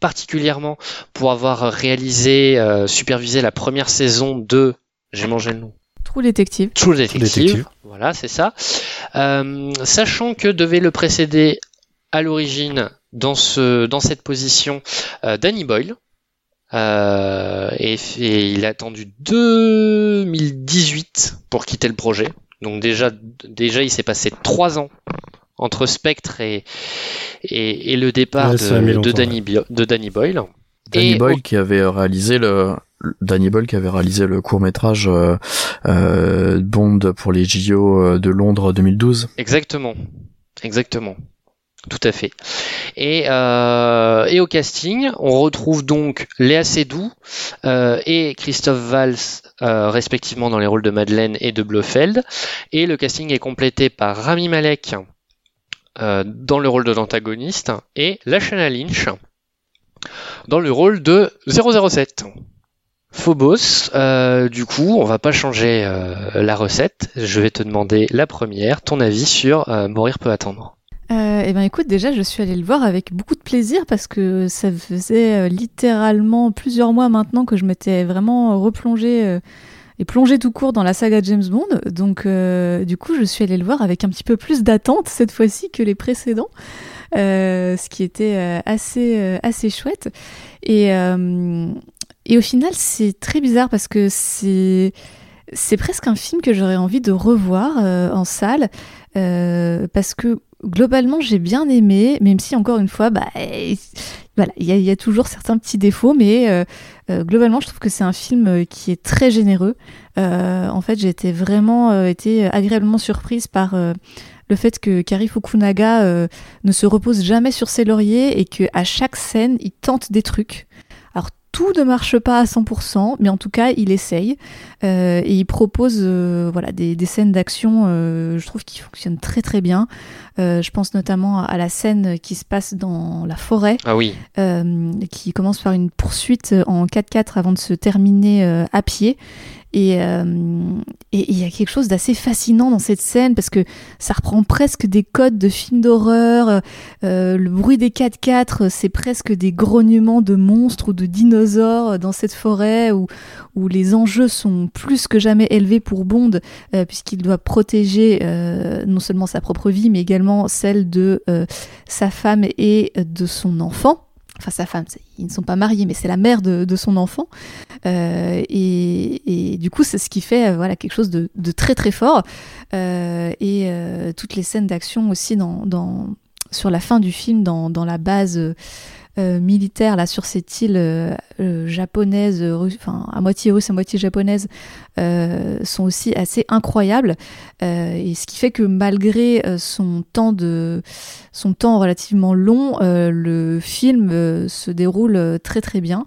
particulièrement pour avoir réalisé, euh, supervisé la première saison de, j'ai mangé le nom, Trou détective. True Detective. Détective. Voilà, c'est ça. Euh, sachant que devait le précéder à l'origine dans ce dans cette position euh, Danny Boyle. Euh, et, et il a attendu 2018 pour quitter le projet. Donc déjà, déjà il s'est passé trois ans entre Spectre et, et, et le départ Ouais, de, Danny, Bio- de Danny Boyle. Danny Et Boyle qui avait réalisé le Danny Boyle qui avait réalisé le court métrage euh, euh, Bond pour les JO de Londres 2012. Exactement, exactement, tout à fait. Et, euh, et au casting, on retrouve donc Léa Seydoux euh, et Christophe Valls, euh, respectivement dans les rôles de Madeleine et de Blofeld. Et le casting est complété par Rami Malek euh, dans le rôle de l'antagoniste et Lashana Lynch dans le rôle de 007. Phobos, euh, du coup, on va pas changer euh, la recette. Je vais te demander la première, ton avis sur euh, Mourir peut attendre. Euh, eh ben écoute, déjà je suis allée le voir avec beaucoup de plaisir parce que ça faisait euh, littéralement plusieurs mois maintenant que je m'étais vraiment replongée euh, et plongée tout court dans la saga James Bond. Donc euh, du coup je suis allée le voir avec un petit peu plus d'attente cette fois-ci que les précédents, euh, ce qui était euh, assez assez chouette. Et et au final c'est très bizarre parce que c'est c'est presque un film que j'aurais envie de revoir en salle parce que globalement j'ai bien aimé, même si encore une fois, bah, il y, a- toujours certains petits défauts, mais euh, euh, globalement je trouve que c'est un film euh, qui est très généreux. En fait, j'ai été vraiment agréablement surprise par le fait que Kari Fukunaga ne se repose jamais sur ses lauriers et que à chaque scène il tente des trucs. Tout ne marche pas à 100%, mais en tout cas il essaye euh, et il propose euh, voilà des, des scènes d'action, euh, je trouve qui fonctionnent très très bien. Je pense notamment à la scène qui se passe dans la forêt, Ah oui, qui commence par une poursuite en 4x4 avant de se terminer à pied. Et euh, et il y a quelque chose d'assez fascinant dans cette scène parce que ça reprend presque des codes de films d'horreur. Euh, le bruit des 4x4, c'est presque des grognements de monstres ou de dinosaures dans cette forêt où, les enjeux sont plus que jamais élevés pour Bond euh, puisqu'il doit protéger non seulement sa propre vie mais également celle de sa femme et de son enfant. Enfin, sa femme, ils ne sont pas mariés, mais c'est la mère de, de son enfant. Euh, et, et du coup, c'est ce qui fait euh, voilà, quelque chose de, de très très fort. Euh, et toutes les scènes d'action aussi dans, dans, sur la fin du film, dans, dans la base militaire, là, sur cette île euh, euh, japonaise, enfin, à moitié russe, à moitié japonaise, euh, sont aussi assez incroyables. Euh, et ce qui fait que malgré euh, son temps de son temps relativement long, euh, le film euh, se déroule euh, très très bien.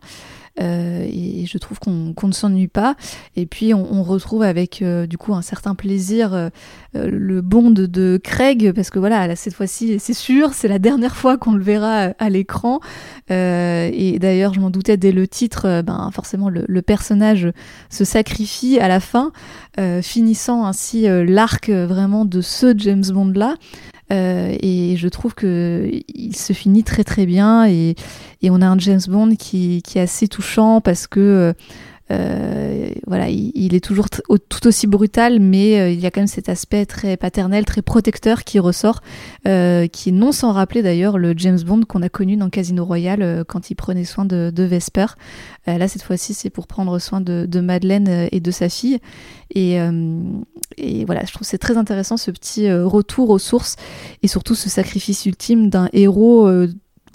Euh, et je trouve qu'on ne s'ennuie pas. Et puis on, retrouve avec euh, du coup un certain plaisir euh, euh, le Bond de Craig, parce que voilà, là, cette fois-ci, c'est sûr, c'est la dernière fois qu'on le verra euh, à l'écran. Euh, et d'ailleurs, je m'en doutais dès le titre, ben, forcément, le, le personnage se sacrifie à la fin, finissant ainsi l'arc vraiment de ce James Bond-là. Euh, et je trouve que il se finit très très bien. Et, on a un James Bond qui, qui est assez touchant parce que euh, voilà, il, est toujours tout aussi brutal, mais euh, il y a quand même cet aspect très paternel, très protecteur qui ressort, euh, qui est non sans rappeler d'ailleurs le James Bond qu'on a connu dans Casino Royale euh, quand il prenait soin de, de Vesper. Euh, là, cette fois-ci, c'est pour prendre soin de, de Madeleine et de sa fille. Et, et voilà, je trouve c'est très intéressant ce petit retour aux sources et surtout ce sacrifice ultime d'un héros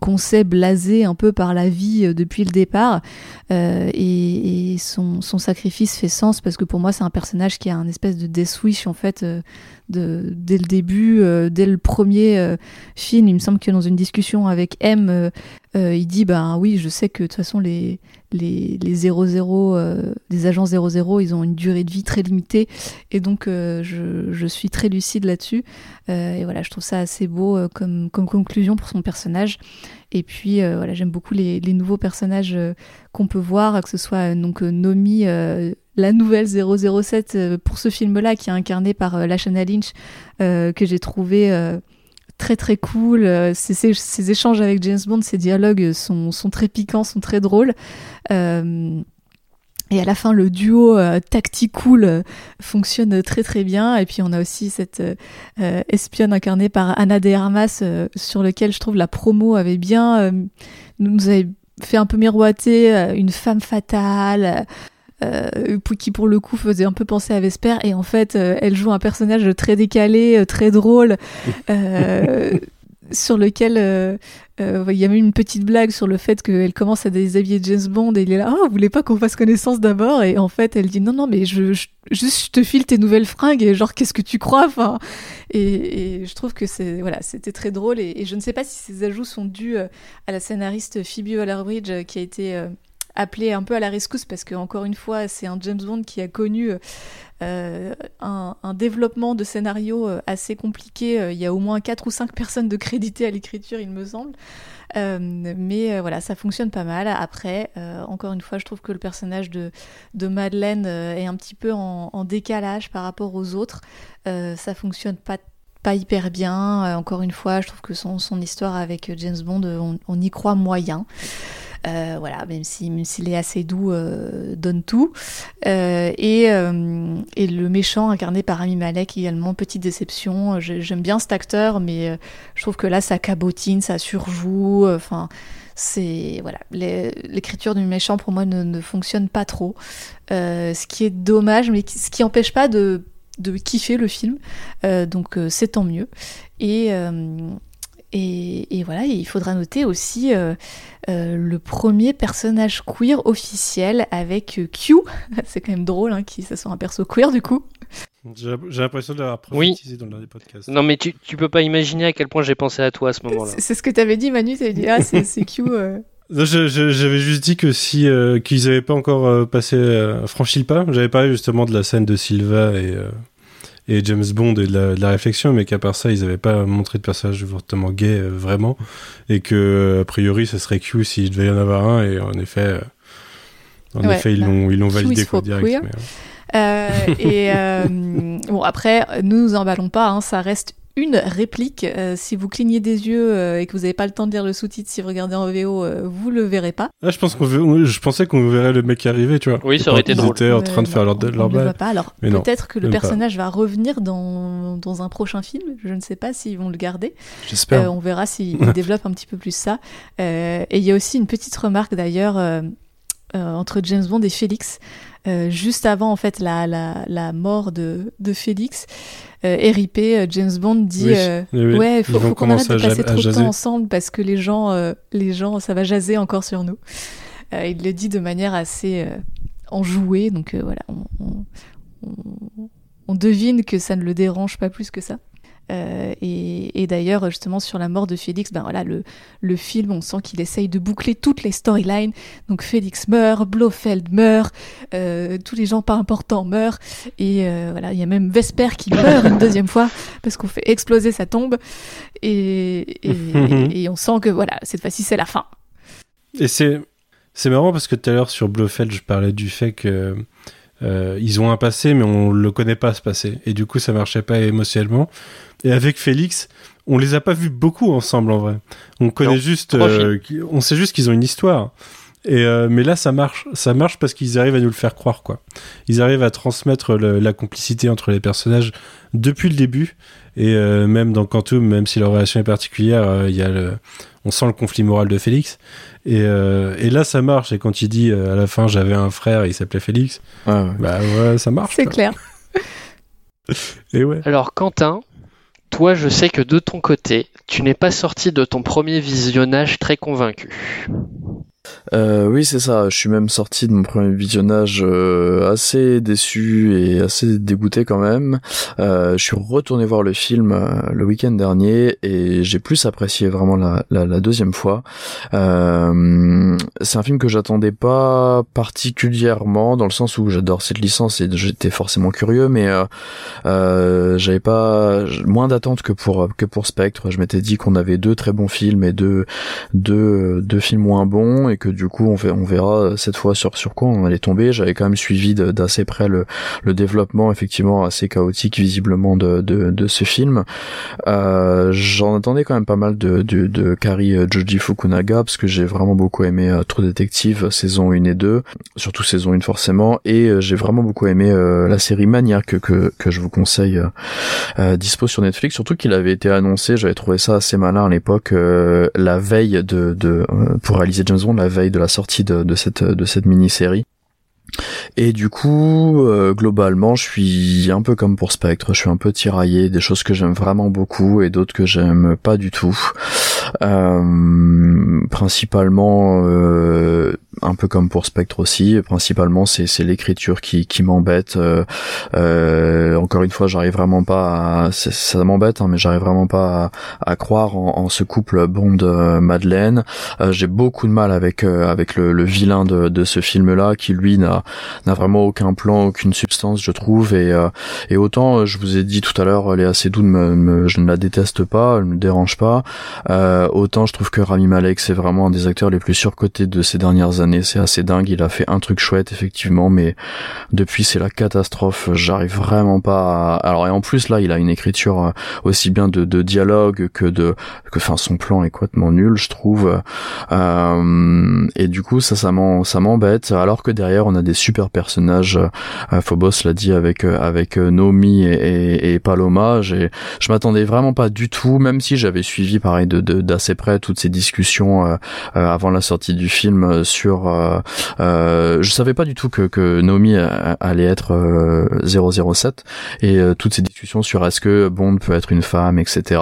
qu'on sait blasé un peu par la vie euh, depuis le départ. Euh, et son, son sacrifice fait sens parce que pour moi, c'est un personnage qui a un espèce de death wish en fait euh, dès le début, dès le premier film. Il me semble que dans une discussion avec M, il dit Ben oui, je sais que de toute façon, les, les, les 00, euh, les agents 00, ils ont une durée de vie très limitée. Et donc, euh, je, suis très lucide là-dessus. Euh, et voilà, je trouve ça assez beau comme, conclusion pour son personnage. Et puis, voilà, j'aime beaucoup les, nouveaux personnages qu'on peut voir, que ce soit donc Nomi, la nouvelle 007 euh, pour ce film-là, qui est incarnée par Lashana Lynch, que j'ai trouvé très très cool. Euh, ces, échanges avec James Bond, ces dialogues sont, sont très piquants, sont très drôles. Euh, et à la fin, le duo euh, tacticool euh, fonctionne très très bien. Et puis on a aussi cette euh, espionne incarnée par Anna de Armas, sur lequel je trouve la promo avait bien nous avait fait un peu miroiter une femme fatale. Qui pour le coup faisait un peu penser à Vesper. Et en fait elle joue un personnage très décalé, très drôle. *laughs* sur lequel euh, euh, il y a même une petite blague sur le fait qu'elle commence à déshabiller James Bond et il est là, ah, vous voulez pas qu'on fasse connaissance d'abord? Et en fait, elle dit, non, non, mais je, juste, je te file tes nouvelles fringues et genre, qu'est-ce que tu crois? Enfin, et, je trouve que c'est, voilà, c'était très drôle. Et, je ne sais pas si ces ajouts sont dus euh, à la scénariste Phoebe Waller-Bridge qui a été appelée un peu à la rescousse parce que encore une fois c'est un James Bond qui a connu euh, un, développement de scénario euh, assez compliqué. Euh, il y a au moins 4 ou 5 personnes de crédité à l'écriture, il me semble. mais voilà, ça fonctionne pas mal. Après, encore une fois, je trouve que le personnage de, de Madeleine est un petit peu en, décalage par rapport aux autres. ça fonctionne pas pas hyper bien. encore une fois, je trouve que son, son histoire avec James Bond, on, on y croit moyen. Euh, voilà, même si même s'il est assez doux, euh, donne tout. Euh, et, et le méchant incarné par Ami Malek également, petite déception. J'aime bien cet acteur, mais je trouve que là, ça cabotine, ça surjoue. Enfin c'est voilà l'écriture du méchant pour moi ne, ne fonctionne pas trop ce qui est dommage mais ce qui empêche pas de, de kiffer le film donc c'est tant mieux et et, voilà, il faudra noter aussi euh, euh, le premier personnage queer officiel avec euh, Q. *laughs* C'est quand même drôle hein, qu'il soit un perso queer du coup. J'ai l'impression de l'avoir prophétisé dans le dernier podcast. Non, mais tu, tu peux pas imaginer à quel point j'ai pensé à toi à ce moment-là. C'est ce que tu avais dit, Manu. Tu avais dit, ah, c'est Q. J'avais juste dit que si qu'ils n'avaient pas encore passé franchi le pas, j'avais parlé justement de la scène de Silva et et James Bond et de la, réflexion, mais qu'à part ça, ils n'avaient pas montré de personnage ouvertement gay euh, vraiment, et que a priori, ce serait Q s'il devait y en avoir un, et en effet, euh, en effet, ils l'ont ils l'ont validé quoi direct. Euh, et *laughs* bon après, nous nous emballons pas, hein, ça reste une réplique. Euh, si vous clignez des yeux euh, et que vous n'avez pas le temps de lire le sous-titre, si vous regardez en VO, euh, vous le verrez pas. Ah, je pense qu'on je pensais qu'on verrait le mec arriver, tu vois. Oui, ça aurait été drôle. Ils étaient en train de faire leur, leur on, pas. Alors peut-être que le personnage va revenir dans, dans un prochain film. Je ne sais pas s'ils vont le garder. J'espère. on verra s'ils *laughs* développent un petit peu plus ça. et il y a aussi une petite remarque d'ailleurs entre James Bond et Félix. Juste avant en fait la, la, la mort de, de Félix, euh, RIP, euh, James Bond dit euh, ouais, il faut, faut qu'on arrête de passer trop de temps ensemble parce que les gens, les gens, ça va jaser encore sur nous. il le dit de manière assez enjouée, donc voilà, on, on, devine que ça ne le dérange pas plus que ça. Euh, et, d'ailleurs, justement, sur la mort de Félix, ben voilà, le, le film, on sent qu'il essaye de boucler toutes les storylines. Donc Félix meurt, Blofeld meurt, euh, tous les gens pas importants meurent, et euh, voilà, il y a même Vesper qui meurt une deuxième fois parce qu'on fait exploser sa tombe, et, et, *laughs* on sent que voilà, cette fois-ci c'est la fin. Et c'est c'est marrant parce que tout à l'heure sur Blofeld, je parlais du fait que ils ont un passé, mais on le connaît pas ce passé, et du coup ça marchait pas émotionnellement. Et avec Félix, on les a pas vus beaucoup ensemble en vrai. On connaît juste, euh, on sait juste qu'ils ont une histoire. Et euh, mais là, ça marche, ça marche parce qu'ils arrivent à nous le faire croire, quoi. Ils arrivent à transmettre la complicité entre les personnages depuis le début. Et euh, même dans Quantum, même si leur relation est particulière, il y a le, on sent le conflit moral de Félix. Et, et là, ça marche. Et quand il dit à la fin, j'avais un frère, il s'appelait Félix. bah ouais, ça marche. C'est clair. *laughs* et ouais. Alors Quentin, toi, je sais que de ton côté, tu n'es pas sorti de ton premier visionnage très convaincu. Euh, oui, c'est ça. Je suis même sorti de mon premier visionnage euh, assez déçu et assez dégoûté quand même. Euh, je suis retourné voir le film euh, le week-end dernier et j'ai plus apprécié vraiment la, la, la deuxième fois. Euh, c'est un film que j'attendais pas particulièrement dans le sens où j'adore cette licence et j'étais forcément curieux, mais j'avais pas moins d'attentes que pour que pour Spectre. Je m'étais dit qu'on avait deux très bons films et deux deux deux films moins bons et que du coup on, verra euh, cette fois sur sur quoi on allait tomber. J'avais quand même suivi d'assez près le, le développement effectivement assez chaotique visiblement de, de, ce film. Euh, J'en attendais quand même pas mal de, de, de Kari euh, Joji Fukunaga parce que j'ai vraiment beaucoup aimé True Detective saison 1 et 2, surtout saison 1 forcément, et j'ai vraiment beaucoup aimé la série Maniac que, que je vous conseille dispo sur Netflix, surtout qu'il avait été annoncé, j'avais trouvé ça assez malin à l'époque, la veille de, de pour réaliser James Bond, la veille de la sortie de, cette de cette mini-série. Et du coup, euh, globalement, je suis un peu comme pour Spectre, je suis un peu tiraillé, des choses que j'aime vraiment beaucoup et d'autres que j'aime pas du tout. Euh, principalement, euh, un peu comme pour Spectre aussi, principalement c'est l'écriture qui qui m'embête. Euh, euh, encore une fois, j'arrive vraiment pas, à, ça, m'embête, hein, mais j'arrive vraiment pas à, à croire en, en, ce couple Bond Madeleine. Euh, J'ai beaucoup de mal avec euh, avec le, le, vilain de, de ce film-là, qui lui n'a n'a vraiment aucun plan, aucune substance, je trouve. Et euh, et autant je vous ai dit tout à l'heure, assez douce, me, me, je ne la déteste pas, elle me dérange pas. autant je trouve que Rami Malek c'est vraiment un des acteurs les plus surcotés de ces dernières années c'est assez dingue. Il a fait un truc chouette, effectivement, mais depuis, c'est la catastrophe. J'arrive vraiment pas à... Alors, et en plus, là, il a une écriture euh, aussi bien de, de dialogue que de... que, enfin, son plan est complètement nul, je trouve. Euh, et du coup, ça, ça m'embête. Alors que derrière, on a des super personnages. Euh, Phobos l'a dit avec, avec Nomi et, et, Paloma. Je m'attendais vraiment pas du tout, même si j'avais suivi, pareil, de, d'assez près toutes ces discussions avant la sortie du film sur euh, euh, je savais pas du tout que, que Naomi allait être 007 euh, et toutes ces discussions sur est-ce que Bond peut être une femme, etc.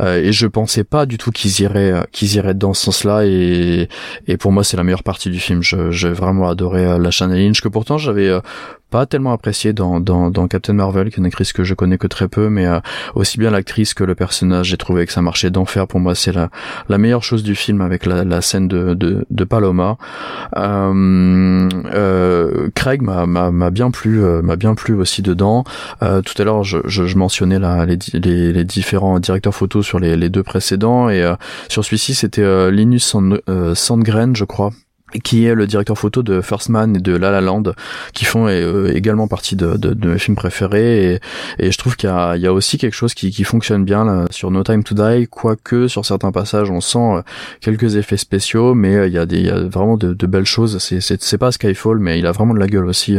et je pensais pas du tout qu'ils iraient qu'ils iraient dans ce sens-là et et pour moi c'est la meilleure partie du film. J'ai vraiment adoré la Lynch que pourtant j'avais pas tellement apprécié dans, dans, dans Captain Marvel, qui est une actrice que je connais que très peu, mais euh, aussi bien l'actrice que le personnage, j'ai trouvé que ça marchait d'enfer. Pour moi, c'est la, la meilleure chose du film avec la, la scène de, de, de Paloma. Euh, euh, Craig m'a bien plu, euh, m'a bien plu aussi dedans. Euh, tout à l'heure, je, je, je, mentionnais les, les, les, différents directeurs photos sur les, les deux précédents, et sur celui-ci, c'était Linus Sand, Sandgren, je crois qui est le directeur photo de First Man et de La La Land, qui font euh, également partie de, mes films préférés. Et, je trouve qu'il y, a, aussi quelque chose qui, fonctionne bien sur No Time to Die, quoique sur certains passages on sent euh, quelques effets spéciaux, mais euh, il y a, vraiment de, belles choses. C'est pas Skyfall, mais il a vraiment de la gueule aussi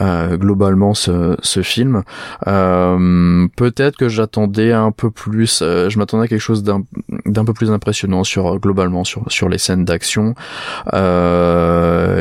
globalement ce, film. Peut-être que j'attendais un peu plus, je m'attendais à quelque chose d'un peu plus impressionnant sur globalement sur les scènes d'action.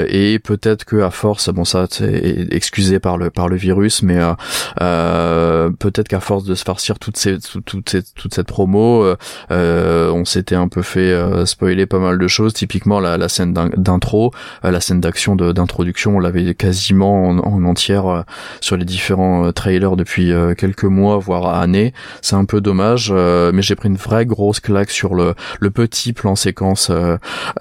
Et peut-être que à force, bon ça c'est excusé par le par le virus, mais euh, euh, peut-être qu'à force de se farcir toutes ces toutes ces toute cette promo, on s'était un peu fait spoiler pas mal de choses. Typiquement la, la scène d'intro, la scène d'action d'introduction, on l'avait quasiment en, entière sur les différents trailers depuis quelques mois voire années. C'est un peu dommage, mais j'ai pris une vraie grosse claque sur le le petit plan séquence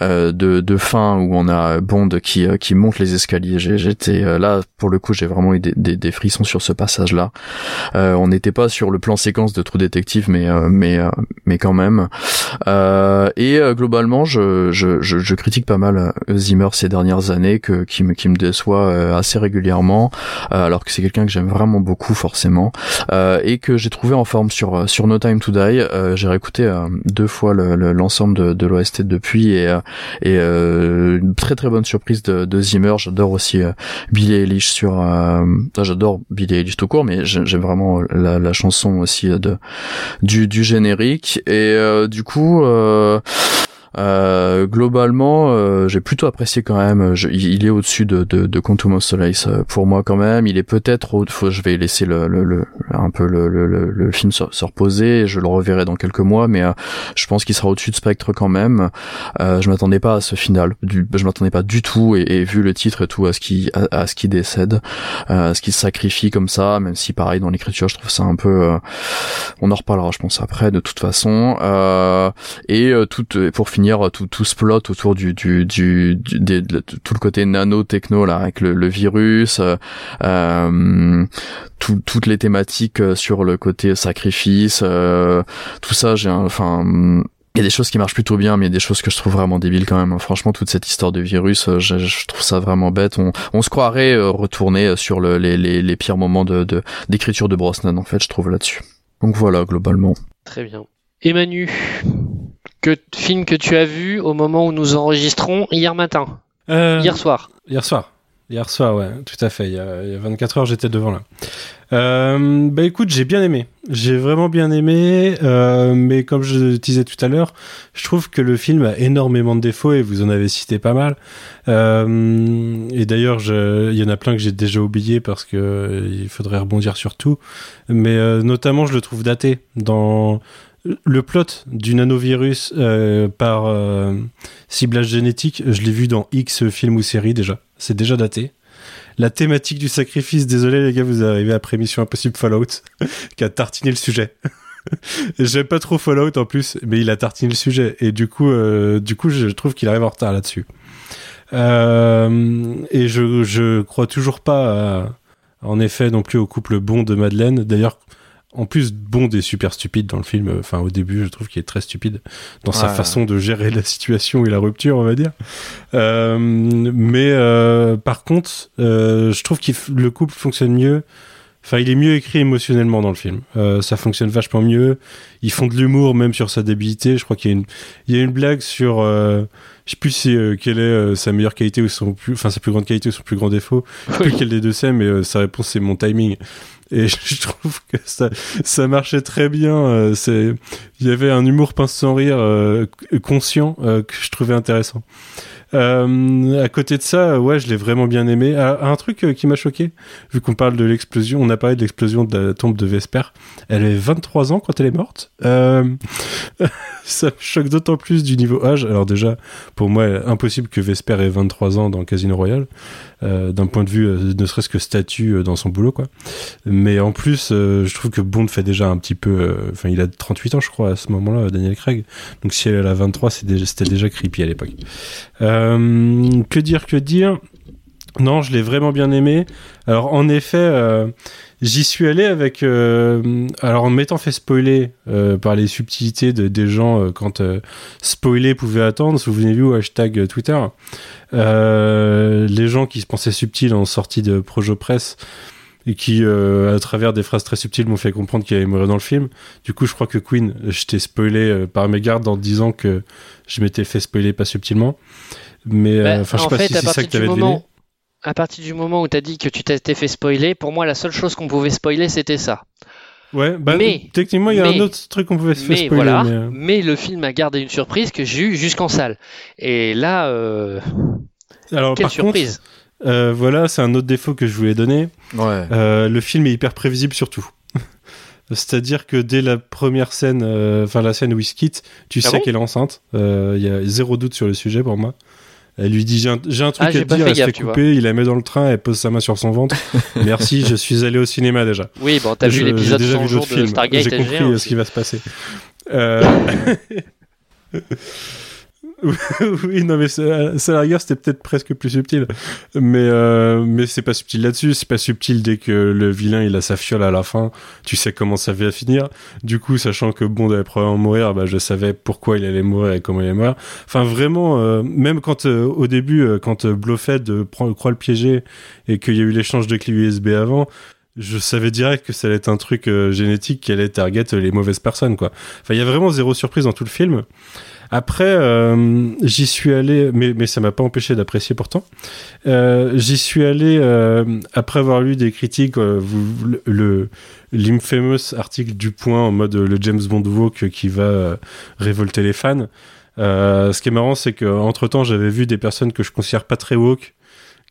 de de fin où on a Bond qui euh, qui monte les escaliers. J'étais euh, là pour le coup, j'ai vraiment eu des, frissons sur ce passage-là. Euh, on n'était pas sur le plan séquence de True Detective, mais mais mais quand même. et globalement, je, je, je, critique pas mal Zimmer ces dernières années, que qui me qui me déçoit assez régulièrement, alors que c'est quelqu'un que j'aime vraiment beaucoup forcément, et que j'ai trouvé en forme sur sur No Time to Die. j'ai réécouté deux fois l'ensemble le, de, l'OST depuis et une très très bonne surprise de, de Zimmer. J'adore aussi euh, Billy Eilish sur. Euh, j'adore Billy Eilish tout court, mais j'aime vraiment la, la, chanson aussi de du, du générique. Et euh, du coup. Euh, globalement, euh, j'ai plutôt apprécié quand même. il est au-dessus de, de, de Quantum Solace euh, pour moi quand même. Il est peut-être, faut, je vais laisser le, le, le un peu le, le, le film se, se, reposer. Je le reverrai dans quelques mois, mais je pense qu'il sera au-dessus de Spectre quand même. je m'attendais pas à ce final. Du, je m'attendais pas du tout et, et, vu le titre et tout à ce qui à, à ce qui décède, à ce qui se sacrifie comme ça. Même si pareil dans l'écriture, je trouve ça un peu. on en reparlera, je pense après de toute façon. et tout pour finir tout, tout ce plot autour du, du, du, du tout le côté nano-techno là avec le, virus, euh, euh toutes les thématiques euh, sur le côté sacrifice, euh, tout ça, j'ai enfin il y a des choses qui marchent plutôt bien, mais il y a des choses que je trouve vraiment débiles quand même. Franchement, toute cette histoire de virus, je, je trouve ça vraiment bête. On, on se croirait retourner sur le, les, les, les, pires moments de d'écriture de, de Brosnan, en fait, je trouve là-dessus. Donc voilà, globalement. Très bien. Emmanuel, que film que tu as vu au moment où nous enregistrons hier matin, euh, hier soir. Hier soir. Hier soir, ouais, tout à fait. Il y a, il y a 24 heures, j'étais devant là. Euh, bah écoute, j'ai bien aimé. J'ai vraiment bien aimé, euh, mais comme je le disais tout à l'heure, je trouve que le film a énormément de défauts et vous en avez cité pas mal. Euh, et d'ailleurs, il y en a plein que j'ai déjà oublié parce que il faudrait rebondir sur tout. Mais notamment, je le trouve daté dans le plot du nanovirus euh, par euh, ciblage génétique. Je l'ai vu dans X films ou séries déjà. C'est déjà daté. La thématique du sacrifice, désolé les gars, vous arrivez après Mission Impossible Fallout, *laughs* qui a tartiné le sujet. *laughs* J'aime pas trop Fallout en plus, mais il a tartiné le sujet. Et du coup, euh, du coup je trouve qu'il arrive en retard là-dessus. Et je, je crois toujours pas, en effet, non plus au couple Bond de Madeleine. D'ailleurs, en plus, Bond est super stupide dans le film. Enfin, au début, je trouve qu'il est très stupide dans sa façon de gérer la situation et la rupture, on va dire. Euh, mais euh, par contre, euh, je trouve que le couple fonctionne mieux. Enfin, il est mieux écrit émotionnellement dans le film. Euh, ça fonctionne vachement mieux. Ils font de l'humour même sur sa débilité. Je crois qu'il y a une, il y a une blague sur, euh, je sais plus si, euh, quelle est euh, sa meilleure qualité ou son plus, enfin sa plus grande qualité ou son plus grand défaut. Je sais plus quel des deux c'est, mais euh, sa réponse c'est mon timing. Et *laughs* je trouve que ça, ça marchait très bien. euh, c'est, il y avait un humour pince sans rire euh, conscient euh, que je trouvais intéressant. Euh, à côté de ça, ouais, je l'ai vraiment bien aimé. Ah, un truc euh, qui m'a choqué, vu qu'on parle de l'explosion, on a parlé de l'explosion de la tombe de Vesper. Elle avait 23 ans quand elle est morte. Euh, *laughs* ça me choque d'autant plus du niveau âge. Alors déjà, pour moi, impossible que Vesper ait 23 ans dans Casino Royale, euh, d'un point de vue, euh, ne serait-ce que statut euh, dans son boulot, quoi. Mais en plus, je trouve que Bond fait déjà un petit peu... Enfin, il a 38 ans, je crois, à ce moment-là, Daniel Craig. Donc si elle a 23, c'est déjà- c'était déjà creepy à l'époque. Que dire, que dire? Non, je l'ai vraiment bien aimé. Alors en effet, euh, j'y suis allé avec... euh, alors en m'étant fait spoiler euh, par les subtilités de, des gens euh, quand euh, spoiler pouvait attendre, souvenez-vous, hashtag euh, Twitter, euh, les gens qui se pensaient subtils en sortie de Projo Press et qui, euh, à travers des phrases très subtiles, m'ont fait comprendre qu'il allait mourir dans le film. Du coup, je crois que Queen, je t'ai spoilé euh, par mégarde en disant que je m'étais fait spoiler pas subtilement. Mais euh, Bah, enfin, je sais en pas fait, si à c'est ça partir que du deviné. moment, à partir du moment où t'as dit que tu t'étais fait spoiler, pour moi, la seule chose qu'on pouvait spoiler, c'était ça. Ouais, bah, Mais- techniquement, il y a mais- un autre truc qu'on pouvait se faire Mais spoiler. voilà, mais, euh, mais le film a gardé une surprise que j'ai eue jusqu'en salle. Et là, euh, Alors, quelle par surprise contre, euh, voilà, c'est un autre défaut que je voulais donner. Ouais. Euh, le film est hyper prévisible surtout. *laughs* C'est-à-dire que dès la première scène, euh, enfin la scène où il se quitte, tu Ah sais bon? qu'elle est enceinte. Euh, Il y a zéro doute sur le sujet pour moi. Elle lui dit j'ai un, truc Ah, à te pas dire, elle se fait couper, il la met dans le train, elle pose sa main sur son ventre. *laughs* Merci, je suis allé au cinéma déjà. Oui, bon, t'as vu l'épisode j'ai déjà 100 vu jours de. Stargate J'ai SG1 compris euh, aussi. ce qui va se passer. Euh... *laughs* *laughs* *laughs* oui, non, mais ça, la rigueur, c'était peut-être presque plus subtil. Mais, euh, mais c'est pas subtil là-dessus. C'est pas subtil dès que le vilain il a sa fiole à la fin. Tu sais comment ça va finir. Du coup, sachant que Bond allait probablement mourir, bah, je savais pourquoi il allait mourir et comment il allait mourir. Enfin, vraiment, euh, même quand euh, au début, euh, quand euh, Blofeld euh, prend, croit le piéger et qu'il y a eu l'échange de clés USB avant, je savais direct que ça allait être un truc génétique qui allait target les mauvaises personnes, quoi. Enfin, il y a vraiment zéro surprise dans tout le film. Après, euh, j'y suis allé, mais, mais ça m'a pas empêché d'apprécier pourtant. Euh, j'y suis allé euh, après avoir lu des critiques, vous- le- l'infamous article du Point en mode le James Bond woke qui va révolter les fans. Euh, ce qui est marrant, c'est que entre temps, j'avais vu des personnes que je considère pas très woke,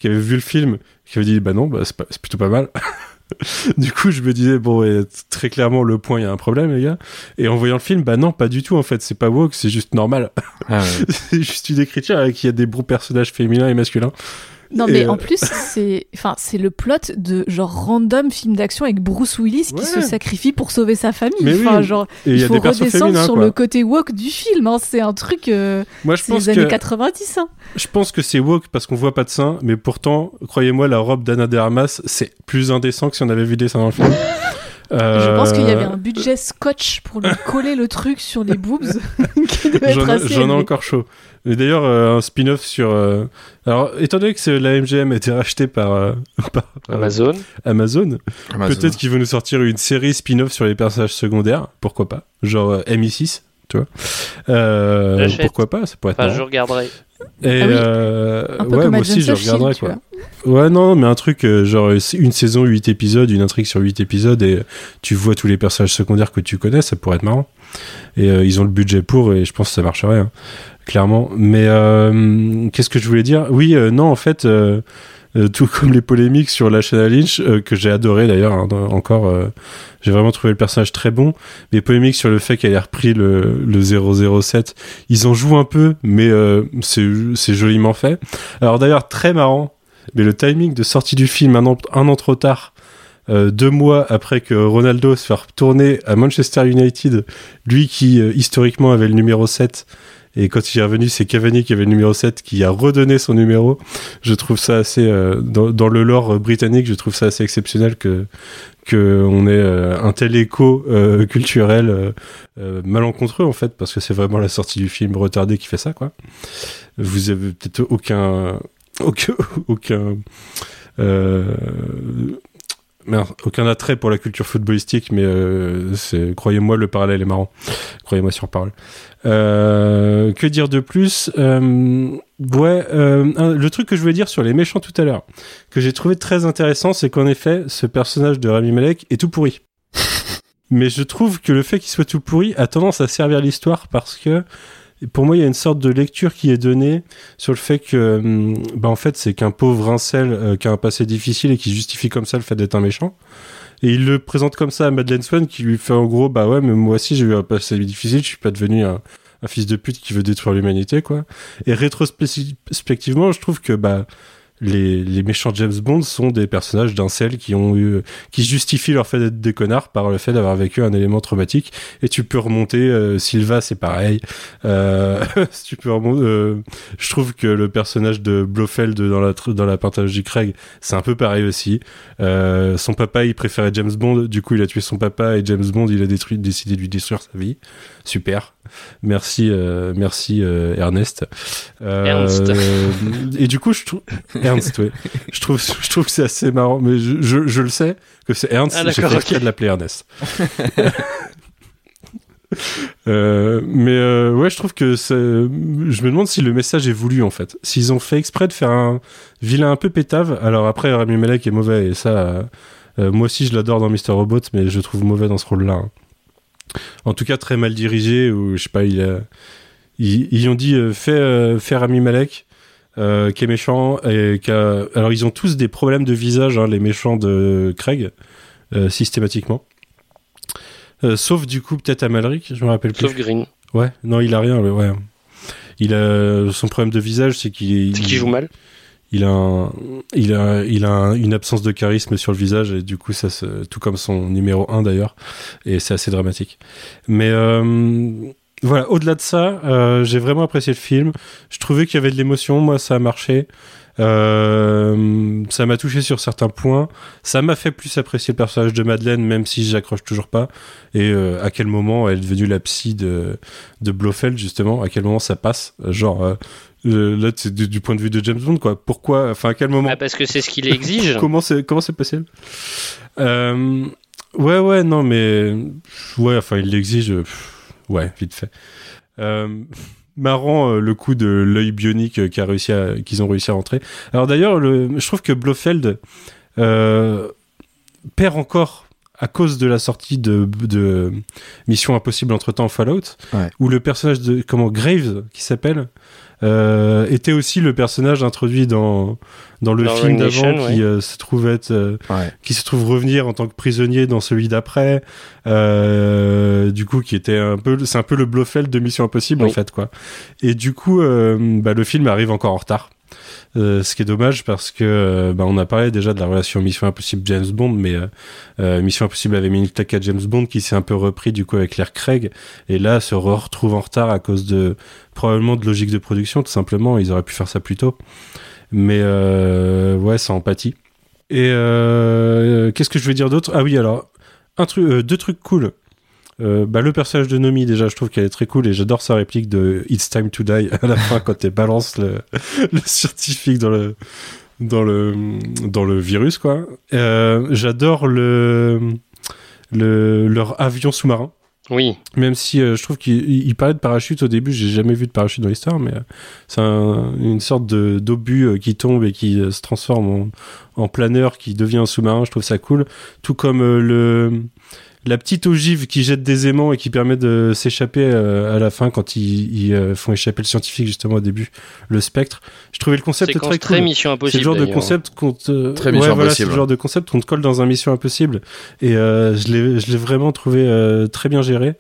qui avaient vu le film, qui avaient dit bah non, bah, c'est plutôt pas mal. *laughs* *laughs* du coup, je me disais, bon, ouais, très clairement, le point, il y a un problème, les gars. Et en voyant le film, bah non, pas du tout, en fait. C'est pas woke, c'est juste normal. Ah *laughs* c'est juste une écriture avec il y a des beaux personnages féminins et masculins. Non, mais euh, en plus, c'est enfin, c'est le plot de genre random film d'action avec Bruce Willis qui se sacrifie pour sauver sa famille. Mais oui. enfin, genre, Et il faut redescendre féminins, sur quoi. le côté woke du film. hein. C'est un truc. euh, Moi, je pense les années que- 90. hein. Je pense que c'est woke parce qu'on voit pas de seins, mais pourtant, croyez-moi, la robe d'Anna de Armas, c'est plus indécent que si on avait vu des seins dans le film. *laughs* Je pense qu'il y avait Euh, un budget scotch pour lui coller le truc sur les boobs *laughs* *laughs* J'en ai- encore chaud. Et d'ailleurs, euh, un spin-off sur. euh, Alors, étant donné que la MGM a été rachetée par, euh, *laughs* par, euh, Amazon. Amazon, Amazon. peut-être qu'ils vont nous sortir une série spin-off sur les personnages secondaires. Pourquoi pas Genre euh, MI6, tu vois. Euh, J'achète. pourquoi pas Ça pourrait être Enfin, marrant. je regarderai. Et Ah oui. euh, Un peu ouais, comme moi Agents aussi, je of Shield, regarderai tu quoi. Ouais, non, mais un truc euh, genre une saison, 8 épisodes, une intrigue sur 8 épisodes et tu vois tous les personnages secondaires que tu connais, ça pourrait être marrant. Et euh, ils ont le budget pour et je pense que ça marcherait, hein, clairement. Mais euh, qu'est-ce que je voulais dire? Oui, euh, non, en fait, euh, euh, tout *laughs* comme les polémiques sur la chaîne Lynch, euh, que j'ai adoré d'ailleurs, hein, encore, euh, j'ai vraiment trouvé le personnage très bon. Les polémiques sur le fait qu'elle ait repris le, le 007, ils en jouent un peu, mais c'est joliment fait. Alors d'ailleurs, très marrant, mais le timing de sortie du film un an, un an trop tard, euh, deux mois après que Ronaldo se fasse retourner à Manchester United, lui qui euh, historiquement avait le numéro 7, et quand il est revenu, c'est Cavani qui avait le numéro 7 qui a redonné son numéro. Je trouve ça assez, euh, dans, le lore britannique, je trouve ça assez exceptionnel que que on ait euh, un tel écho euh, culturel euh, malencontreux en fait, parce que c'est vraiment la sortie du film retardé qui fait ça quoi. Vous avez peut-être aucun aucun aucun merde, aucun attrait pour la culture footballistique, mais croyez-moi le parallèle est marrant. Croyez-moi sur parole. Euh, que dire de plus Euh, Ouais, euh, le truc que je voulais dire sur les méchants tout à l'heure, que j'ai trouvé très intéressant, c'est qu'en effet, ce personnage de Rami Malek est tout pourri. *laughs* Mais je trouve que le fait qu'il soit tout pourri a tendance à servir l'histoire parce que pour moi, il y a une sorte de lecture qui est donnée sur le fait que, hum, bah, en fait, c'est qu'un pauvre incel euh, qui a un passé difficile et qui justifie comme ça le fait d'être un méchant. Et il le présente comme ça à Madeleine Swan qui lui fait en gros, bah ouais, mais moi aussi j'ai eu un passé difficile, je suis pas devenu un, un fils de pute qui veut détruire l'humanité, quoi. Et rétrospectivement, je trouve que, bah, les, les méchants James Bond sont des personnages d'incel qui ont eu, qui justifient leur fait d'être des connards par le fait d'avoir vécu un élément traumatique. Et tu peux remonter, euh, Silva, c'est pareil. Euh, *laughs* tu peux remonter, euh, je trouve que le personnage de Blofeld dans la, dans la pentalogie Craig, c'est un peu pareil aussi. Euh, son papa, il préférait James Bond, du coup, il a tué son papa et James Bond, il a décidé de lui détruire sa vie. Super. Merci, euh, merci euh, Ernest. Euh, Ernst. *laughs* et du coup, je trouve Ernst, je trouve, je trouve que c'est assez marrant, mais je, je, je le sais que c'est Ernst. Ah, j'ai fait d'accord, exprès ok. de l'appeler Ernest. *laughs* Euh, mais euh, ouais, je trouve que je me demande si le message est voulu en fait. S'ils ont fait exprès de faire un vilain un peu pétave. Alors après, Rami Malek est mauvais et ça, euh, moi aussi je l'adore dans Mr Robot, mais je le trouve mauvais dans ce rôle-là. hein. En tout cas, très mal dirigé ou je sais pas, il a... ils, ils ont dit euh, fais, euh, fais Rami Malek. euh, qui est méchant et qui a... alors ils ont tous des problèmes de visage hein, les méchants de Craig euh, systématiquement euh, sauf du coup peut-être Amalric, je me rappelle plus. Sauf Green. Ouais, non, il a rien, le- ouais. Il a son problème de visage, c'est qu'il C'est qu'il joue mal. Il a, il a, il a un- une absence de charisme sur le visage et du coup tout comme son numéro 1 d'ailleurs, et c'est assez dramatique. Mais euh, voilà, au-delà de ça, euh, j'ai vraiment apprécié le film. Je trouvais qu'il y avait de l'émotion, moi ça a marché. Euh, ça m'a touché sur certains points. Ça m'a fait plus apprécier le personnage de Madeleine, même si j'accroche toujours pas. Et à quel moment elle est devenue la psy de, de Blofeld, justement? À quel moment ça passe? Genre, euh, là, c'est du, du point de vue de James Bond, quoi. Pourquoi Enfin, à quel moment Ah, parce que c'est ce qu'il exige. *laughs* Comment c'est comment c'est possible Euh, Ouais, ouais, non, mais ouais, enfin, il l'exige. euh, Ouais, vite fait. Euh, *laughs* marrant euh, le coup de l'œil bionique qu'a réussi qu'ils ont réussi à rentrer. Alors d'ailleurs, le- je trouve que Blofeld euh, perd encore à cause de la sortie de, de Mission Impossible entre temps Fallout, Ouais. où le personnage de comment Graves qui s'appelle euh, était aussi le personnage introduit dans dans le Dans film d'avant qui ouais. euh, se trouve être euh, Ouais. qui se trouve revenir en tant que prisonnier dans celui d'après euh, du coup qui était un peu c'est un peu le Blofeld de Mission Impossible Oui. en fait quoi et du coup euh, bah, le film arrive encore en retard Euh, ce qui est dommage parce que euh, bah, on a parlé déjà de la relation Mission Impossible James Bond mais euh, Mission Impossible avait mis une claque à James Bond qui s'est un peu repris du coup avec Claire Craig. Et là se re- retrouve en retard à cause de probablement de logique de production tout simplement. Ils auraient pu faire ça plus tôt. Mais ouais ça empathie et qu'est-ce que je veux dire d'autre? Ah oui, alors un truc, deux trucs cool. Euh, bah, le personnage de Nomi, déjà, je trouve qu'elle est très cool et j'adore sa réplique de It's time to die à la fin quand elle balance le, *laughs* le scientifique dans le dans le dans le virus quoi. Euh, j'adore le le leur avion sous-marin. Oui. Même si euh, je trouve qu'il il parlait de parachute au début, j'ai jamais vu de parachute dans l'histoire, mais euh, c'est un- une sorte de- d'obus euh, qui tombe et qui se transforme en, en planeur, qui devient un sous-marin. Je trouve ça cool. Tout comme le la petite ogive qui jette des aimants et qui permet de s'échapper euh, à la fin quand ils, ils, euh, font échapper le scientifique justement au début, le spectre. Je trouvais le concept très très cool. Mission C'est Impossible, le genre de concept qu'on te... Très Mission voilà, c'est le genre de concept qu'on te colle dans un Mission Impossible. Et euh, je l'ai je l'ai vraiment trouvé euh, très bien géré.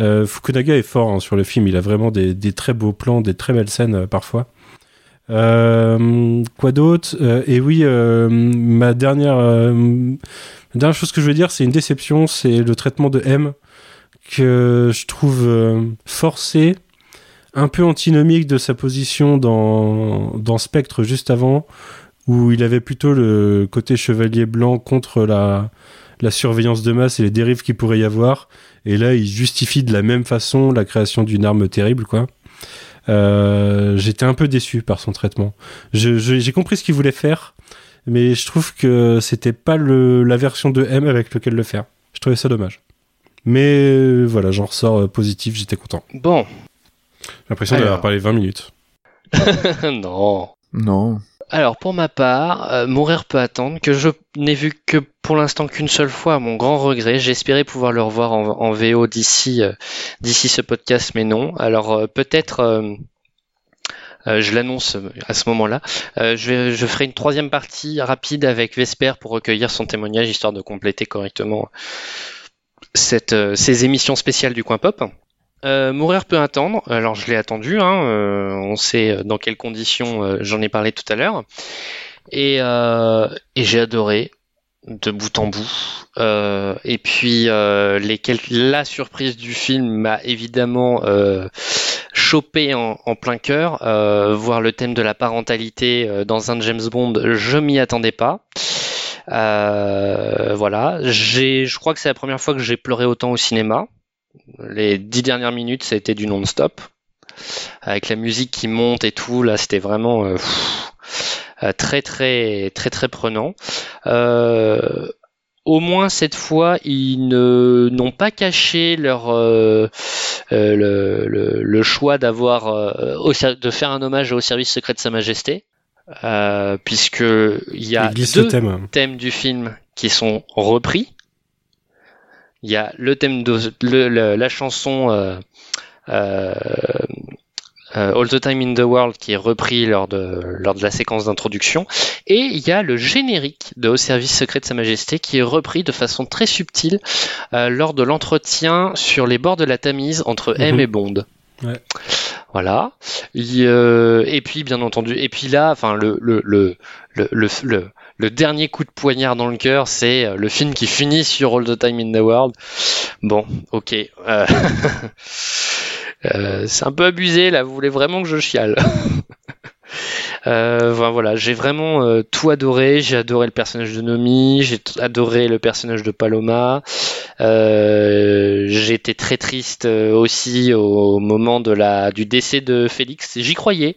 Euh, Fukunaga est fort hein, sur le film. Il a vraiment des, des très beaux plans, des très belles scènes euh, parfois. Euh, quoi d'autre? Euh, Et oui, euh, ma dernière, euh, dernière chose que je veux dire, c'est une déception, c'est le traitement de M que je trouve euh, forcé, un peu antinomique de sa position dans, dans Spectre juste avant, où il avait plutôt le côté chevalier blanc contre la, la surveillance de masse et les dérives qu'il pourrait y avoir. Et là, il justifie de la même façon la création d'une arme terrible, quoi. Euh, J'étais un peu déçu par son traitement. J'ai compris ce qu'il voulait faire, mais je trouve que c'était pas le, la version de M avec lequel le faire. Je trouvais ça dommage. Mais euh, voilà, j'en ressors euh, positif, j'étais content. Bon. J'ai l'impression d'avoir parlé 20 minutes. *laughs* non. Non. Alors pour ma part, euh, Mourir peut attendre, que je n'ai vu que pour l'instant qu'une seule fois, à mon grand regret. J'espérais pouvoir le revoir en, en VO d'ici euh, d'ici ce podcast, mais non. Alors euh, peut-être, euh, je l'annonce euh, à ce moment-là, euh, je, ferai une troisième partie rapide avec Vesper pour recueillir son témoignage, histoire de compléter correctement ces émissions spéciales du coin pop. Mourir peut attendre. Alors je l'ai attendu. Hein, on sait dans quelles conditions. J'en ai parlé tout à l'heure. Et, j'ai adoré de bout en bout. Et puis la surprise du film m'a évidemment chopé en, plein cœur. Euh, voir le thème de la parentalité euh, dans un James Bond, je m'y attendais pas. Euh, voilà, je crois que c'est la première fois que j'ai pleuré autant au cinéma. Les dix dernières minutes, ça a été du non-stop, avec la musique qui monte et tout. Là, c'était vraiment très, très, très, très prenant. Au moins cette fois, ils ne n'ont pas caché leur euh, euh, le, le- le choix d'avoir euh, de faire un hommage au service secret de Sa Majesté, euh, puisque il y a deux thème. thèmes du film qui sont repris. Il y a le thème de le- le- la chanson euh, euh, All the Time in the World qui est repris lors de, lors de la séquence d'introduction. Et il y a le générique de Au service secret de Sa Majesté qui est repris de façon très subtile euh, lors de l'entretien sur les bords de la Tamise entre M Mhm. et Bond. Ouais. Voilà. Il, euh, et puis, bien entendu, et puis là, enfin, le, le, le, le, le, le- le dernier coup de poignard dans le cœur, c'est euh, le film qui finit sur All the Time in the World. Bon, ok. euh, *laughs* euh, c'est un peu abusé, là. Vous voulez vraiment que je chiale *laughs* Euh, voilà, j'ai vraiment euh, tout adoré. J'ai adoré le personnage de Nomi, j'ai adoré le personnage de Paloma. Euh, été très triste euh, aussi au moment de la du décès de Félix. J'y croyais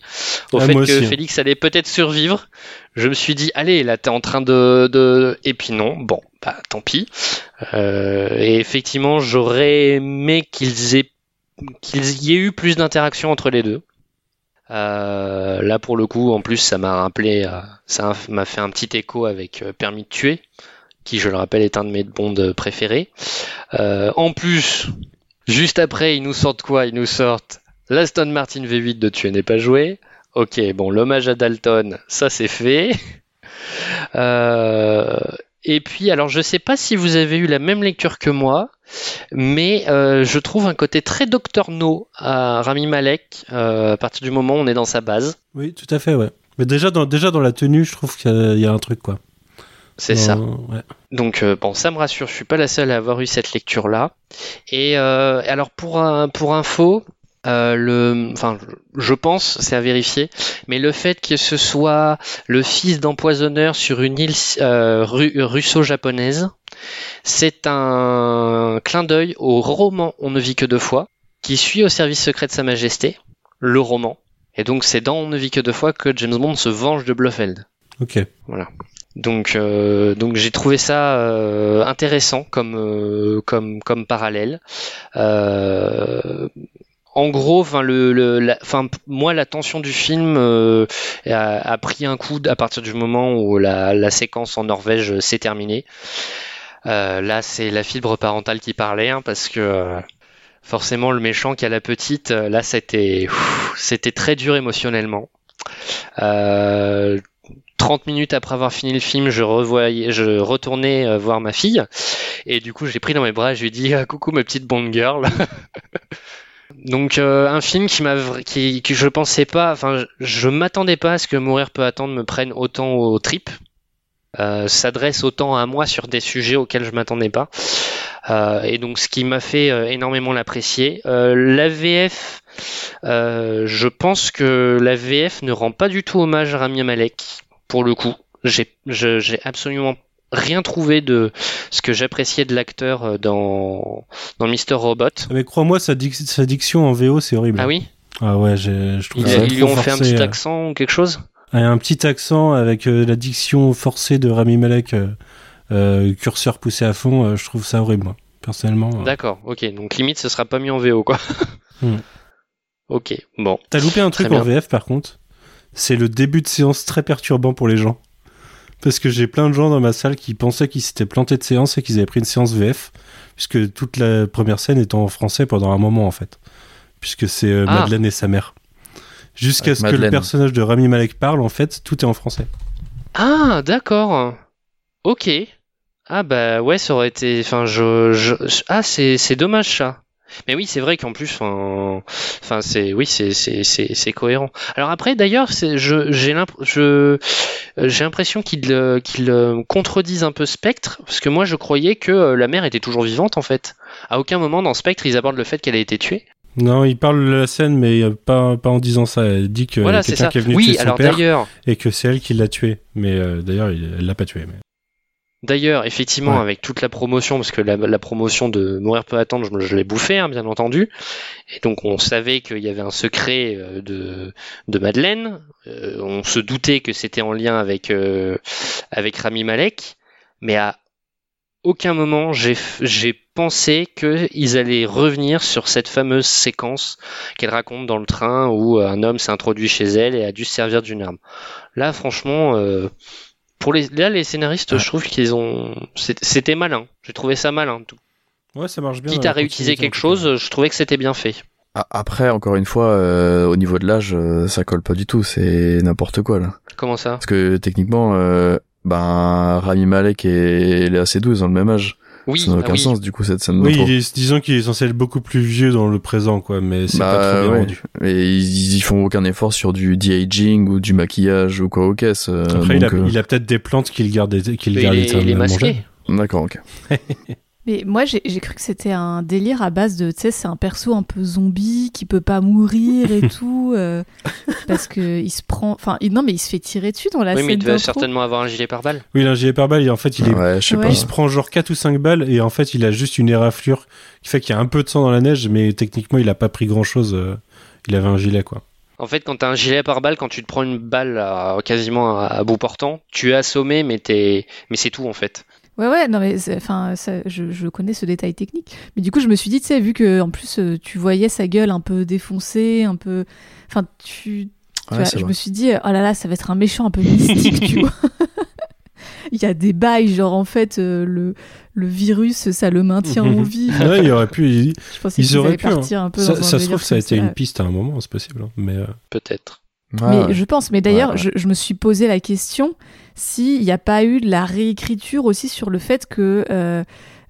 au Ah, fait que aussi, hein. Félix allait peut-être survivre. Je me suis dit, allez, là, t'es en train de, de... Et puis non, bon, bah tant pis. Euh, et effectivement, j'aurais aimé qu'ils aient qu'il y ait eu plus d'interaction entre les deux. Euh, là, pour le coup, en plus, ça m'a rappelé, euh, ça m'a fait un petit écho avec euh, Permis de tuer, qui, je le rappelle, est un de mes préférés. Euh, en plus, juste après, ils nous sortent quoi? Ils nous sortent l'Aston Martin V8 de Tuer n'est pas joué. Ok, bon, l'hommage à Dalton, ça c'est fait. Et puis, alors, je sais pas si vous avez eu la même lecture que moi, mais euh, je trouve un côté très Docteur No à Rami Malek euh, à partir du moment où on est dans sa base. Oui, tout à fait, ouais. Mais déjà dans, déjà dans la tenue, je trouve qu'il y a- un truc, quoi. C'est ça. ouais. Donc euh, bon, ça me rassure, je suis pas la seule à avoir eu cette lecture là. Et euh, alors pour un, pour info, euh, le, enfin, je- pense, c'est à vérifier, mais le fait que ce soit le fils d'empoisonneur sur une île euh, ru- russo-japonaise, c'est un clin d'œil au roman On ne vit que deux fois, qui suit au service secret de Sa Majesté, le roman. Et donc c'est dans On ne vit que deux fois que James Bond se venge de Blofeld. Ok. Voilà. Donc, euh, donc j'ai trouvé ça euh, intéressant comme, euh, comme, comme parallèle. Euh, en gros, moi la tension du film euh, a, pris un coup à partir du moment où la, séquence en Norvège s'est terminée. Euh, là, c'est la fibre parentale qui parlait, hein, parce que euh, forcément le méchant qui a la petite, euh, là c'était très dur émotionnellement. 30 minutes après avoir fini le film, je retournais voir ma fille, et du coup j'ai pris dans mes bras, je lui ai dit coucou ma petite Bond girl. *laughs* Donc euh, un film qui m'a qui, que je pensais pas, enfin je, m'attendais pas à ce que Mourir peut attendre me prenne autant au trip, euh, s'adresse autant à moi sur des sujets auxquels je m'attendais pas, euh, et donc ce qui m'a fait euh, énormément l'apprécier. La VF, euh, je pense que la VF ne rend pas du tout hommage à Rami Malek pour le coup. J'ai absolument rien trouvé de ce que j'appréciais de l'acteur dans dans Mister Robot. Mais crois-moi, sa, dic sa, diction en VO, c'est horrible. Ah oui? Ah ouais, je trouve ils, ça ils lui ont fait un petit accent ou quelque chose? Un petit accent avec euh, la diction forcée de Rami Malek, euh, euh, curseur poussé à fond, euh, je trouve ça horrible, moi, personnellement. D'accord, ok, donc limite ce sera pas mis en VO, quoi. *laughs* hmm. Ok, bon. T'as loupé un truc en VF par contre? C'est le début de séance très perturbant pour les gens. Parce que j'ai plein de gens dans ma salle qui pensaient qu'ils s'étaient plantés de séance et qu'ils avaient pris une séance VF, puisque toute la première scène est en français pendant un moment en fait. Puisque c'est euh, ah. Madeleine et sa mère. Jusqu'à ce Madeleine. que le personnage de Rami Malek parle, en fait, tout est en français. Ah, d'accord. Ok. Ah bah ouais, ça aurait été. Enfin, je, je... ah c'est c'est dommage ça. Mais oui, c'est vrai qu'en plus, enfin, enfin, c'est, oui, c'est, c'est, c'est, c'est cohérent. Alors après, d'ailleurs, je, j'ai l'impression qu'il, qu'il contredisent un peu Spectre, parce que moi, je croyais que la mère était toujours vivante, en fait. À aucun moment dans Spectre, ils abordent le fait qu'elle a été tuée. Non, il parle de la scène, mais pas, pas en disant ça. Elle dit que voilà, quelqu'un qui est venu oui, tuer son alors père et que c'est elle qui l'a tué. Mais euh, d'ailleurs, il, elle l'a pas tué. Mais... D'ailleurs, effectivement, Ouais. avec toute la promotion, parce que la, la promotion de Mourir peut attendre, je, l'ai bouffé, hein, bien entendu. Et donc, on savait qu'il y avait un secret euh, de, de Madeleine. Euh, on se doutait que c'était en lien avec, euh, avec Rami Malek. Mais à aucun moment, j'ai pensé qu'ils allaient revenir sur cette fameuse séquence qu'elle raconte dans le train où un homme s'est introduit chez elle et a dû se servir d'une arme. Là, franchement, euh, pour les, là, les scénaristes, je trouve qu'ils ont, c'était malin. J'ai trouvé ça malin. Tout. Ouais, ça marche bien. Quitte à réutiliser quelque chose, je trouvais que c'était bien fait. Après, encore une fois, euh, au niveau de l'âge, euh, ça colle pas du tout. C'est n'importe quoi là. Comment ça? Parce que techniquement, euh, ben Rami Malek et Léa Seydoux ils ont le même âge. Oui, ça n'a ah aucun oui. sens du coup cette scène Oui, d'intro. il est- disons qu'il est censé être beaucoup plus vieux dans le présent, quoi, mais c'est Bah, pas trop bien ouais. rendu. Et ils, ils font aucun effort sur du de-aging ou du maquillage ou quoi aux caisses. euh, Après, il a, donc, euh, a peut-être des plantes qu'il garde, qu'il garde il est- éternellement il est masqué. D'accord, ok. *laughs* Mais moi, j'ai cru que c'était un délire à base de, tu sais, c'est un perso un peu zombie qui peut pas mourir et *laughs* tout, euh, parce que il se prend, enfin, non, mais il se fait tirer dessus dans la oui, mais il scène devait d'intro. certainement avoir un gilet pare-balles. Oui, il a un gilet pare-balles et en fait, il, est, Ouais, je sais Ouais. pas. il se prend genre 4 ou 5 balles et en fait, il a juste une éraflure qui fait qu'il y a un peu de sang dans la neige, mais techniquement, il a pas pris grand-chose. euh, il avait un gilet, quoi. En fait, quand t'as un gilet pare-balles, quand tu te prends une balle à- quasiment à, à bout portant, tu es assommé, mais t'es, mais c'est tout en fait. Ouais, ouais, non, mais enfin, je, je connais ce détail technique. Mais du coup, je me suis dit, tu sais, vu que en plus, euh, tu voyais sa gueule un peu défoncée, un peu. Enfin, tu. tu Ouais, vois, je vrai. me suis dit, oh là là, ça va être un méchant un peu mystique, tu vois. *laughs* Il y a des bails, genre en fait, euh, le, le virus, ça le maintient en *laughs* vie. Ouais, il aurait pu. il- Je pensais Ils qu'ils auraient pu. hein. partir un peu Ça, ça se trouve, ça a été ça. une piste à un moment, c'est possible. hein, Mais euh, Peut-être. Mais Ouais, je pense, mais d'ailleurs, Ouais, ouais. je, je me suis posé la question s'il n'y a pas eu de la réécriture aussi sur le fait que euh,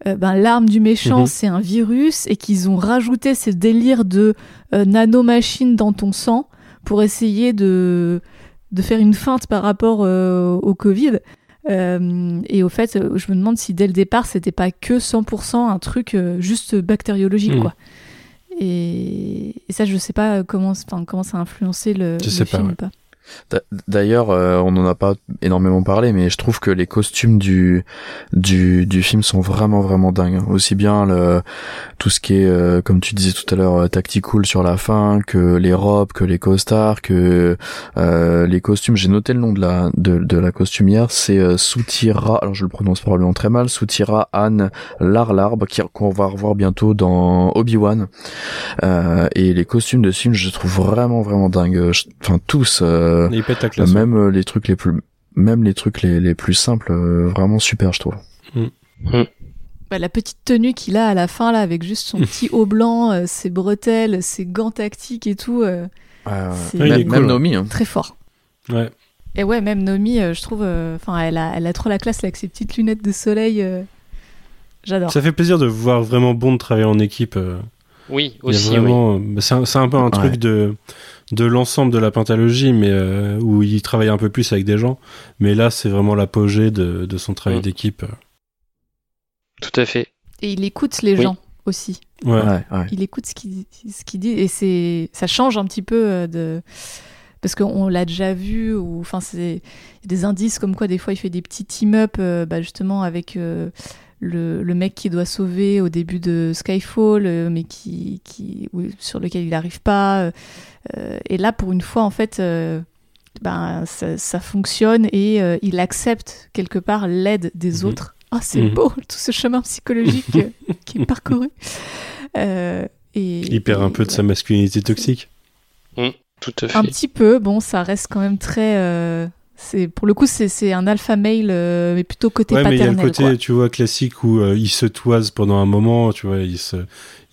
euh, ben, l'arme du méchant, Mhm. c'est un virus et qu'ils ont rajouté ce délire de euh, nanomachine dans ton sang pour essayer de, de faire une feinte par rapport euh, au Covid. Et au fait, je me demande si dès le départ, c'était pas que 100% un truc juste bactériologique, Mhm. quoi. Et, et ça, je sais pas comment, ça a influencé le, Je le sais pas, film ouais. ou pas. D'ailleurs, euh, on n'en a pas énormément parlé, mais je trouve que les costumes du du, du film sont vraiment vraiment dingues. Aussi bien le tout ce qui est, euh, comme tu disais tout à l'heure, euh, tactical sur la fin, que les robes, que les costards, que les costumes. J'ai noté le nom de la de, de la costumière, c'est Soutira. Alors je le prononce probablement très mal. Soutira Anne Larlarbe, qu'on va revoir bientôt dans Obi Wan. et les costumes de ce film, je trouve vraiment vraiment dingues. Enfin tous. Euh, même euh, les trucs les plus, même les trucs les, les plus simples, euh, vraiment super, je trouve. Mm. Mm. Bah, la petite tenue qu'il a à la fin là, avec juste son petit haut blanc, ses bretelles, ses gants tactiques et tout. c'est même, cool, Nomi. Hein. Très fort. Ouais. Et ouais, même Nomi, je trouve, enfin, elle a, elle a trop la classe là, avec ses petites lunettes de soleil. J'adore. Ça fait plaisir de voir vraiment bon de travailler en équipe. Oui, aussi. Vraiment... C'est un, un, peu un truc de de l'ensemble de la pentalogie, mais euh, où il travaille un peu plus avec des gens. Mais là, c'est vraiment l'apogée de, de, son travail Mm. d'équipe. Tout à fait. Et il écoute les Oui. gens aussi. Ouais. Ouais, ouais. Il écoute ce qu'il ce qu'il dit et c'est ça change un petit peu euh, de parce qu'on l'a déjà vu ou enfin c'est il y a des indices comme quoi des fois il fait des petits team up euh, bah, justement avec euh, le, le mec qui doit sauver au début de Skyfall euh, mais qui, qui oui, sur lequel il n'arrive pas et là pour une fois en fait euh, ben ça, ça fonctionne et euh, il accepte quelque part l'aide des Mhm. autres ah c'est Mhm. beau tout ce chemin psychologique euh, *laughs* qui est parcouru Euh, et, Il perd un peu de sa masculinité toxique. Mm, tout à fait. un petit peu, bon, ça reste quand même très. euh, c'est pour le coup, c'est un alpha male, euh, mais plutôt côté ouais, mais il y a paternel. le côté, quoi. tu vois, classique où euh, il se toise pendant un moment, tu vois, il se,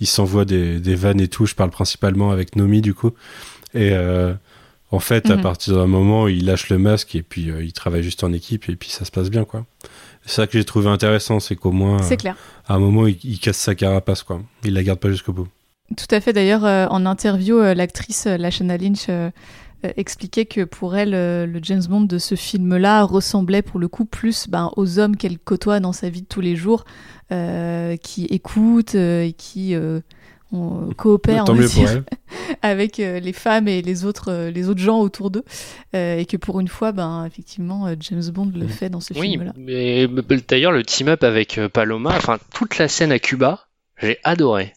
il s'envoie des, des vannes et tout. Je parle principalement avec Nomi, du coup. Et euh, en fait, à Mhm. partir d'un moment, il lâche le masque et puis euh, il travaille juste en équipe et puis ça se passe bien, quoi. C'est ça que j'ai trouvé intéressant, c'est qu'au moins, clair. à un moment, il, il casse sa carapace, quoi. Il la garde pas jusqu'au bout. Tout à fait. D'ailleurs, en interview, l'actrice Lashana Lynch expliquait que pour elle, euh, le James Bond de ce film-là ressemblait pour le coup plus ben, aux hommes qu'elle côtoie dans sa vie de tous les jours, euh, qui écoutent euh, et qui euh, on- coopèrent on dire, *laughs* avec euh, les femmes et les autres, euh, les autres gens autour d'eux. Euh, et que pour une fois, ben, effectivement, euh, James Bond le fait dans ce Oui, film-là. mais mais d'ailleurs, le team-up avec euh, Paloma, enfin, toute la scène à Cuba, j'ai adoré.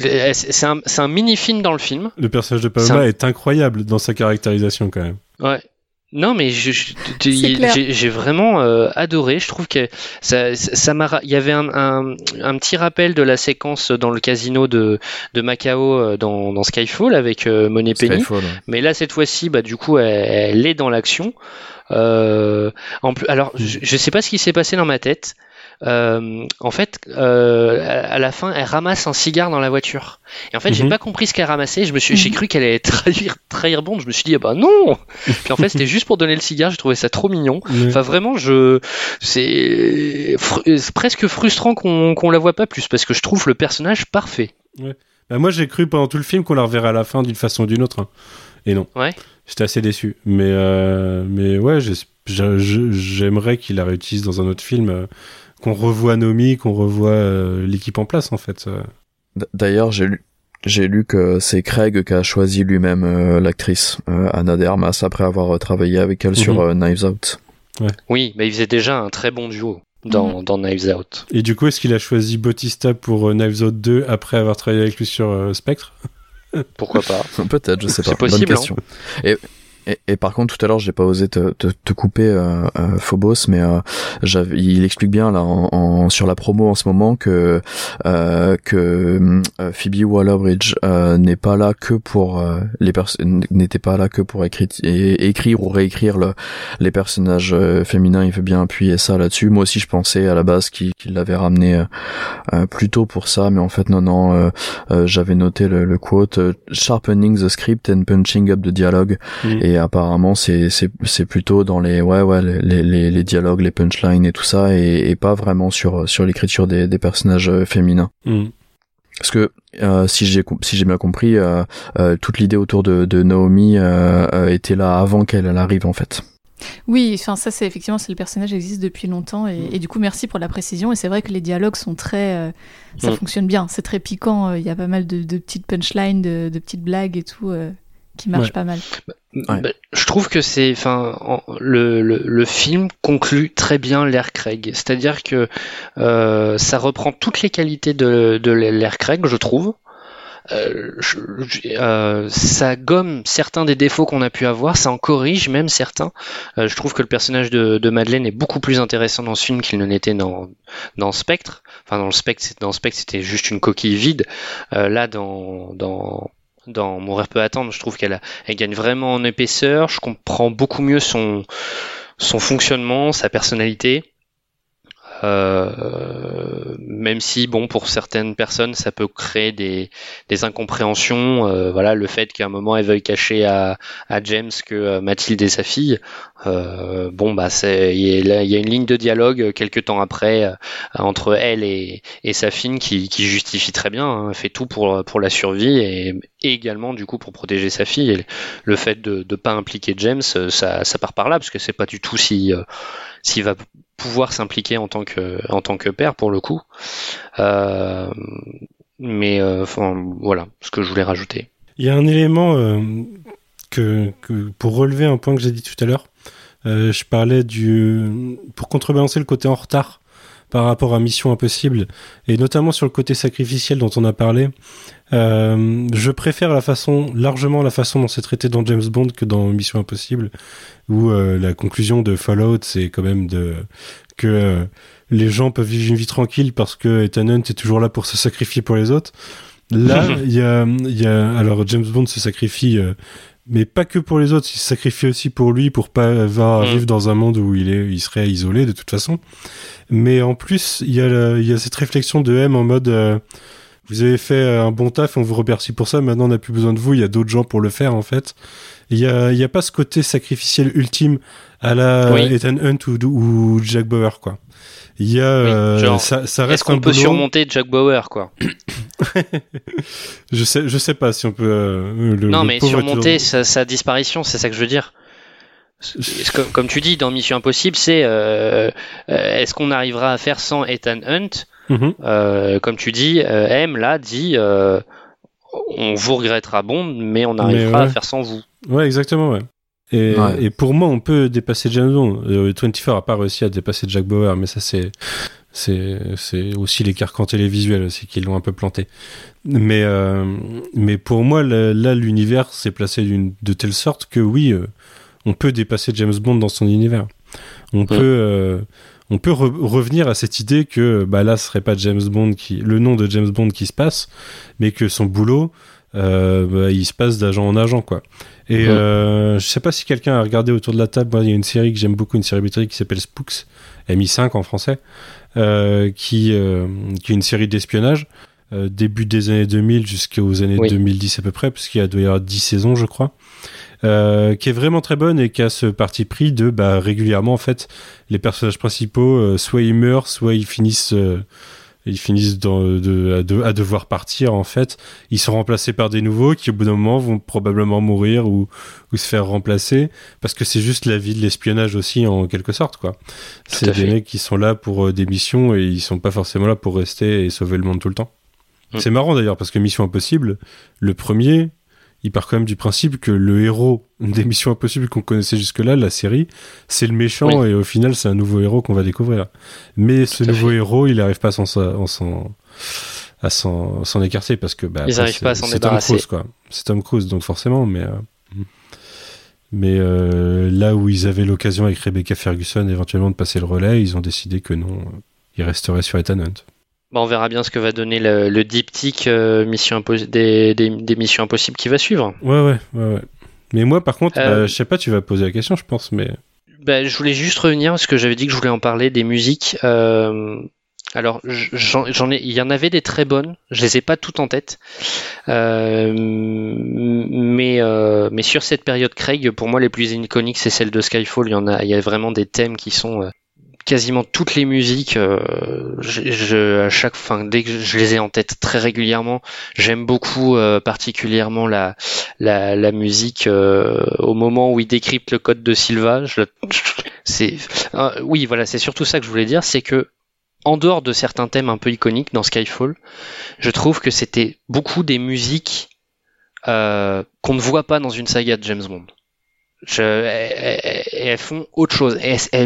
J'ai- C'est un, mini-film dans le film. Le personnage de Paloma un- est incroyable dans sa caractérisation, quand même. Ouais. Non, mais j'ai vraiment euh, adoré. Je trouve que ça, ça ça m'a. Il y avait un, un, un petit rappel de la séquence dans le casino de, de Macao euh, dans, dans Skyfall avec euh, Monet Penny. Skyfall, ouais. Mais là, cette fois-ci, bah, du coup, elle, elle est dans l'action. Euh, en plus, alors, je, je sais pas ce qui s'est passé dans ma tête. Euh, en fait, euh, à la fin, elle ramasse un cigare dans la voiture. Et en fait, j'ai Mhm. pas compris ce qu'elle ramassait. Je me suis, j'ai cru qu'elle allait trahir, trahir Bond. Je me suis dit, ah bah non. *laughs* Puis en fait, c'était juste pour donner le cigare. J'ai trouvé ça trop mignon. Enfin, vraiment, je, c'est fr- presque frustrant qu'on qu'on la voit pas plus parce que je trouve le personnage parfait. Bah, moi, j'ai cru pendant tout le film qu'on la reverrait à la fin d'une façon ou d'une autre. hein. Et non. Ouais. J'étais assez déçu. Mais, euh, mais ouais, j'aimerais qu'il la réutilise dans un autre film. Qu'on revoie Nomi, qu'on revoie euh, l'équipe en place, en fait. D'ailleurs, j'ai lu, j'ai lu que c'est Craig qui a choisi lui-même euh, l'actrice euh, Anna de Armas après avoir euh, travaillé avec elle sur Mhm. euh, Knives Out. Oui, mais il faisait déjà un très bon duo dans, dans Knives Out. Et du coup, est-ce qu'il a choisi Bautista pour euh, Knives Out 2 après avoir travaillé avec lui sur euh, Spectre? Pourquoi pas *laughs* Peut-être, je sais pas. C'est possible, Bonne question. Et, et, et par contre, tout à l'heure, j'ai pas osé te, te, te couper, euh, euh, Phobos, mais euh, j'avais- il explique bien là en, en- sur la promo en ce moment que euh, que euh, Phoebe Waller-Bridge euh, n'est pas là que pour euh, les personnes, n'était pas là que pour écrire, et- écrire ou réécrire le, les personnages féminins. Il veut bien appuyer ça là-dessus. Moi aussi, je pensais à la base qu'il l'avait ramené euh, euh, plutôt pour ça, mais en fait, non, non. j'avais noté le, le quote sharpening the script and punching up the dialogue Mhm. et apparemment c'est c'est c'est plutôt dans les ouais ouais les les, les dialogues les punchlines et tout ça et, et pas vraiment sur sur l'écriture des des personnages euh, féminins Hmm. parce que euh, si j'ai si j'ai bien compris euh, euh, toute l'idée autour de de Naomi euh, euh, était là avant qu'elle elle arrive en fait Oui, enfin ça c'est effectivement c'est le personnage existe depuis longtemps et, et du coup merci pour la précision et c'est vrai que les dialogues sont très euh, ça Mm. fonctionne bien, c'est très piquant, euh, il y a pas mal de, de petites punchlines, de, de petites blagues et tout euh, qui marche Ouais. pas mal. Bah, je trouve que c'est, enfin, en- le, le, le film conclut très bien l'ère Craig. C'est-à-dire que euh, ça reprend toutes les qualités de, de l'ère Craig, je trouve. Euh, je- euh, ça gomme certains des défauts qu'on a pu avoir, ça en corrige même certains. Euh, je trouve que le personnage de, de Madeleine est beaucoup plus intéressant dans ce film qu'il ne l'était dans, dans Spectre. Enfin, dans le Spectre, c'était juste une coquille vide. Euh, là, dans, dans, dans Mourir peut attendre, je trouve qu'elle gagne vraiment en épaisseur. Je comprends beaucoup mieux son, fonctionnement, sa personnalité. Euh, même si, bon, pour certaines personnes, ça peut créer des, incompréhensions. Euh, voilà, le fait qu'à un moment, elle veuille cacher à, à James que euh, Mathilde est sa fille. Euh, bon, bah, c'est, il y, y a une ligne de dialogue euh, quelques temps après euh, entre elle et, et sa fille qui, qui justifie très bien. hein, fait tout pour, pour la survie et, également, du coup, pour protéger sa fille. Et le fait de ne pas impliquer James, euh, ça, ça part par là, parce que c'est pas du tout si, euh, s'il va pouvoir s'impliquer en tant que en tant que père pour le coup. Mais enfin voilà ce que je voulais rajouter. Il y a un élément que, que- pour relever un point que j'ai dit tout à l'heure, euh, je parlais du pour contrebalancer le côté en retard par rapport à Mission Impossible et notamment sur le côté sacrificiel dont on a parlé. Euh, je préfère la façon largement la façon dont c'est traité dans James Bond que dans Mission Impossible où euh, la conclusion de Fallout c'est quand même de que euh, les gens peuvent vivre une vie tranquille parce que Ethan Hunt est toujours là pour se sacrifier pour les autres. Là, *laughs* il y a, y a, alors James Bond se sacrifie, euh, mais pas que pour les autres, il se sacrifie aussi pour lui, pour pas avoir à Mm. vivre dans un monde où il est, il serait isolé de toute façon. Mais en plus, il y a, la- il y a cette réflexion de M en mode, euh, vous avez fait euh, un bon taf, on vous remercie pour ça. Maintenant, on n'a plus besoin de vous. Il y a d'autres gens pour le faire, en fait. Il y a, il y a pas ce côté sacrificiel ultime à la Oui. Ethan Hunt ou, ou Jack Bauer, quoi. Il y a, euh, genre, ça, ça Est-ce reste un qu'on peut boulot. surmonter Jack Bauer quoi *coughs* *laughs* Je sais, je sais pas si on peut. euh, le, Non le mais surmonter toujours- sa, sa disparition, c'est ça que je veux dire. Comme, comme tu dis dans Mission Impossible, c'est euh, euh, est-ce qu'on arrivera à faire sans Ethan Hunt? Mhm. Euh, Comme tu dis, euh, M là dit euh, on vous regrettera Bond, mais on arrivera ouais. à faire sans vous. Ouais, exactement, ouais. Et, Ouais. et pour moi, on peut dépasser James Bond. Euh, 24 a pas réussi à dépasser Jack Bauer, mais ça, c'est, c'est, c'est aussi les carcans télévisuels aussi qui l'ont un peu planté. Mais, euh, mais pour moi, là, l'univers s'est placé d'une, de telle sorte que oui, euh, on peut dépasser James Bond dans son univers. On peut, euh, on peut re- revenir à cette idée que, bah là, ce serait pas James Bond qui, le nom de James Bond qui se passe, mais que son boulot, euh, bah, il se passe d'agent en agent, quoi. Et Ouais. euh, je sais pas si quelqu'un a regardé autour de la table. Moi, il y a une série que j'aime beaucoup, une série britannique qui s'appelle Spooks, MI5 en français, euh, qui, euh, qui est une série d'espionnage. euh, début des années 2000 jusqu'aux années Oui. 2010 à peu près, puisqu'il y a doit y avoir 10 saisons, je crois, euh, qui est vraiment très bonne et qui a ce parti pris de bah, régulièrement en fait les personnages principaux euh, soit ils meurent, soit ils finissent euh, ils finissent dans, de, à, de- à devoir partir en fait. Ils sont remplacés par des nouveaux qui au bout d'un moment vont probablement mourir ou, ou se faire remplacer parce que c'est juste la vie de l'espionnage aussi en quelque sorte quoi. C'est des fait. mecs qui sont là pour euh, des missions et ils sont pas forcément là pour rester et sauver le monde tout le temps. Mm. C'est marrant d'ailleurs parce que Mission Impossible, le premier, il part quand même du principe que le héros *laughs* des Missions Impossibles qu'on connaissait jusque-là, la série, c'est le méchant et au final c'est un nouveau héros qu'on va découvrir. Mais ce Tout nouveau héros, il n'arrive pas à s'en, à écarter parce que bah, c'est- Tom. Cruise quoi. C'est Tom Cruise donc forcément, mais euh, mais euh, là où ils avaient l'occasion avec Rebecca Ferguson éventuellement de passer le relais, ils ont décidé que non, ils resteraient sur Ethan Hunt. Bah, on verra bien ce que va donner le, le diptyque euh, mission des, des, des missions impossibles qui va suivre. Ouais, ouais, ouais, ouais. Mais moi, par contre, Euh, bah, je sais pas, tu vas poser la question, je pense, mais. Bah, je voulais juste revenir parce que j'avais dit que je voulais en parler des musiques. Euh, alors j'en j'en ai, il y en avait des très bonnes. Je les ai pas toutes en tête, Euh, mais euh, mais sur cette période Craig, pour moi les plus iconiques c'est celle de Skyfall. Il y en a, il y a vraiment des thèmes qui sont euh, quasiment toutes les musiques. euh, je, à chaque dès que je les ai en tête très régulièrement, j'aime beaucoup euh, particulièrement la la, musique euh, au moment où il décrypte le code de Silva. C'est oui, voilà, c'est surtout ça que je voulais dire, c'est que en dehors de certains thèmes un peu iconiques dans Skyfall, je trouve que c'était beaucoup des musiques qu'on ne voit pas dans une saga de James Bond. Je, elles, font autre chose,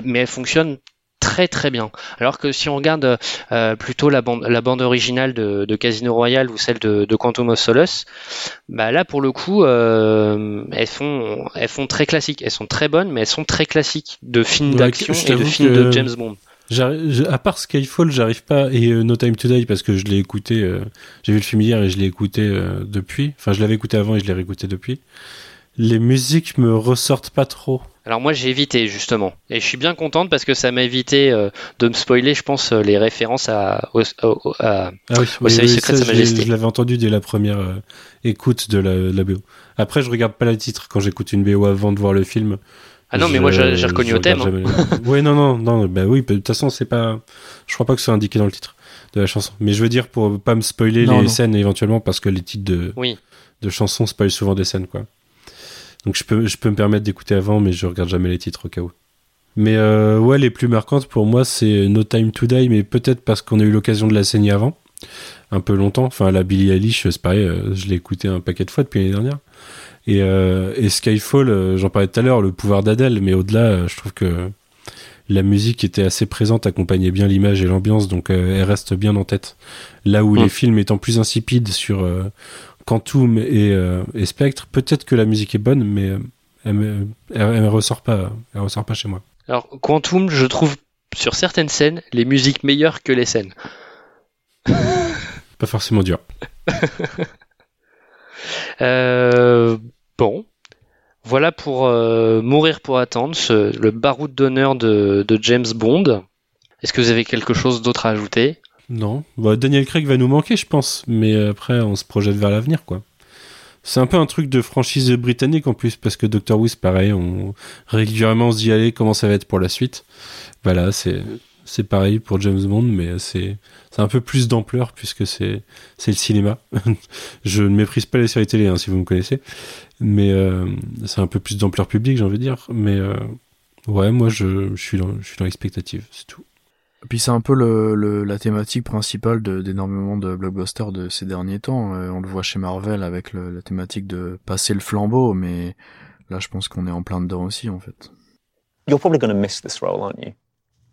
mais elles fonctionnent très très bien. Alors que si on regarde euh, plutôt la bande, la bande originale de, de Casino Royale ou celle de, de Quantum of Solace, bah là pour le coup, euh, elles font elles font très classiques. Elles sont très bonnes, mais elles sont très classiques de films Ouais, d'action et de films de James Bond. je- à part Skyfall, j'arrive pas et euh, No Time to Die parce que je l'ai écouté. J'ai vu le film hier et je l'ai écouté depuis. Enfin, je l'avais écouté avant et je l'ai réécouté depuis. Les musiques me ressortent pas trop. Alors moi j'ai évité justement et je suis bien contente parce que ça m'a évité euh, de me spoiler je pense euh, les références à, au, au- à- Ah oui, au oui, service oui, secret de sa je l'ai- majesté. Je l'avais entendu dès la première euh, écoute de la, de la BO. Après, je regarde pas le titre quand j'écoute une BO avant de voir le film. Ah non, mais moi, j'ai- reconnu au thème, le- *laughs* ouais, non, non, non, bah oui, de toute façon, c'est pas. Je crois pas que ce soit indiqué dans le titre de la chanson. Mais je veux dire pour pas me spoiler Non, les non. scènes éventuellement parce que les titres de, Oui. de chansons spoilent souvent des scènes, quoi. Donc je peux, je peux me permettre d'écouter avant, mais je regarde jamais les titres au cas où. Mais euh, ouais, les plus marquantes pour moi, c'est No Time to Die, mais peut-être parce qu'on a eu l'occasion de la saigner avant, un peu longtemps. Enfin, la Billie Eilish, c'est pareil, euh, je l'ai écouté un paquet de fois depuis l'année dernière. Et, euh, et Skyfall, j'en parlais tout à l'heure, le pouvoir d'Adèle, mais au-delà, je trouve que la musique était assez présente, accompagnait bien l'image et l'ambiance, donc euh, elle reste bien en tête. Là où Mm. les films étant plus insipides sur euh, Quantum et, euh, et Spectre, peut-être que la musique est bonne, mais euh, elle, me ressort pas, elle ressort pas chez moi. Alors Quantum je trouve sur certaines scènes les musiques meilleures que les scènes. *laughs* Pas forcément dur. *laughs* Euh, bon, voilà pour euh, mourir pour attendre, ce- le baroud d'honneur de, de James Bond. Est-ce que vous avez quelque chose d'autre à ajouter? Non, Bah, Daniel Craig va nous manquer, je pense, mais après on se projette vers l'avenir, quoi. C'est un peu un truc de franchise britannique en plus, parce que Doctor Who, pareil, on régulièrement se dit allez comment ça va être pour la suite? Voilà, c'est c'est pareil pour James Bond, mais c'est un peu plus d'ampleur puisque c'est le cinéma. *laughs* je ne méprise pas les séries télé, hein, si vous me connaissez, mais euh, c'est un peu plus d'ampleur publique, j'ai envie de dire. Mais euh, ouais, moi je, je suis je suis dans l'expectative, c'est tout. Puis c'est un peu le, le- la thématique principale de- d'énormément de, blockbusters de ces derniers temps. Euh, on le voit chez Marvel avec le- la thématique de passer le flambeau, mais là je pense qu'on est en plein dedans aussi en fait. You're probably going to miss this role, aren't you?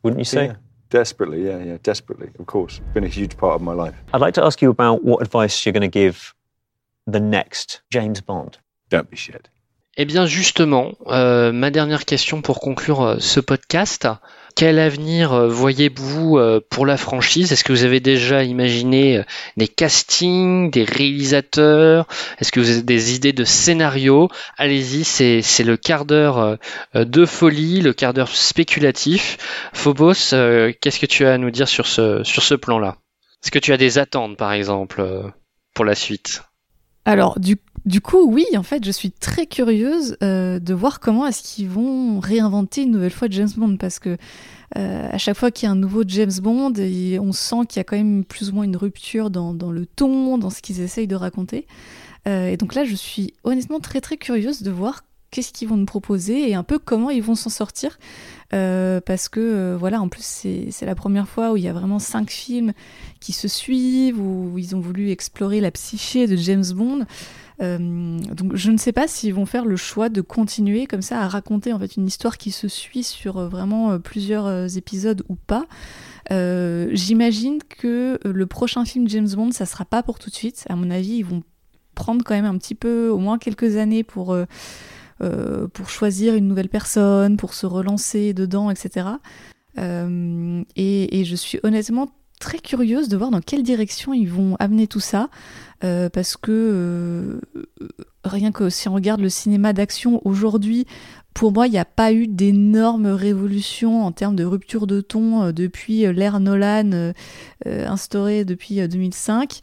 Wouldn't you say? Yeah. Desperately, yeah, yeah, desperately, of course. Been a huge part of my life. I'd like to ask you about what advice you're going to give the next James Bond. Don't be shit. Eh bien justement, euh, ma dernière question pour conclure euh, ce podcast. Quel avenir euh, voyez-vous euh, pour la franchise? Est-ce que vous avez déjà imaginé euh, des castings, des réalisateurs? Est-ce que vous avez des idées de scénario? Allez-y, c'est le quart d'heure de folie, le quart d'heure spéculatif. Phobos, qu'est-ce que tu as à nous dire sur ce, sur ce plan-là? Est-ce que tu as des attentes, par exemple, pour la suite? Alors, du, du coup, oui, en fait, je suis très curieuse euh, de voir comment est-ce qu'ils vont réinventer une nouvelle fois James Bond, parce que euh, à chaque fois qu'il y a un nouveau James Bond, on sent qu'il y a quand même plus ou moins une rupture dans, le ton, dans ce qu'ils essayent de raconter. Euh, et donc là, je suis honnêtement très très curieuse de voir qu'est-ce qu'ils vont nous proposer et un peu comment ils vont s'en sortir. Parce que voilà, en plus c'est c'est la première fois où il y a vraiment cinq films qui se suivent, où ils ont voulu explorer la psyché de James Bond. Euh, donc je ne sais pas s'ils vont faire le choix de continuer comme ça à raconter en fait une histoire qui se suit sur euh, vraiment euh, plusieurs épisodes ou pas. J'imagine que le prochain film James Bond, ça sera pas pour tout de suite. À mon avis, ils vont prendre quand même un petit peu, au moins quelques années pour pour choisir une nouvelle personne, pour se relancer dedans, etc. Et, et je suis honnêtement très curieuse de voir dans quelle direction ils vont amener tout ça, euh, parce que euh, rien que si on regarde le cinéma d'action aujourd'hui, pour moi, il n'y a pas eu d'énormes révolutions en termes de rupture de ton euh, depuis l'ère Nolan instaurée depuis euh, 2005.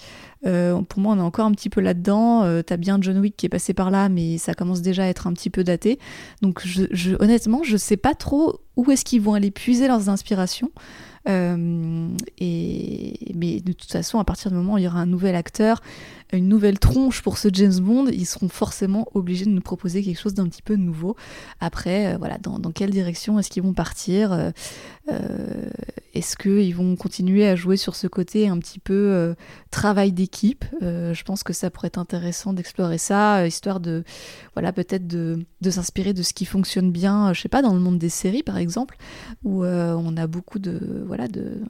Euh, pour moi, on est encore un petit peu là-dedans. T'as bien John Wick qui est passé par là, mais ça commence déjà à être un petit peu daté. Donc, je, je- honnêtement, je sais pas trop où est-ce qu'ils vont aller puiser leurs inspirations. Euh, et, mais de toute façon, à partir du moment où il y aura un nouvel acteur, une nouvelle tronche pour ce James Bond, ils seront forcément obligés de nous proposer quelque chose d'un petit peu nouveau. Après, euh, voilà, dans, quelle direction est-ce qu'ils vont partir euh, euh, Est-ce qu'ils vont continuer à jouer sur ce côté un petit peu travail d'équipe? Je pense que ça pourrait être intéressant d'explorer ça, histoire de, voilà, peut-être de, de s'inspirer de ce qui fonctionne bien, je sais pas, dans le monde des séries par exemple, où on a beaucoup de, voilà, de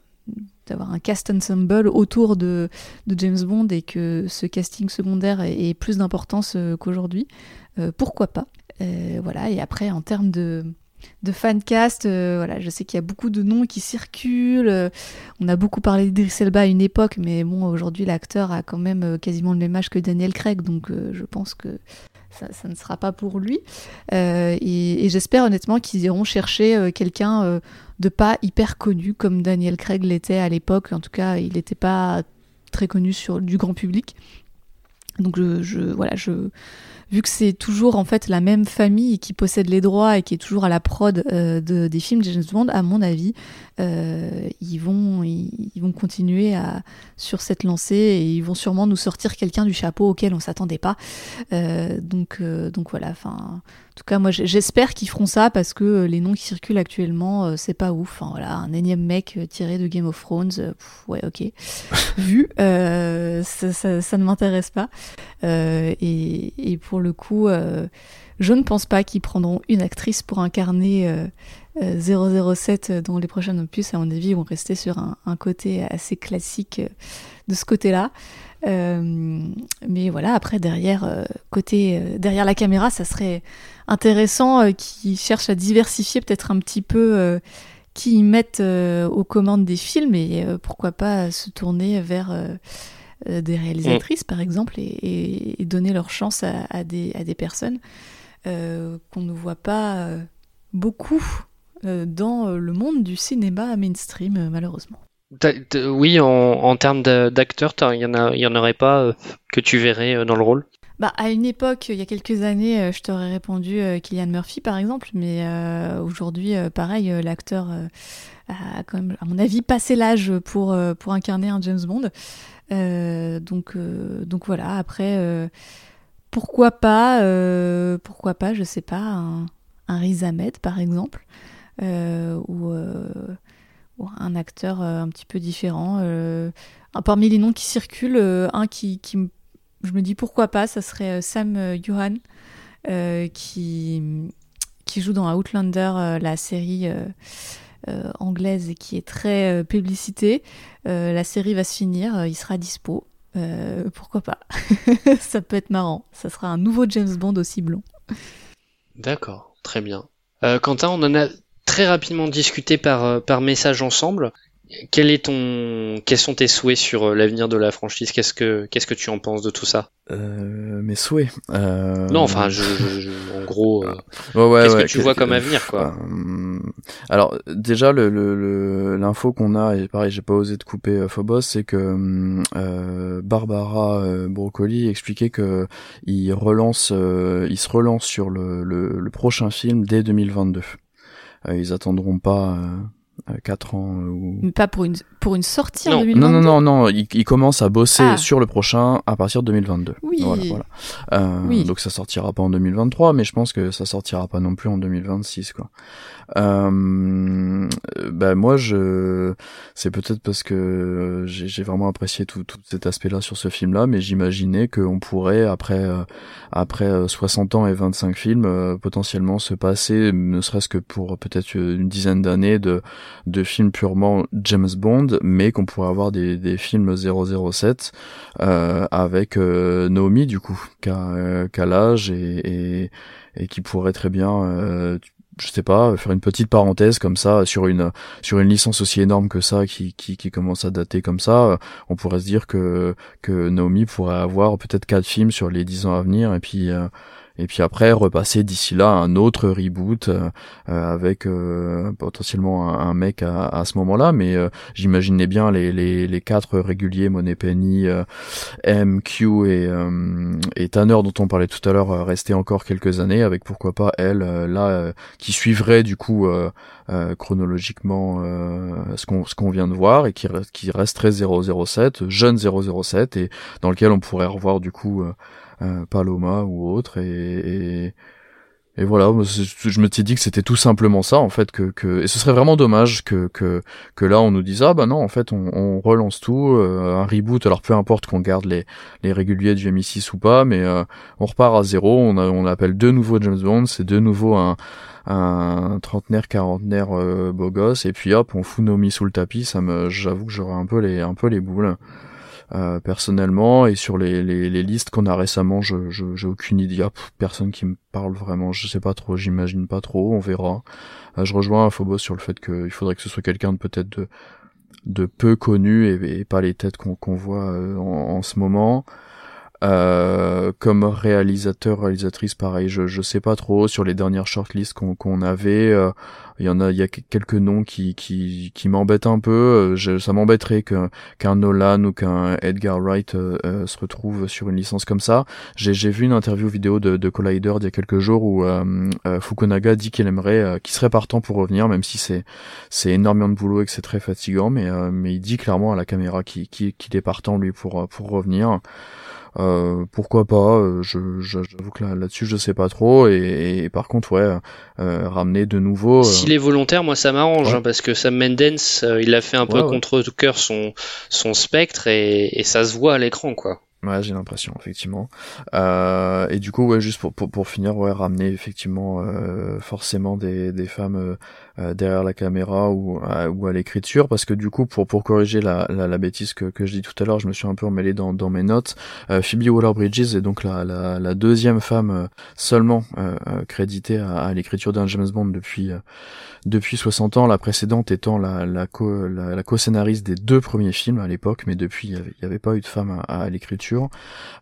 d'avoir un cast ensemble autour de, James Bond et que ce casting secondaire ait, plus d'importance euh, qu'aujourd'hui, euh, pourquoi pas? Euh, Voilà, et après, en termes de, de fancast, voilà, je sais qu'il y a beaucoup de noms qui circulent. on a beaucoup parlé d'Idris Elba à une époque, mais bon, aujourd'hui, l'acteur a quand même quasiment le même âge que Daniel Craig, donc je pense que ça, ne sera pas pour lui. Et, j'espère honnêtement qu'ils iront chercher quelqu'un de pas hyper connu comme Daniel Craig l'était à l'époque. En tout cas, il n'était pas très connu sur du grand public. Donc je, voilà, je vu que c'est toujours en fait la même famille qui possède les droits et qui est toujours à la prod euh, de, des films de James Bond, à mon avis, euh, ils, vont, ils, vont continuer à, sur cette lancée et ils vont sûrement nous sortir quelqu'un du chapeau auquel on s'attendait pas. Euh, donc, donc voilà, enfin, en tout cas, moi j'espère qu'ils feront ça parce que les noms qui circulent actuellement, euh, c'est pas ouf. Enfin, voilà, un énième mec tiré de Game of Thrones, pff, ouais, ok. *laughs* Vu, ça, ça, ça, ne m'intéresse pas. Et, et, pour le coup, je ne pense pas qu'ils prendront une actrice pour incarner 007 euh, dans les prochains opus, à mon avis, vont rester sur un, un côté assez classique euh, de ce côté-là. Euh, mais voilà, après derrière, euh, côté euh, derrière la caméra, ça serait intéressant qu'ils cherchent à diversifier peut-être un petit peu qui y mettent aux commandes des films et pourquoi pas se tourner vers des réalisatrices par exemple et, donner leur chance à, à, des, à des personnes qu'on ne voit pas beaucoup euh, dans le monde du cinéma mainstream, euh, malheureusement. oui, en, en termes d'acteurs, il y, en en aurait pas euh, que tu verrais dans le rôle? Bah, à une époque, il y a quelques années, je t'aurais répondu Killian Murphy, par exemple, mais euh, aujourd'hui, pareil, l'acteur a quand même, à mon avis, passé l'âge pour, pour incarner un James Bond. donc, donc voilà, après, pourquoi pas, pourquoi pas, je sais pas, un, un Riz Ahmed, par exemple. Euh, ou, euh, un acteur euh, un petit peu différent. parmi les noms qui circulent, un qui, qui, je me dis pourquoi pas, ça serait Sam Johan, qui, qui joue dans Outlander, la série euh, anglaise qui est très euh, publicitée. Euh, la série va se finir, il sera dispo. pourquoi pas? *laughs* Ça peut être marrant. Ça sera un nouveau James Bond aussi blond. D'accord, très bien. Quentin, on en a très rapidement discuté euh, par message ensemble. Quel est ton, quels sont tes souhaits sur euh, l'avenir de la franchise? Qu'est-ce que, qu'est-ce que tu en penses de tout ça? Euh, Mes souhaits. Euh... Non, enfin, je, je, en gros, euh, *laughs* ouais, ouais, qu'est-ce ouais, que tu vois comme avenir, quoi? euh, Alors, déjà, le, le, l'info qu'on a, et pareil, j'ai pas osé de couper Phobos, c'est que Barbara Broccoli expliquait que il relance, il se relance sur le, le, le prochain film dès 2022. Euh, ils attendront pas euh, 4 ans euh, ou pas pour une pour une sortie non. en 2022 non non non non ils, ils commencent à bosser ah. sur le prochain à partir de 2022 oui, voilà, voilà. Euh, oui. donc ça sortira pas en 2023 mais je pense que ça sortira pas non plus en 2026 quoi euh, bah moi je c'est peut-être parce que j'ai vraiment apprécié tout, cet aspect là sur ce film là mais j'imaginais qu'on pourrait après euh, après 60 ans et 25 films euh, potentiellement se passer ne serait-ce que pour peut-être une dizaine d'années de de films purement James Bond mais qu'on pourrait avoir des, films 007 euh, avec euh, Naomi du coup qu'à qu l'âge et, qui pourrait très bien euh, je sais pas faire une petite parenthèse comme ça sur une sur une licence aussi énorme que ça qui qui, commence à dater comme ça on pourrait se dire que que Naomi pourrait avoir peut-être quatre films sur les dix ans à venir et puis et puis après repasser d'ici là un autre reboot euh, euh, avec euh, potentiellement un, un mec à, à ce moment-là. Mais j'imaginais bien les, les, les quatre réguliers Monet Penny M Q et, et Tanner dont on parlait tout à l'heure rester encore quelques années avec pourquoi pas elle là qui suivrait du coup chronologiquement ce qu'on ce qu'on vient de voir et qui qui resterait 007 jeune 007 et dans lequel on pourrait revoir du coup euh, Paloma ou autre et, et, et voilà je me suis dit que c'était tout simplement ça en fait que, que et ce serait vraiment dommage que que que là on nous dise ah bah non en fait on, relance tout euh, un reboot alors peu importe qu'on garde les les réguliers du MI6 ou pas mais euh, on repart à zéro on on appelle de nouveau James Bond c'est de nouveau un un trentenaire quarantenaire euh, beau gosse et puis hop on fout Nomi sous le tapis ça me j'avoue que j'aurais un peu les un peu les boules euh, personnellement et sur les, les, listes qu'on a récemment je j'ai aucune idée. Personne qui me parle vraiment. Je sais pas trop j'imagine pas trop on verra. Euh, je rejoins Phobos sur le fait qu'il faudrait que ce soit quelqu'un de peut-être de peu connu et, pas les têtes qu'on qu'on voit euh, en, ce moment euh, comme réalisateur, réalisatrice, pareil, je je sais pas trop sur les dernières shortlists qu'on qu'on avait. Euh, il y en a, il y a quelques noms qui qui qui m'embêtent un peu. Euh, je, ça m'embêterait qu'un qu'un Nolan ou qu'un Edgar Wright euh, se retrouve sur une licence comme ça. J'ai j'ai vu une interview vidéo de, de Collider il y a quelques jours où Fukunaga dit qu'il aimerait, qu'il serait partant pour revenir, même si c'est c'est énormément de boulot et que c'est très fatigant, mais mais il dit clairement à la caméra qu'il qu'il est partant lui pour pour revenir. Euh, pourquoi pas euh, je j'avoue que là-dessus je sais pas trop. Et, par contre ouais euh, ramener de nouveau s'il est volontaire moi ça m'arrange hein, parce que Sam Mendes il a fait un peu contre cœur son son spectre et, et ça se voit à l'écran quoi. Ouais, j'ai l'impression effectivement. Euh, et du coup, ouais, juste pour, pour, pour finir, ouais, ramener effectivement euh, forcément des, des femmes euh, derrière la caméra ou à, ou à l'écriture, parce que du coup, pour pour corriger la, la, la bêtise que, que je dis tout à l'heure, je me suis un peu emmêlé dans, dans mes notes. Phoebe Waller-Bridges est donc la, la, la deuxième femme seulement créditée à, à l'écriture d'un James Bond depuis depuis 60 ans, la précédente étant la, la, co, la, co-scénariste des deux premiers films à l'époque, mais depuis il n'y avait, pas eu de femme à, l'écriture.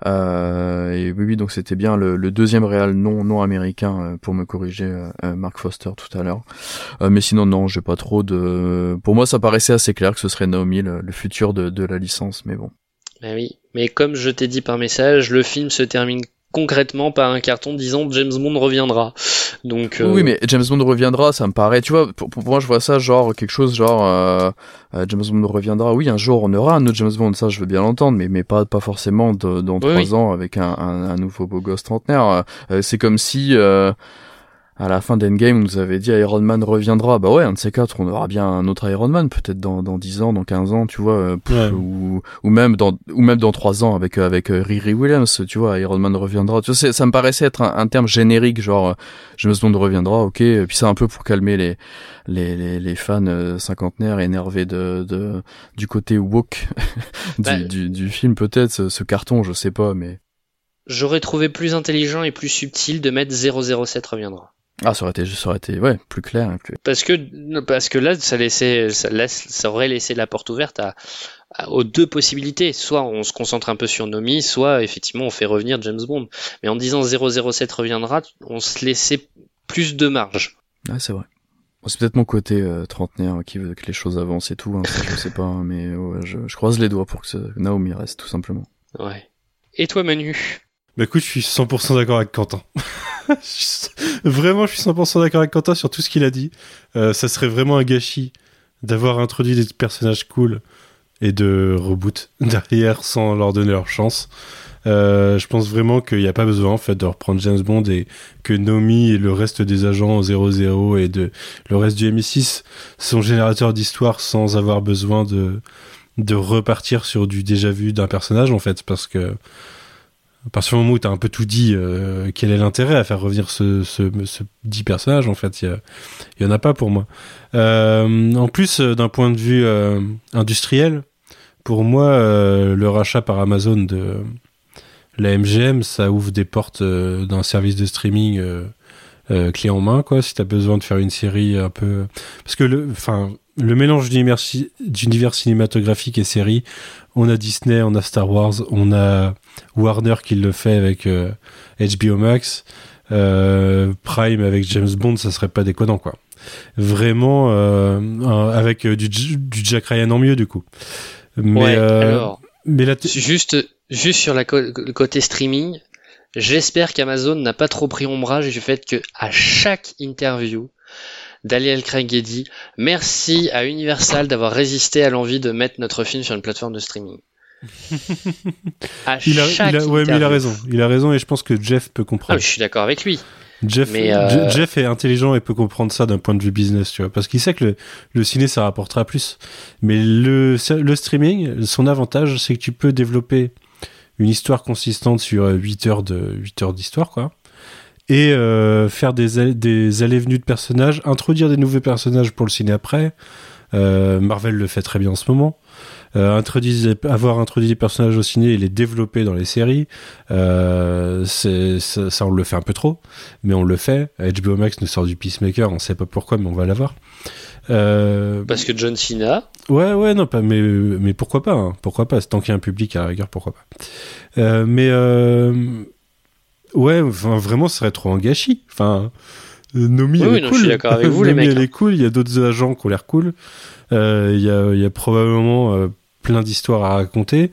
Euh, et oui, donc c'était bien le, deuxième réal non non américain euh, pour me corriger, euh, Mark Foster tout à l'heure. Mais sinon non, j'ai pas trop de. Pour moi, ça paraissait assez clair que ce serait Naomi le, futur de, de la licence, mais bon. Ben oui, mais comme je t'ai dit par message, le film se termine concrètement par un carton disant James Bond reviendra. Donc oui, mais James Bond reviendra, ça me paraît. Tu vois, pour, moi, je vois ça genre quelque chose genre euh, James Bond reviendra. Oui, un jour on aura un autre James Bond, ça je veux bien l'entendre, mais mais pas pas forcément dans trois ans avec un, un, nouveau beau gosse trentenaire. c'est comme si à la fin d'Endgame, on nous avait dit Iron Man reviendra. Bah ouais, un de ces quatre, on aura bien un autre Iron Man, peut-être dans, dans 10 ans, dans 15 ans, tu vois, euh, ou, ou même dans ou même dans 3 ans avec euh, avec euh, Riri Williams, tu vois, Iron Man reviendra. Tu sais, ça me paraissait être un, terme générique, genre James Bond reviendra, ok. Et puis c'est un peu pour calmer les les les, les fans cinquantenaires énervés de, de du côté woke *laughs* du, bah, du, du film peut-être ce, ce carton, je sais pas, mais J'aurais trouvé plus intelligent et plus subtil de mettre 007 reviendra. Ah, ça aurait été, ça aurait été, ouais, plus clair. Plus... Parce que, parce que là, ça laissait, ça laisse, ça aurait laissé la porte ouverte à, aux deux possibilités. Soit on se concentre un peu sur Nomi, soit effectivement on fait revenir James Bond. Mais en disant 007 reviendra, on se laissait plus de marge. Ouais, c'est vrai. c'est peut-être mon côté euh, trentenaire qui veut que les choses avancent et tout, hein, je sais pas, hein, mais ouais, je, je, croise les doigts pour que Naomi reste, tout simplement. Ouais. Et toi, Manu? Bah écoute, je suis 100% d'accord avec Quentin. *laughs* vraiment, je suis 100% d'accord avec Quentin sur tout ce qu'il a dit. Euh, ça serait vraiment un gâchis d'avoir introduit des personnages cool et de reboot *laughs* derrière sans leur donner leur chance. Euh, je pense vraiment qu'il n'y a pas besoin en fait de reprendre James Bond et que Nomi et le reste des agents 00 et de le reste du MI6 sont générateurs d'histoire sans avoir besoin de de repartir sur du déjà vu d'un personnage en fait parce que à partir du moment où tu as un peu tout dit, euh, quel est l'intérêt à faire revenir ce, ce, ce dit personnage En fait, il y, en a pas pour moi. Euh, en plus, euh, d'un point de vue euh, industriel, pour moi, euh, le rachat par Amazon de la MGM, ça ouvre des portes d'un service de streaming euh, clé en main, quoi. Si t'as besoin de faire une série un peu, parce que le, enfin, le mélange d'univers cinématographique et série, on a Disney, on a Star Wars, on a Warner qui le fait avec euh, HBO Max, euh, Prime avec James Bond, ça serait pas déconnant, quoi. Vraiment, euh, un- avec euh, du, du Jack Ryan en mieux, du coup. Mais, Ouais, euh, alors, mais la juste, juste sur la le côté streaming, j'espère qu'Amazon n'a pas trop pris ombrage du fait que à chaque interview, Daniel Craig dit merci à Universal d'avoir résisté à l'envie de mettre notre film sur une plateforme de streaming. À il a, chaque il a- ouais, mais il a interview. raison. Il a raison et je pense que Jeff peut Ah, comprendre. je suis d'accord avec lui. Jeff, Mais, euh, Je- Jeff est intelligent et peut comprendre ça d'un point de vue business, tu vois, parce qu'il sait que le, le ciné ça rapportera plus. Mais le, le streaming, son avantage, c'est que tu peux développer une histoire consistante sur euh, 8 heures de 8 heures d'histoire, quoi, et euh, faire des des allées venues de personnages, introduire des nouveaux personnages pour le ciné après. Euh, Marvel le fait très bien en ce moment. Euh, introduire- avoir introduit des personnages au ciné et les développer dans les séries, euh, c'est, ça, ça, on le fait un peu trop, mais on le fait. HBO Max nous sort du Peacemaker, on sait pas pourquoi, mais on va l'avoir. Euh, Parce que John Cena, Ouais, ouais, non, pas, mais, mais pourquoi pas, hein, pourquoi pas, tant qu'il y a un public à la rigueur, pourquoi pas. Mais, ouais, enfin, vraiment, ce serait trop un gâchis. Enfin, Nomi, Oui, elle oui, est non, cool. je suis d'accord avec vous, les mecs, elle hein. est cool, il y a d'autres agents qui ont l'air cool. Euh, Il y, a, il y a probablement euh, plein d'histoires à raconter.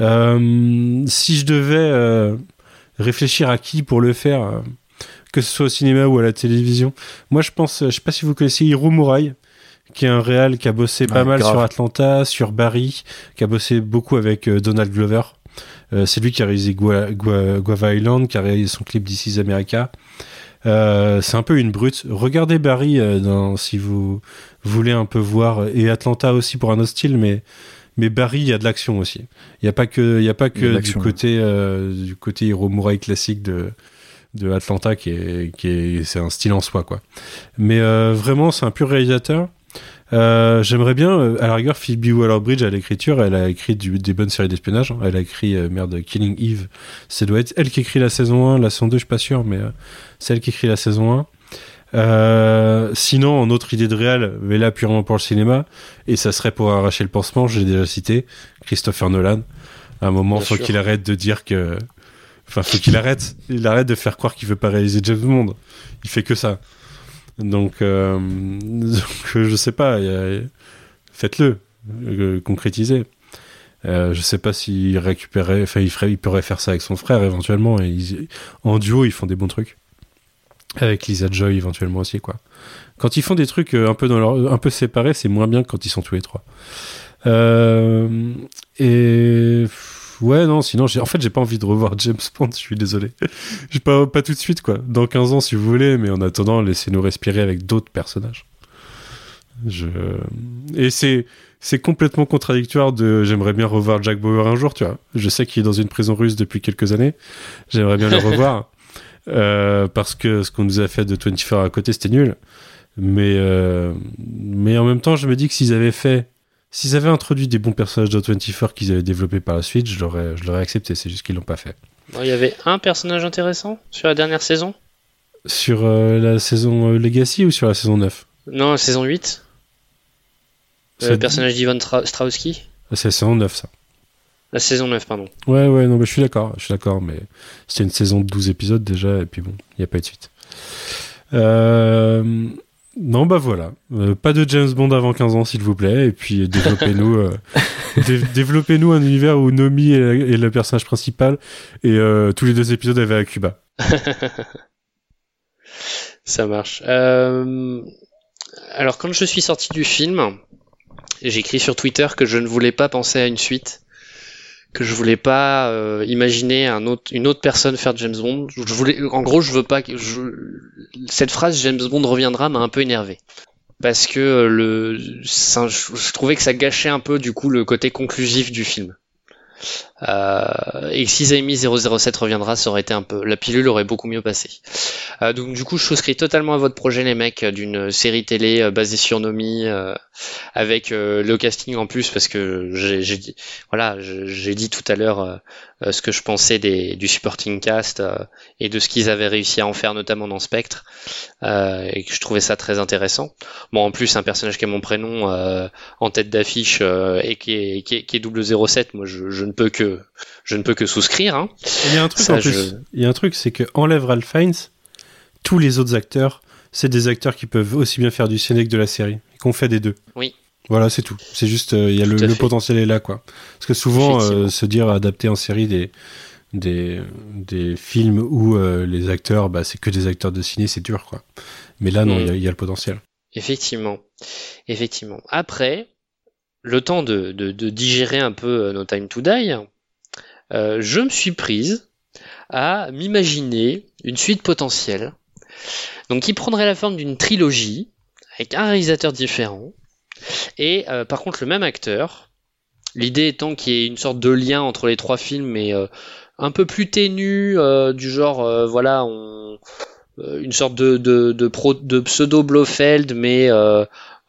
Euh, si je devais réfléchir à qui pour le faire, que ce soit au cinéma ou à la télévision, moi je pense, je sais pas si vous connaissez Hiro Murai, qui est un réal qui a bossé pas Ouais, mal grave. sur Atlanta, sur Barry, qui a bossé beaucoup avec euh, Donald Glover. Euh, c'est lui qui a réalisé Gua, Gua- Guava Island, qui a réalisé son clip This is America. Euh, c'est un peu une brute. Regardez Barry dans, si vous voulez un peu voir, et Atlanta aussi pour un autre style, mais mais Barry, il y a de l'action aussi. Il y a pas que, il y a pas a que du côté euh, du côté Hiro Murai classique de de Atlanta qui est qui est c'est un style en soi quoi. Mais euh, vraiment, c'est un pur réalisateur. Euh, J'aimerais bien, euh, à la rigueur, Phoebe Waller-Bridge à l'écriture, elle a écrit du- des bonnes séries d'espionnage. hein. Elle a écrit, euh, merde, Killing Eve. Ça doit être elle qui écrit la saison 1, la saison 2, je suis pas sûr, mais euh, c'est elle qui écrit la saison 1. Euh, sinon, en autre idée de réal, mais là purement pour le cinéma, et ça serait pour arracher le pansement, j'ai déjà cité, Christopher Nolan. À un moment, Bien faut qu'il arrête de dire que, enfin, faut qu'il arrête, il arrête de faire croire qu'il veut pas réaliser James Bond. Il fait que ça. Donc, euh, *laughs* donc je sais pas, faites-le, euh, concrétisez. Euh, je sais pas s'il récupérait, enfin, il, ferait, il pourrait faire ça avec son frère éventuellement, et ils- en duo, ils font des bons trucs. Avec Lisa Joy éventuellement aussi, quoi. Quand ils font des trucs euh, un peu dans leur, un peu séparés, c'est moins bien que quand ils sont tous les trois. Euh, et ouais, non, sinon, en fait, j'ai pas envie de revoir *laughs* James Bond. Je suis désolé. *laughs* j'ai pas, pas tout de suite, quoi. Dans 15 ans, si vous voulez, mais en attendant, laissez-nous respirer avec d'autres personnages. Je... Et c'est, c'est complètement contradictoire de j'aimerais bien revoir Jack Bauer un jour, tu vois. Je sais qu'il est dans une prison russe depuis quelques années. J'aimerais bien le *laughs* revoir. Euh, parce que ce qu'on nous a fait de 24 à côté, c'était nul. Mais, euh, mais en même temps, je me dis que s'ils avaient fait, s'ils avaient introduit des bons personnages de 24 qu'ils avaient développés par la suite, je l'aurais, je l'aurais accepté. C'est juste qu'ils l'ont pas fait. Il y avait un personnage intéressant sur la dernière saison? Sur euh, la saison Legacy ou sur la saison 9 Non, la saison 8 C'est- Le personnage d'Ivan Tra- Strahovski C'est la saison 9, ça. La saison 9, pardon. Ouais, ouais, non, mais je suis d'accord, je suis d'accord, mais c'était une saison de 12 épisodes déjà, et puis bon, il n'y a pas eu de suite. Euh, non, bah voilà. Euh, pas de James Bond avant 15 ans, s'il vous plaît, et puis développez-nous euh, *laughs* dé- développez-nous un univers où Nomi est, la- est le personnage principal, et euh, tous les deux épisodes, elle va à Cuba. *laughs* Ça marche. Euh, Alors, quand je suis sorti du film, j'ai écrit sur Twitter que je ne voulais pas penser à une suite, que je voulais pas euh, imaginer une autre personne faire James Bond. Je voulais, en gros, je veux pas que cette phrase James Bond reviendra m'a un peu énervé parce que euh, le, je, je trouvais que ça gâchait un peu du coup le côté conclusif du film. Euh, et avaient mis 007 reviendra, ça aurait été un peu, la pilule aurait beaucoup mieux passé. Euh, donc du coup, je souscris totalement à votre projet, les mecs, d'une série télé euh, basée sur Nomi, euh, avec euh, le casting en plus, parce que j'ai dit, voilà, j'ai dit tout à l'heure euh, euh, ce que je pensais des, du supporting cast euh, et de ce qu'ils avaient réussi à en faire, notamment dans Spectre, euh, et que je trouvais ça très intéressant. Bon, en plus, un personnage qui a mon prénom euh, en tête d'affiche euh, et qui est, qui est, qui est 007, moi, je, je ne peux que, je ne peux que souscrire. Hein. Il y a un truc Ça, en plus. je- Il y a un truc, c'est que enlève Ralph Fiennes, tous les autres acteurs, c'est des acteurs qui peuvent aussi bien faire du ciné que de la série, qu'on fait des deux. Oui. Voilà, c'est tout. C'est juste, euh, il y a le, potentiel est là, quoi. Parce que souvent, euh, se dire adapter en série des des des films où euh, les acteurs, bah, c'est que des acteurs de ciné, c'est dur, quoi. Mais là, non, Mm. il y a- y, a le potentiel. Effectivement, effectivement. Après, le temps de, de, de digérer un peu euh, No Time to Die, euh, je me suis prise à m'imaginer une suite potentielle, donc qui prendrait la forme d'une trilogie avec un réalisateur différent et euh, par contre le même acteur. L'idée étant qu'il y ait une sorte de lien entre les trois films, mais euh, un peu plus ténu, du genre, voilà, une sorte de, pseudo Blofeld, mais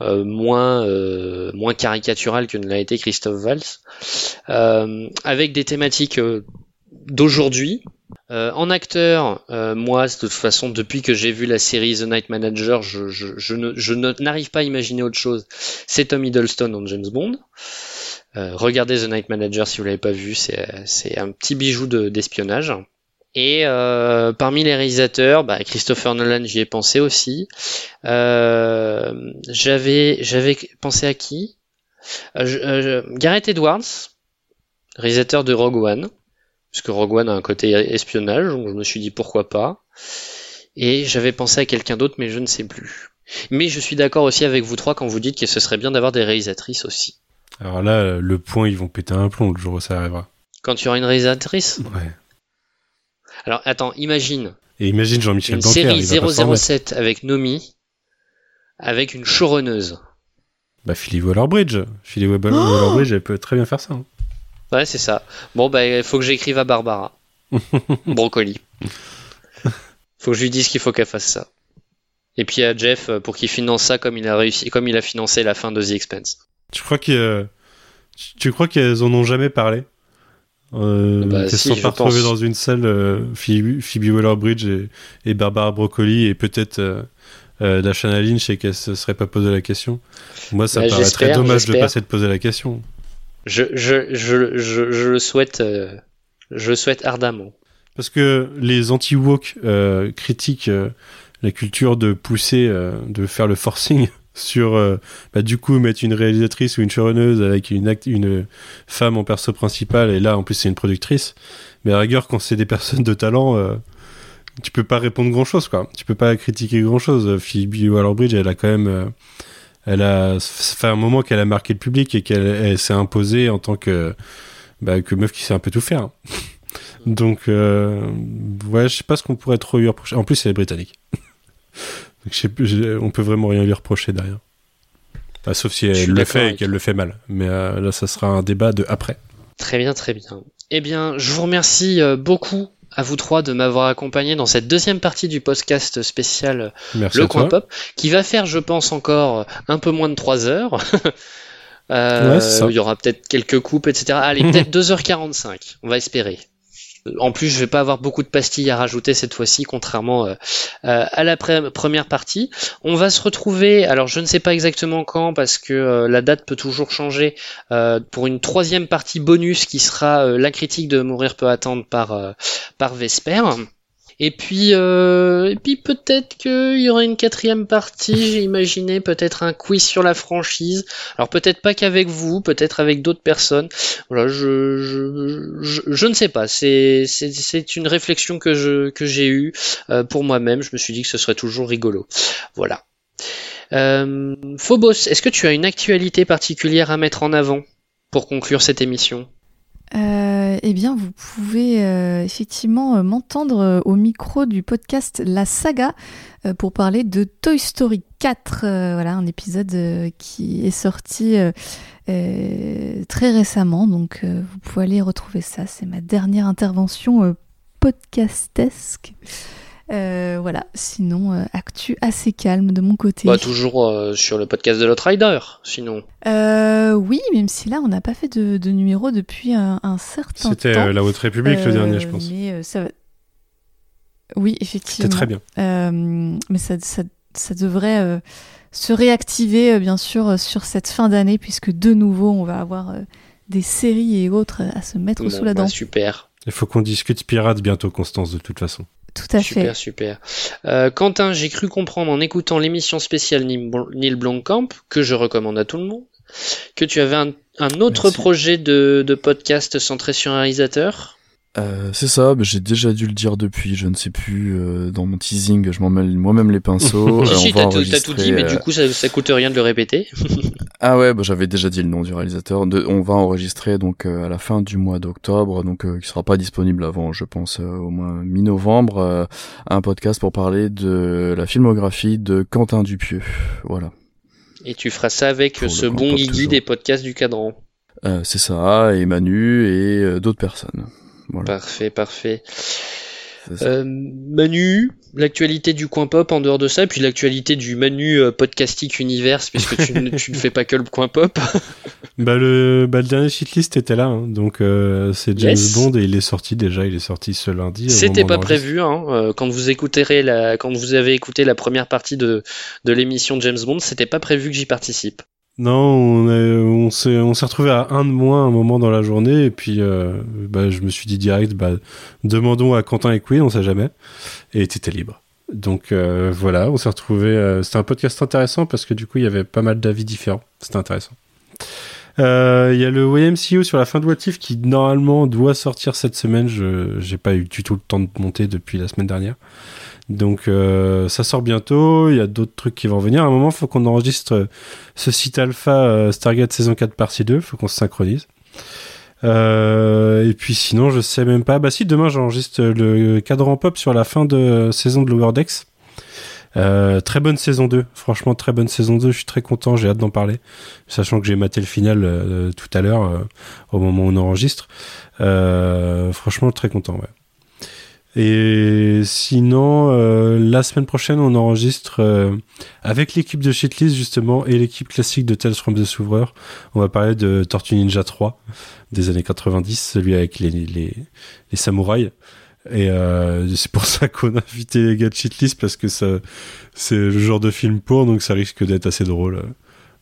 moins, euh, moins caricatural que ne l'a été Christophe Valls, euh, avec des thématiques euh, d'aujourd'hui. Euh, en acteur, euh, moi, de toute façon, depuis que j'ai vu la série The Night Manager, je, je, je ne- je n'arrive pas à imaginer autre chose. C'est Tom Hiddleston en James Bond. Euh, regardez The Night Manager si vous l'avez pas vu, c'est c'est un petit bijou de- d'espionnage. Et euh, parmi les réalisateurs, bah, Christopher Nolan, j'y ai pensé aussi. Euh, j'avais j'avais pensé à qui? Euh, je- euh, Gareth Edwards, réalisateur de Rogue One, parce que Rogue One a un côté espionnage, donc je me suis dit pourquoi pas. Et j'avais pensé à quelqu'un d'autre, mais je ne sais plus. Mais je suis d'accord aussi avec vous trois quand vous dites que ce serait bien d'avoir des réalisatrices aussi. Alors là, le point, ils vont péter un plomb le jour où ça arrivera. Quand tu auras une réalisatrice? Ouais. Alors attends, imagine Et imagine Jean-Michel une série il va pas s'en remettre. 007 avec Nomi, avec une showrunneuse. Bah, Philly Waller-Bridge. Philly Waller-Bridge, elle peut très bien faire ça. hein. Ouais, c'est ça. Bon, bah, il faut que j'écrive à Barbara. *laughs* Brocoli. Faut que je lui dise qu'il faut qu'elle fasse ça. Et puis à Jeff euh, pour qu'il finance ça comme il a réussi, comme il a financé la fin de The Expense. Tu crois tu- tu crois qu'elles en ont jamais parlé? Euh, Bah, si, je pas dans une salle, euh, Phoebe, Phoebe Waller-Bridge et, et Barbara Broccoli et peut-être euh, euh, Dashana Lynch et qu'elles se seraient pas posé la question. Moi, ça Bah, me paraît très dommage de pas s'être posé la question. Je, je, je, je, je le souhaite, euh, je le souhaite ardemment. Parce que les anti-woke euh, critiquent euh, la culture de pousser, de faire le forcing sur, euh, bah, du coup, mettre une réalisatrice ou une showrunneuse avec une, act- une femme en perso principal, et là, en plus, c'est une productrice. Mais à rigueur, quand c'est des personnes de talent, euh, tu peux pas répondre grand-chose, quoi. Tu peux pas critiquer grand-chose. Phoebe Waller-Bridge, elle a quand même... euh, elle a ça fait un moment qu'elle a marqué le public et qu'elle elle s'est imposée en tant que, bah, que meuf qui sait un peu tout faire. Donc, euh, ouais, je sais pas ce qu'on pourrait trop lui reprocher. En plus, elle est britannique. Donc, on peut vraiment rien lui reprocher derrière. Bah, sauf si elle le fait et qu'elle le fait mal. Mais euh, là, ça sera un débat de après. Très bien, très bien. Eh bien, je vous remercie euh, beaucoup à vous trois de m'avoir accompagné dans cette deuxième partie du podcast spécial euh, Merci Le Coin toi. Pop, qui va faire, je pense, encore un peu moins de 3 heures. *laughs* Euh, Ouais, c'est ça. il y aura peut-être quelques coupes, etc. Allez, *laughs* peut-être 2h45, on va espérer. En plus, je vais pas avoir beaucoup de pastilles à rajouter cette fois-ci, contrairement euh, euh, à la première partie. On va se retrouver, alors je ne sais pas exactement quand, parce que euh, la date peut toujours changer, pour une troisième partie bonus qui sera la critique de Mourir peut attendre par, par Vesper. Et puis, euh, et puis peut-être qu'il y aura une quatrième partie. J'ai imaginé peut-être un quiz sur la franchise. Alors peut-être pas qu'avec vous, peut-être avec d'autres personnes. Voilà, je, je, je, je ne sais pas. C'est, une réflexion que je, que j'ai eue euh, pour moi-même. Je me suis dit que ce serait toujours rigolo. Voilà. Euh, Phobos, est-ce que tu as une actualité particulière à mettre en avant pour conclure cette émission? Euh, eh bien, vous pouvez euh, effectivement euh, m'entendre au micro du podcast La Saga pour parler de Toy Story 4, voilà, un épisode qui est sorti très récemment, donc vous pouvez aller retrouver ça. C'est ma dernière intervention podcastesque. Euh, voilà, sinon, euh, actu assez calme de mon côté. Bah, toujours euh, sur le podcast de l'Outrider, sinon. Euh, oui, même si là, on n'a pas fait de, de numéro depuis un, un certain temps. C'était la Haute République le dernier, je pense. Mais euh, ça va- Oui, effectivement. C'était très bien. Euh, mais ça, ça, ça devrait euh, se réactiver, euh, bien sûr, euh, sur cette fin d'année, puisque de nouveau, on va avoir euh, des séries et autres à se mettre Bon, sous la bah, dent. super. Il faut qu'on discute Pirates bientôt, Constance, de toute façon. Tout à super, fait. super. Euh, Quentin, j'ai cru comprendre en écoutant l'émission spéciale Neil Bl- Neil Blomkamp, que je recommande à tout le monde, que tu avais un, un autre Merci. projet de, de podcast centré sur un réalisateur. Euh, c'est ça, bah, j'ai déjà dû le dire depuis, je ne sais plus, euh, dans mon teasing, je m'en mêle moi-même les pinceaux. *laughs* si, Euh, si, va t'as tout- dit, mais du coup, ça, ça coûte rien de le répéter. *laughs* Ah ouais, bah, j'avais déjà dit le nom du réalisateur. De, on va enregistrer donc euh, à la fin du mois d'octobre, donc euh, qui sera pas disponible avant, je pense, euh, au moins mi-novembre, euh, un podcast pour parler de la filmographie de Quentin Dupieux. Voilà, Et tu feras ça avec Pour ce bon Guigui des podcasts du cadran. euh, c'est ça, et Manu et euh, d'autres personnes. Voilà. Parfait, parfait. Euh, Manu, l'actualité du coin pop en dehors de ça, puis l'actualité du Manu euh, Podcastic Universe, puisque tu, ne- tu ne fais pas que le coin pop. *laughs* Bah le, bah, le dernier shitlist était là, hein. donc euh, c'est James Yes. Bond et il est sorti déjà, il est sorti ce lundi. C'était pas prévu, hein. euh, quand vous écouterez la, quand vous avez écouté la première partie de, de l'émission James Bond, c'était pas prévu que j'y participe. Non, on est- on s'est on s'est retrouvé à un de moins un moment dans la journée et puis euh, bah, je me suis dit direct, bah, demandons à Quentin et Queen, on sait jamais, et t'étais libre. Donc euh, voilà, on s'est retrouvé. euh, C'était un podcast intéressant parce que du coup il y avait pas mal d'avis différents. C'était intéressant. Euh, Il y a le YMCU sur la fin de What If qui normalement doit sortir cette semaine. Je j'ai pas eu du tout le temps de monter depuis la semaine dernière. Donc euh, ça sort bientôt. Il y a d'autres trucs qui vont venir. À un moment, il faut qu'on enregistre ce site alpha euh, Stargate saison 4 partie 2. faut qu'on se synchronise. Euh, et puis sinon, je sais même pas. Bah si, demain j'enregistre le cadran pop sur la fin de saison de Lower Decks. Très bonne saison 2, franchement très bonne saison 2, je suis très content, j'ai hâte d'en parler, sachant que j'ai maté le final tout à l'heure au moment où on enregistre. Franchement très content, ouais. Et sinon, euh, la semaine prochaine, on enregistre euh, avec l'équipe de Shitlist justement et l'équipe classique de Tales from the Souver. On va parler de Tortue Ninja 3 des années 90, celui avec les, les, les samouraïs. Et euh, c'est pour *laughs* ça qu'on a invité les gars de Shitlist parce que ça, c'est le genre de film pour, donc ça risque d'être assez drôle.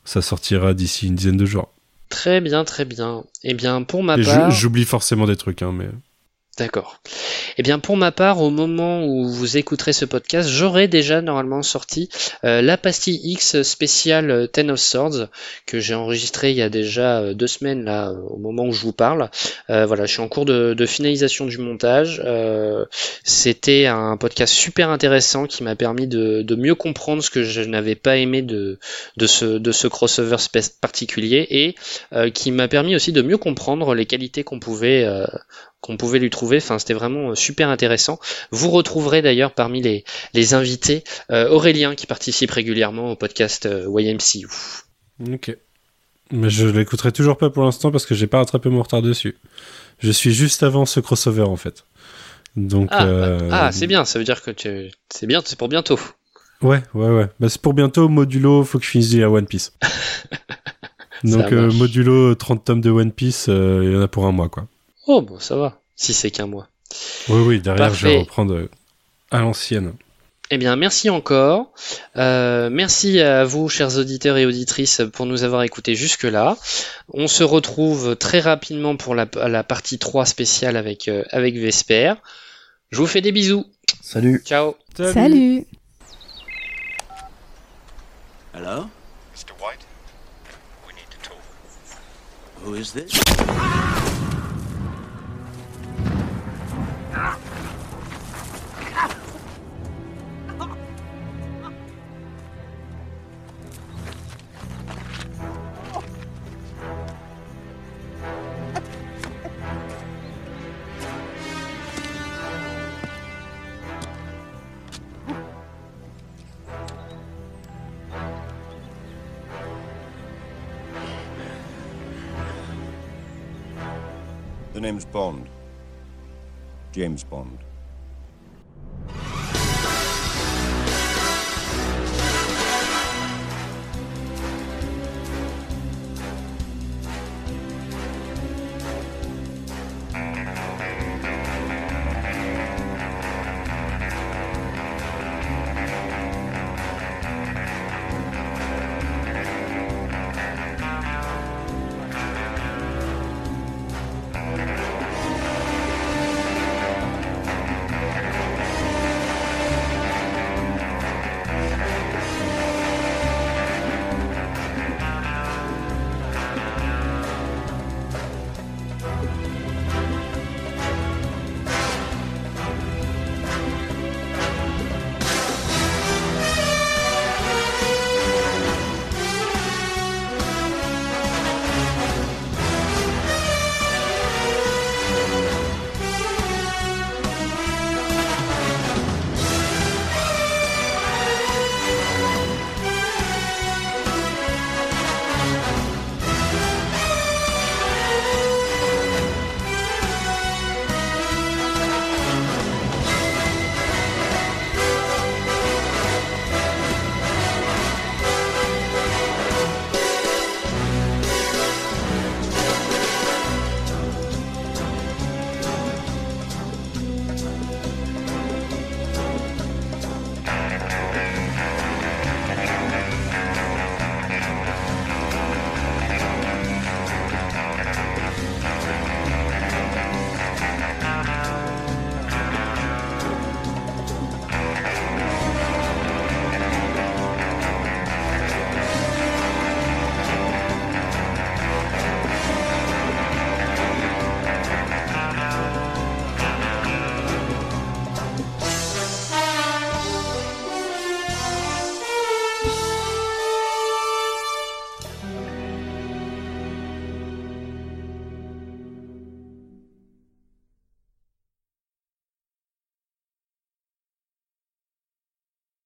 Ça sortira d'ici une dizaine de jours. Très bien, très bien. Eh bien, pour ma Et part. j'oublie forcément des trucs, hein, mais. D'accord. Eh bien, pour ma part, au moment où vous écouterez ce podcast, j'aurai déjà normalement sorti euh, la pastille X spéciale euh, Ten of Swords que j'ai enregistré il y a déjà euh, deux semaines là, au moment où je vous parle. Euh, voilà, je suis en cours de, finalisation du montage. C'était un podcast super intéressant qui m'a permis de, mieux comprendre ce que je n'avais pas aimé de, ce, crossover particulier et qui m'a permis aussi de mieux comprendre les qualités qu'on pouvait qu'on pouvait lui trouver. Enfin, c'était vraiment euh, super intéressant. Vous retrouverez d'ailleurs parmi les, les invités euh, Aurélien qui participe régulièrement au podcast euh, YMCU. Ok. Mais je l'écouterai toujours pas pour l'instant parce que j'ai pas rattrapé mon retard dessus. Je suis juste avant ce crossover en fait. Donc. Ah, euh, ah c'est bien, ça veut dire que tu... c'est bien, c'est pour bientôt. Ouais, ouais, ouais. Bah, c'est pour bientôt, modulo, faut que je finisse la One Piece. *laughs* Donc, modulo 30 tomes de One Piece, il y en a pour un mois, quoi. Oh bon, ça va, si c'est qu'un mois. Oui, oui, derrière, je vais reprendre euh, à l'ancienne. Eh bien, merci encore. Euh, merci à vous, chers auditeurs et auditrices, pour nous avoir écoutés jusque-là. On se retrouve très rapidement pour la, la partie 3 spéciale avec, euh, avec Vesper. Je vous fais des bisous. Salut. Ciao. Salut. Hello? Mr. White, we need to talk. Who is this? The name's Bond. James Bond.